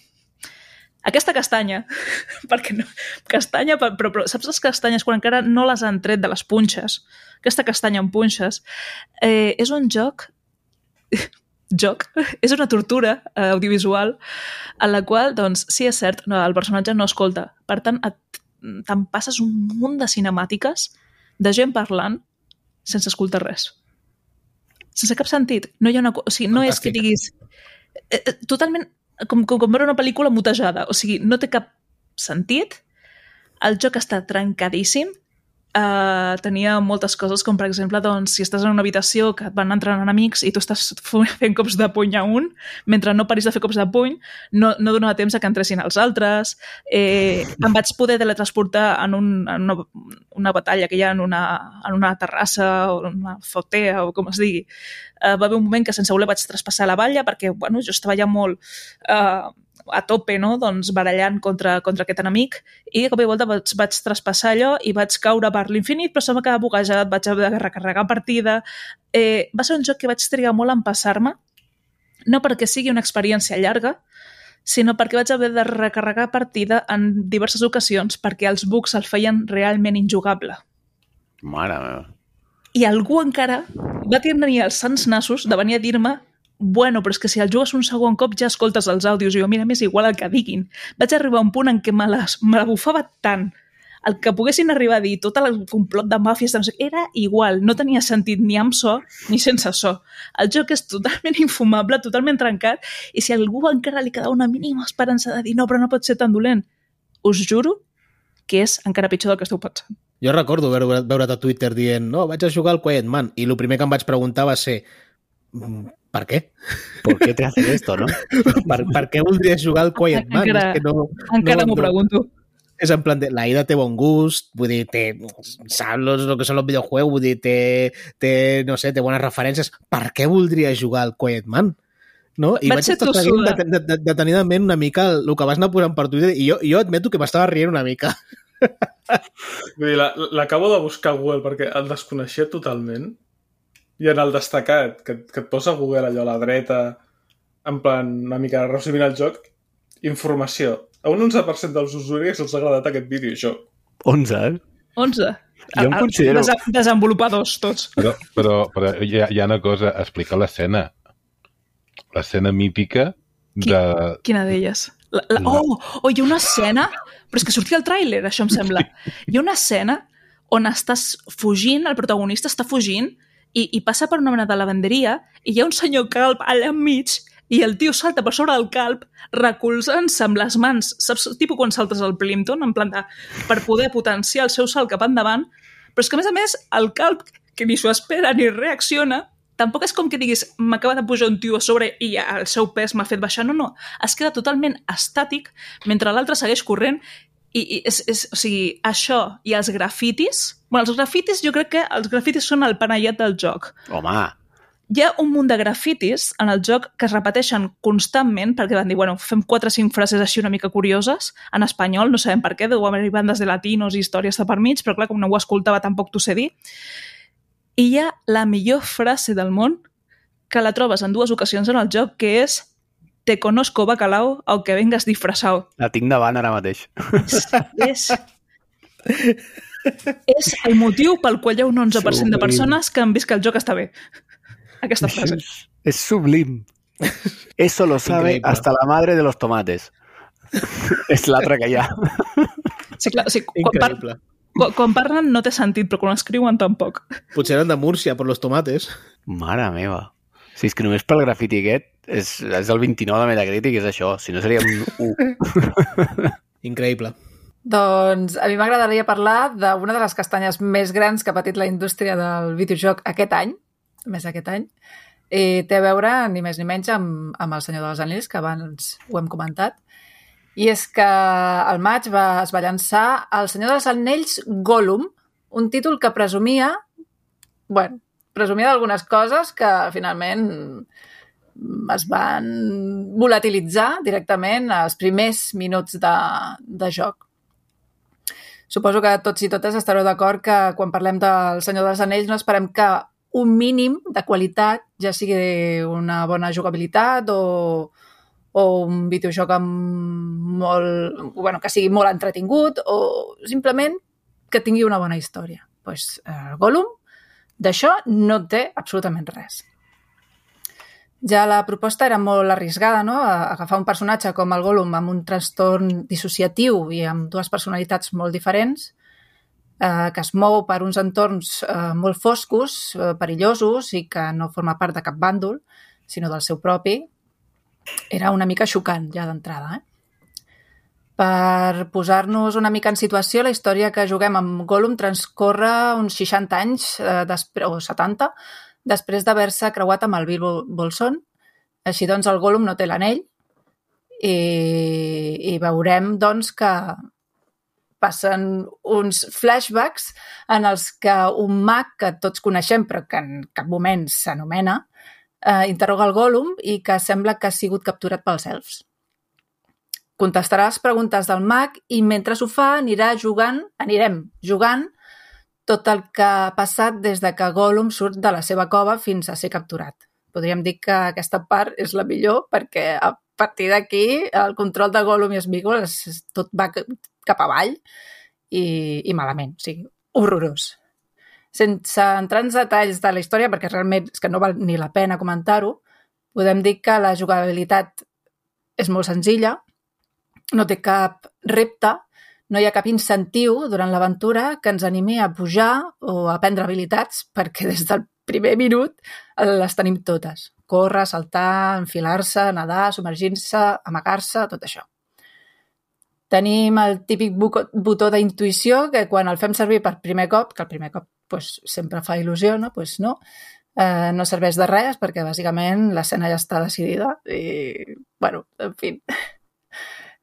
aquesta castanya, perquè no, castanya, però, però saps les castanyes quan encara no les han tret de les punxes? Aquesta castanya amb punxes eh, és un joc joc, és una tortura eh, audiovisual en la qual, doncs, sí, és cert, no, el personatge no escolta. Per tant, te'n passes un munt de cinemàtiques de gent parlant sense escoltar res. Sense cap sentit. No hi ha una... O sigui, no Fantàstic. és que diguis... Eh, eh, totalment com, com, com veure una pel·lícula mutejada. O sigui, no té cap sentit. El joc està trencadíssim. Uh, tenia moltes coses, com per exemple, doncs, si estàs en una habitació que et van entrant enemics i tu estàs fent cops de puny a un, mentre no paris de fer cops de puny, no, no donava temps a que entressin els altres. Eh, em vaig poder teletransportar en, un, en una, una batalla que hi ha en una, en una terrassa o una fotea o com es digui, eh, va haver un moment que sense voler vaig traspassar la valla perquè bueno, jo estava ja molt eh, a tope, no? doncs barallant contra, contra aquest enemic i de cop i volta vaig, vaig traspassar allò i vaig caure per l'infinit però se m'ha quedat buguejat, vaig haver de recarregar partida eh, va ser un joc que vaig trigar molt en passar-me no perquè sigui una experiència llarga sinó perquè vaig haver de recarregar partida en diverses ocasions perquè els bugs el feien realment injugable. Mare meva i algú encara va tenir els sants nassos de venir a dir-me bueno, però és que si el jugues un segon cop ja escoltes els àudios i jo, mira, més igual el que diguin. Vaig arribar a un punt en què me, les, me la bufava tant el que poguessin arribar a dir tot el complot de màfies no sé, era igual, no tenia sentit ni amb so ni sense so. El joc és totalment infumable, totalment trencat, i si a algú encara li quedava una mínima esperança de dir no, però no pot ser tan dolent, us juro que és encara pitjor del que esteu pensant. Jo recordo veure, veure't a Twitter dient no, vaig a jugar al Quiet Man i el primer que em vaig preguntar va ser per què? Per què te hace esto, no? per, per què voldries jugar al Quiet Man? Encara, és que no, encara no m'ho pregunto. És en plan de, la ida té bon gust, vull dir, té, sap los, lo que són els videojuegos, vull dir, té, té, no sé, té bones referències. Per què voldria jugar al Quiet Man? No? I Vaig vaig estar tossuda. de, de, de, de, tenir en ment una mica el, el que vas anar posant per Twitter i jo, jo admeto que m'estava rient una mica. Vull dir, la- l'acabo de buscar a Google perquè el desconeixia totalment. I en el destacat, que, que et posa Google allò a la dreta, en plan una mica resumint el joc, informació. A un 11% dels usuaris els ha agradat aquest videojoc. 11, eh? 11. Jo em considero- Desa desenvolupadors, tots. Però, però, però hi, ha, hi ha una cosa, explica l'escena. L'escena mítica Qui- de... Quina d'elles? La, la, oh, oh, hi ha una escena... Però és que sortia el tràiler, això em sembla. Hi ha una escena on estàs fugint, el protagonista està fugint i, i passa per una mena de lavanderia i hi ha un senyor calp allà enmig i el tio salta per sobre del calp recolzant-se amb les mans, saps, tipus quan saltes al Plimpton, en plan de, per poder potenciar el seu salt cap endavant, però és que a més a més el calp que ni s'ho espera ni reacciona tampoc és com que diguis m'acaba de pujar un tio a sobre i el seu pes m'ha fet baixar, no, no, es queda totalment estàtic mentre l'altre segueix corrent i, i és, és, o sigui, això i els grafitis, bueno, els grafitis jo crec que els grafitis són el panellet del joc. Home, Hi ha un munt de grafitis en el joc que es repeteixen constantment perquè van dir, bueno, fem 4 o 5 frases així una mica curioses en espanyol, no sabem per què, deu haver bandes de latinos i històries de per mig, però clar, com no ho escoltava tampoc t'ho sé dir. I hi ha la millor frase del món que la trobes en dues ocasions en el joc, que és Te conozco bacalao, aunque vengas disfrazado. La tinc davant ara mateix. És, és el motiu pel qual hi ha un 11% de Sublim. persones que han vist que el joc està bé. Aquesta frase. Es, es sublim. Eso lo sabe Increíble. hasta la madre de los tomates. és l'altra que hi ha. Sí, clar, sí, quan, par Increïble. quan, quan parlen no té sentit, però quan escriuen tampoc. Potser eren de Múrcia, per los tomates. Mare meva. Si és que només pel grafiti aquest és, és el 29 de Metacritic, és això. Si no seria un 1. Increïble. Doncs a mi m'agradaria parlar d'una de les castanyes més grans que ha patit la indústria del videojoc aquest any, més aquest any, i té a veure ni més ni menys amb, amb El Senyor dels Anells, que abans ho hem comentat. I és que al maig va, es va llançar El Senyor dels Anells Gollum, un títol que presumia, bueno, presumia d'algunes coses que finalment es van volatilitzar directament als primers minuts de, de joc. Suposo que tots i totes estareu d'acord que quan parlem del Senyor dels Anells no esperem que un mínim de qualitat, ja sigui una bona jugabilitat o, o un videojoc amb molt, bueno, que sigui molt entretingut o simplement que tingui una bona història. Pues, el Gollum d'això no té absolutament res. Ja la proposta era molt arriscada, no? Agafar un personatge com el Gollum amb un trastorn dissociatiu i amb dues personalitats molt diferents, eh, que es mou per uns entorns eh, molt foscos, eh, perillosos i que no forma part de cap bàndol, sinó del seu propi, era una mica xocant ja d'entrada. Eh? Per posar-nos una mica en situació, la història que juguem amb Gollum transcorre uns 60 anys eh, després, o 70 després d'haver-se creuat amb el Bilbo Bolson. Així doncs, el Gollum no té l'anell i, i veurem doncs, que passen uns flashbacks en els que un mag que tots coneixem però que en cap moment s'anomena eh, interroga el Gollum i que sembla que ha sigut capturat pels elfs. Contestarà les preguntes del mag i mentre ho fa anirà jugant, anirem jugant tot el que ha passat des de que Gollum surt de la seva cova fins a ser capturat. Podríem dir que aquesta part és la millor perquè a partir d'aquí el control de Gollum i Smigol és- tot va ca- cap avall i, i malament, o sigui, horrorós. Sense entrar en detalls de la història, perquè realment és que no val ni la pena comentar-ho, podem dir que la jugabilitat és molt senzilla, no té cap repte, no hi ha cap incentiu durant l'aventura que ens animi a pujar o a aprendre habilitats perquè des del primer minut les tenim totes. Córrer, saltar, enfilar-se, nedar, submergir-se, amagar-se, tot això. Tenim el típic botó d'intuïció que quan el fem servir per primer cop, que el primer cop pues, sempre fa il·lusió, no? Pues no, eh, no serveix de res perquè bàsicament l'escena ja està decidida i, bueno, en fi.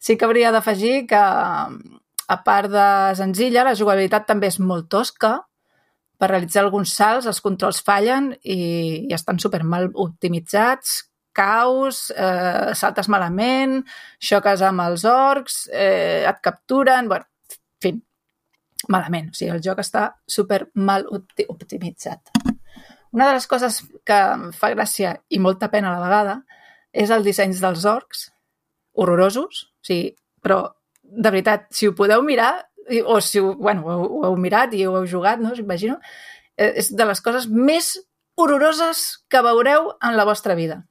Sí que hauria d'afegir que, a part de senzilla, la jugabilitat també és molt tosca. Per realitzar alguns salts, els controls fallen i, i estan super mal optimitzats, caus, eh, saltes malament, xoques amb els orcs, eh, et capturen... Bueno, en fi, malament. O sigui, el joc està super mal opti optimitzat. Una de les coses que em fa gràcia i molta pena a la vegada és el disseny dels orcs, horrorosos, o sigui, però de veritat, si ho podeu mirar, o si ho, bueno, ho, ho heu mirat i ho heu jugat, no? Imagino, eh, és de les coses més horroroses que veureu en la vostra vida.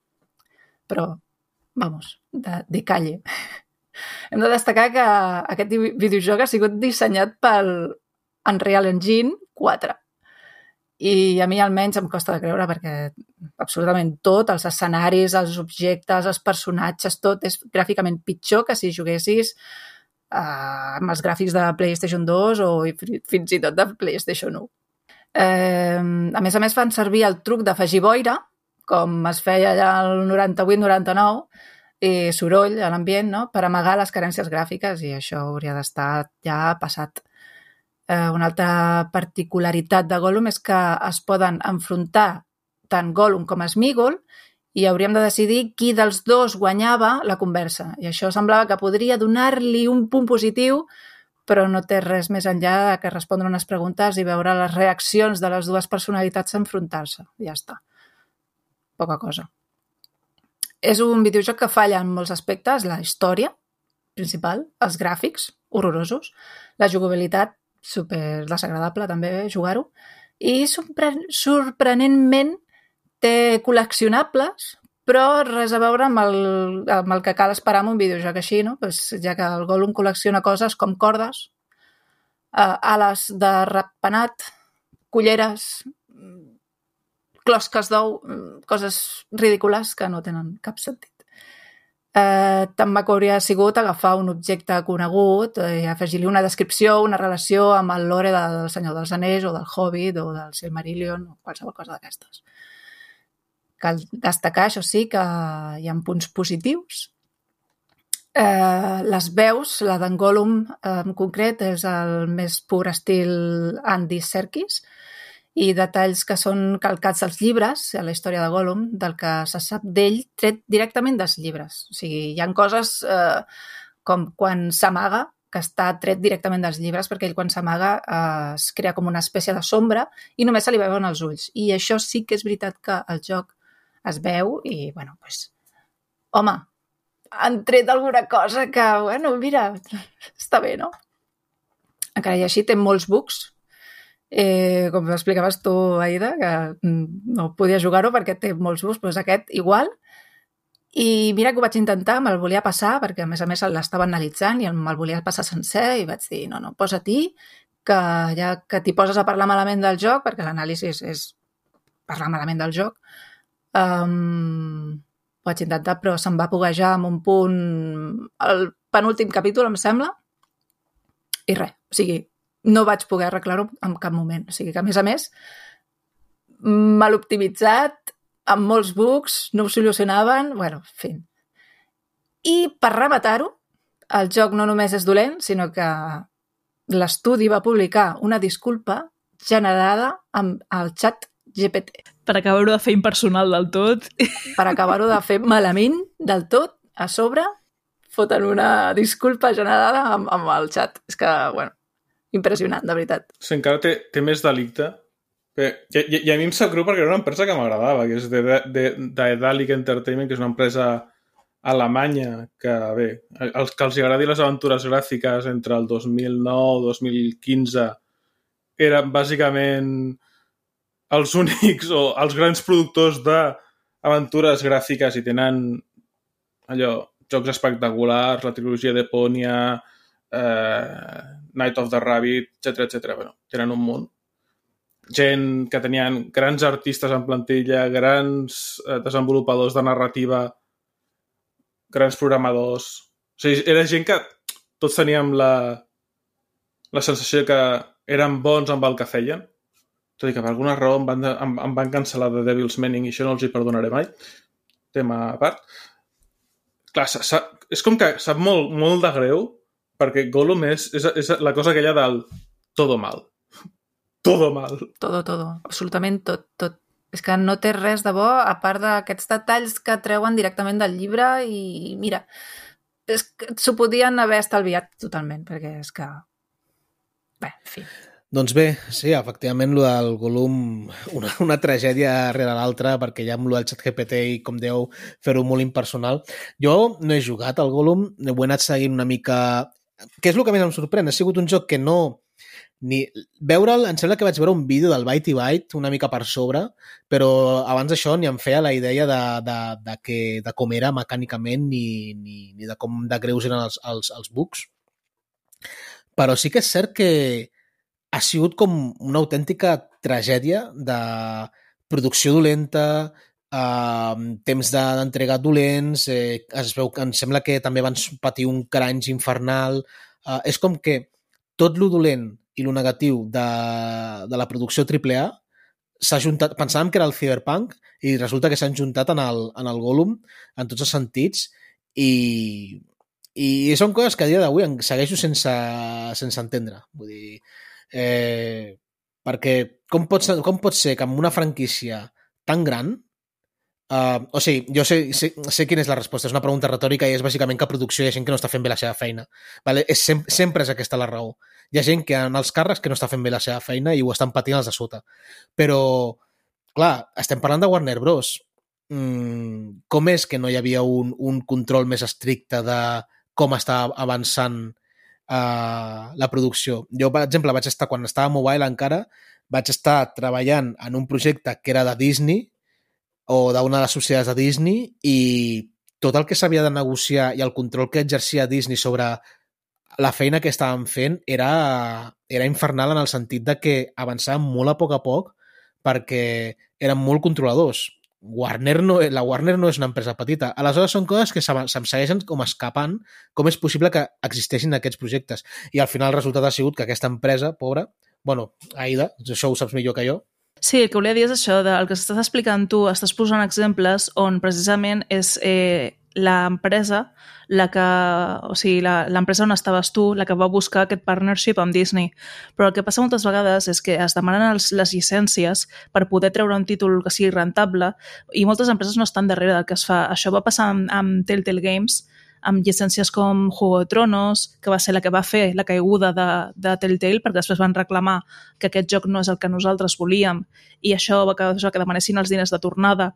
Però, vamos, de, de calle. Hem de destacar que aquest vi- videojoc ha sigut dissenyat pel Unreal Engine 4. I a mi almenys em costa de creure perquè absolutament tot, els escenaris, els objectes, els personatges, tot és gràficament pitjor que si juguessis eh, amb els gràfics de PlayStation 2 o fi- fins i tot de PlayStation 1. Eh, a més a més fan servir el truc d'afegir boira, com es feia allà al 98-99, i soroll a l'ambient, no?, per amagar les carències gràfiques, i això hauria d'estar ja passat. Eh, una altra particularitat de Gollum és que es poden enfrontar tant Gollum com Smigol i hauríem de decidir qui dels dos guanyava la conversa. I això semblava que podria donar-li un punt positiu, però no té res més enllà que respondre unes preguntes i veure les reaccions de les dues personalitats enfrontar-se. Ja està. poca cosa. És un videojoc que falla en molts aspectes, la història principal, els gràfics, horrorosos, la jugabilitat, super desagradable també jugar-ho, i sorpre- sorprenentment té col·leccionables, però res a veure amb el, amb el que cal esperar en un videojoc així, no? Pues, ja que el Gollum col·lecciona coses com cordes, eh, ales de ratpenat, culleres, closques d'ou, coses ridícules que no tenen cap sentit. Eh, maco hauria sigut agafar un objecte conegut i eh, afegir-li una descripció, una relació amb el lore del Senyor dels Anells o del Hobbit o del Silmarillion o qualsevol cosa d'aquestes. Cal destacar, això sí, que hi ha punts positius. Eh, les veus, la d'en Gollum eh, en concret, és el més pur estil Andy Serkis i detalls que són calcats als llibres, a la història de Gollum, del que se sap d'ell tret directament dels llibres. O sigui, hi han coses eh, com quan s'amaga, que està tret directament dels llibres, perquè ell quan s'amaga eh, es crea com una espècie de sombra i només se li veuen els ulls. I això sí que és veritat que el joc es veu i, bueno, pues, home, han tret alguna cosa que, bueno, mira, està bé, no? Encara i així té molts bugs, eh, com explicaves tu, Aida, que mm, no podia jugar-ho perquè té molts bugs, doncs aquest igual. I mira que ho vaig intentar, me'l volia passar, perquè a més a més l'estava analitzant i me'l volia passar sencer i vaig dir, no, no, posa-t'hi, que ja que t'hi poses a parlar malament del joc, perquè l'anàlisi és, és parlar malament del joc, um, ho vaig intentar, però se'm va puguejar en un punt el penúltim capítol, em sembla, i res, o sigui, no vaig poder arreglar-ho en cap moment. O sigui que, a més a més, mal optimitzat, amb molts bugs, no ho solucionaven, bueno, en fi. I per rematar-ho, el joc no només és dolent, sinó que l'estudi va publicar una disculpa generada amb el xat GPT. Per acabar-ho de fer impersonal del tot. Per acabar-ho de fer malament del tot, a sobre, foten una disculpa generada amb, amb el xat. És que, bueno, impressionant, de veritat. Sí, encara té, té més delicte. Bé, i, i, I a mi em sap greu perquè era una empresa que m'agradava, que és de, de, de, Daedalic Entertainment, que és una empresa alemanya que, bé, els que els agradi les aventures gràfiques entre el 2009 i 2015 eren bàsicament els únics o els grans productors d'aventures gràfiques i tenen allò, jocs espectaculars, la trilogia d'Eponia, eh, Night of the Rabbit, etc etc. Bueno, tenen un munt. Gent que tenien grans artistes en plantilla, grans eh, desenvolupadors de narrativa, grans programadors... O sigui, era gent que tots teníem la, la sensació que eren bons amb el que feien, tot i que per alguna raó em van, em, em van cancel·lar de Devil's Manning i això no els hi perdonaré mai. Tema a part. Clar, sa, sa, és com que sap molt, molt de greu perquè Gollum és, és, és la cosa aquella del todo mal. Todo mal. Todo, todo. Absolutament tot, tot. És que no té res de bo, a part d'aquests detalls que treuen directament del llibre i, mira, és que s'ho podien haver estalviat totalment, perquè és que... Bé, en fi. Doncs bé, sí, efectivament, lo del Gollum, una, una tragèdia rere l'altra, perquè ja amb lo del xat GPT i, com deu, fer-ho molt impersonal. Jo no he jugat al Gollum, ho he anat seguint una mica... Què és el que més em sorprèn? Ha sigut un joc que no... Ni... Veure'l, em sembla que vaig veure un vídeo del Byte i Byte una mica per sobre, però abans d'això ni em feia la idea de, de, de, que, de com era mecànicament ni, ni, ni de com de greus eren els, els, els bugs. Però sí que és cert que, ha sigut com una autèntica tragèdia de producció dolenta, eh, temps d'entrega dolents, eh, es veu que em sembla que també van patir un crunch infernal. Eh, és com que tot lo dolent i lo negatiu de, de la producció AAA s'ha juntat, pensàvem que era el Cyberpunk i resulta que s'han juntat en el, en el Gollum en tots els sentits i, i són coses que a dia d'avui segueixo sense, sense entendre. Vull dir, Eh, perquè com pot, ser, com pot ser que amb una franquícia tan gran Uh, o sigui, jo sé, sé, sé quina és la resposta, és una pregunta retòrica i és bàsicament que producció hi ha gent que no està fent bé la seva feina. Vale? És, sem sempre és aquesta la raó. Hi ha gent que en els càrrecs que no està fent bé la seva feina i ho estan patint els de sota. Però, clar, estem parlant de Warner Bros. mm, com és que no hi havia un, un control més estricte de com està avançant uh, la producció. Jo, per exemple, vaig estar, quan estava a Mobile encara, vaig estar treballant en un projecte que era de Disney o d'una de les societats de Disney i tot el que s'havia de negociar i el control que exercia Disney sobre la feina que estàvem fent era, era infernal en el sentit de que avançàvem molt a poc a poc perquè eren molt controladors. Warner no, la Warner no és una empresa petita. Aleshores són coses que se'm segueixen com escapant com és possible que existeixin aquests projectes. I al final el resultat ha sigut que aquesta empresa, pobra, bueno, Aida, això ho saps millor que jo, Sí, el que volia dir és això, del que estàs explicant tu, estàs posant exemples on precisament és eh, l'empresa la que, o sigui, l'empresa on estaves tu, la que va buscar aquest partnership amb Disney. Però el que passa moltes vegades és que es demanen els, les llicències per poder treure un títol que sigui rentable i moltes empreses no estan darrere del que es fa. Això va passar amb, amb Telltale Games, amb llicències com Juego de Tronos, que va ser la que va fer la caiguda de, de Telltale, perquè després van reclamar que aquest joc no és el que nosaltres volíem i això va causar que demanessin els diners de tornada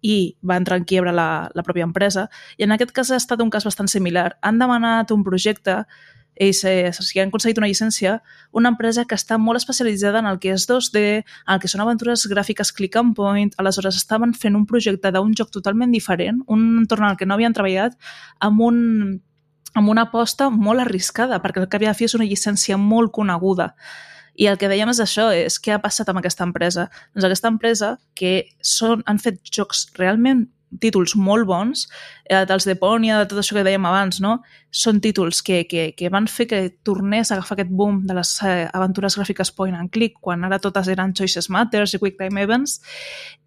i va entrar en quiebra la, la pròpia empresa. I en aquest cas ha estat un cas bastant similar. Han demanat un projecte ells eh, si han aconseguit una llicència, una empresa que està molt especialitzada en el que és 2D, en el que són aventures gràfiques click and point, aleshores estaven fent un projecte d'un joc totalment diferent, un entorn en el que no havien treballat, amb un amb una aposta molt arriscada, perquè el que havia de fer és una llicència molt coneguda. I el que dèiem és això, és què ha passat amb aquesta empresa? Doncs aquesta empresa, que són, han fet jocs realment títols molt bons, eh, dels de Pònia, de tot això que dèiem abans, no? Són títols que, que, que van fer que tornés a agafar aquest boom de les eh, aventures gràfiques point and click, quan ara totes eren Choices Matters i Quick Time Events,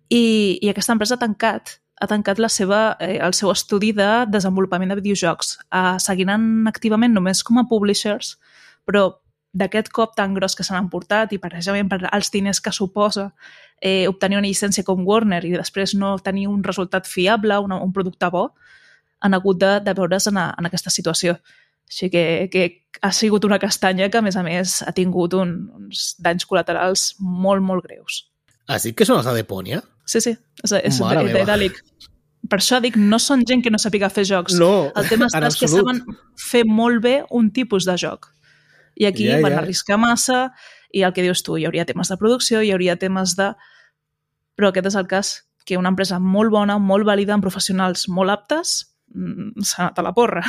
i, i aquesta empresa ha tancat ha tancat la seva, eh, el seu estudi de desenvolupament de videojocs, eh, seguint activament només com a publishers, però d'aquest cop tan gros que s'han emportat i precisament per als diners que suposa eh, obtenir una llicència com Warner i després no tenir un resultat fiable, un, un producte bo, han hagut de, de veure's en, a, en aquesta situació. Així que, que ha sigut una castanya que, a més a més, ha tingut un, uns danys col·laterals molt, molt greus. Dit que són els de Deponia? Sí, sí, és, és d'Edalic. Per això dic, no són gent que no sàpiga fer jocs. No, El tema és que saben fer molt bé un tipus de joc. I aquí ja, van ja. arriscar massa i el que dius tu, hi hauria temes de producció, hi hauria temes de... Però aquest és el cas, que una empresa molt bona, molt vàlida, amb professionals molt aptes, s'ha anat a la porra.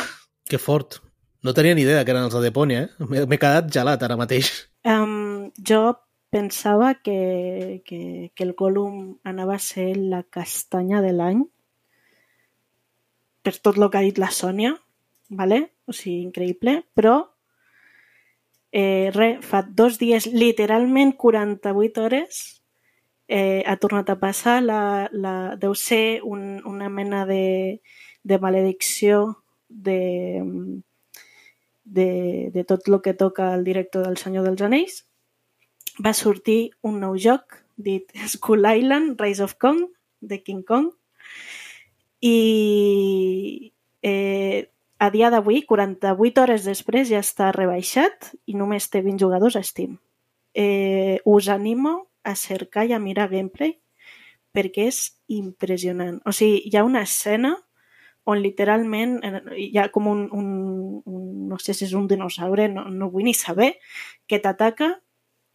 Que fort. No tenia ni idea que eren els de Deponia, eh? M'he quedat gelat ara mateix. Um, jo pensava que, que, que el Gollum anava a ser la castanya de l'any per tot el que ha dit la Sònia, vale? o sigui, increïble, però eh, re, fa dos dies, literalment 48 hores, eh, ha tornat a passar. La, la, deu ser un, una mena de, de maledicció de, de, de tot el que toca el director del Senyor dels Anells. Va sortir un nou joc dit Skull Island, Rise of Kong, de King Kong, i eh, a dia d'avui, 48 hores després, ja està rebaixat i només té 20 jugadors a Steam. Eh, us animo a cercar i a mirar gameplay perquè és impressionant. O sigui, hi ha una escena on literalment hi ha com un, un, un no sé si és un dinosaure, no, no vull ni saber, que t'ataca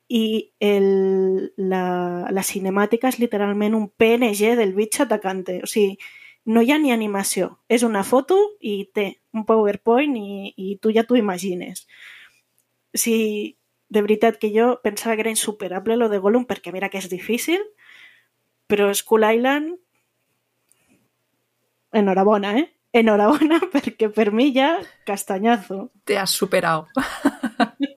i el, la, la cinemàtica és literalment un PNG del bitx atacante. O sigui, no hi ha ni animació. És una foto i té un PowerPoint i, i tu ja t'ho imagines. Sí, de veritat que jo pensava que era insuperable lo de Gollum perquè mira que és difícil, però Skull Island enhorabona, eh? Enhorabona perquè per mi ja castanyazo. Te has superado.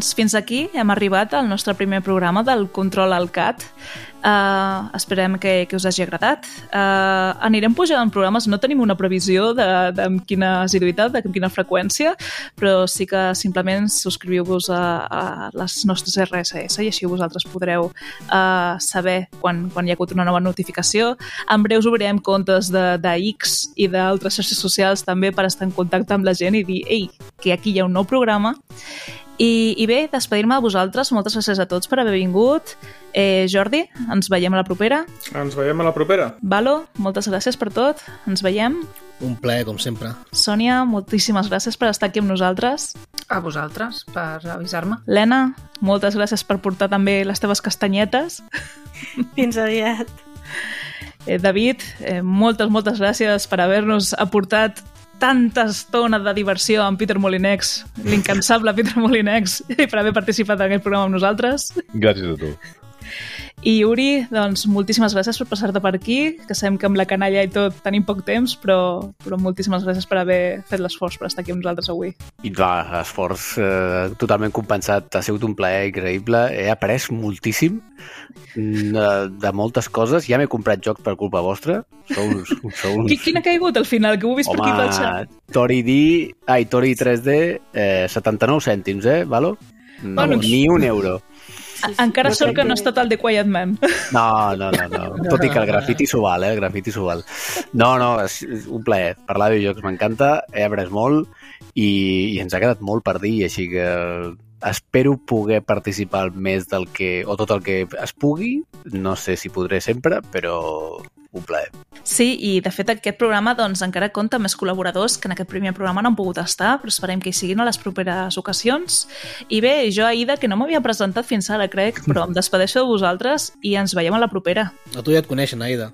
doncs fins aquí hem arribat al nostre primer programa del Control al CAT. Uh, esperem que, que us hagi agradat. Uh, anirem pujant programes, no tenim una previsió de, de amb quina asiduïtat, de amb quina freqüència, però sí que simplement subscriviu-vos a, a les nostres RSS i així vosaltres podreu uh, saber quan, quan hi ha hagut una nova notificació. En breus obrirem comptes de, de X i d'altres xarxes socials també per estar en contacte amb la gent i dir, ei, que aquí hi ha un nou programa i, i bé, despedir-me de vosaltres. Moltes gràcies a tots per haver vingut. Eh, Jordi, ens veiem a la propera. Ens veiem a la propera. Valo, moltes gràcies per tot. Ens veiem. Un plaer, com sempre. Sònia, moltíssimes gràcies per estar aquí amb nosaltres. A vosaltres, per avisar-me. Lena, moltes gràcies per portar també les teves castanyetes. Fins aviat. Eh, David, eh, moltes, moltes gràcies per haver-nos aportat tanta estona de diversió amb Peter Molinex, l'incansable Peter Molinex, per haver participat en aquest programa amb nosaltres. Gràcies a tu. I Uri, doncs, moltíssimes gràcies per passar-te per aquí, que sabem que amb la canalla i tot tenim poc temps, però, però moltíssimes gràcies per haver fet l'esforç per estar aquí amb nosaltres avui. I clar, l'esforç eh, totalment compensat. Ha sigut un plaer increïble. He après moltíssim mm, de, de moltes coses. Ja m'he comprat jocs per culpa vostra. Sou uns... Sou uns... Qui, quin ha caigut al final? Que ho he vist per aquí pel xat. Home, Tori D... Ai, Tori 3D, eh, 79 cèntims, eh, valo? No, Bueno, ni un euro. Sí. Encara Jo sort que no ha estat el de Quiet Man. No, no, no, no. Tot i que el grafiti s'ho val, eh? El grafiti s'ho val. No, no, és un plaer. Parlar de videojocs m'encanta, he après molt i, i ens ha quedat molt per dir, així que espero poder participar més del que, o tot el que es pugui. No sé si podré sempre, però un plaer. Sí, i de fet aquest programa doncs, encara compta amb més col·laboradors que en aquest primer programa no han pogut estar, però esperem que hi siguin a les properes ocasions. I bé, jo, Aida, que no m'havia presentat fins ara, crec, però em despedeixo de vosaltres i ens veiem a la propera. A tu ja et coneixen, Aida.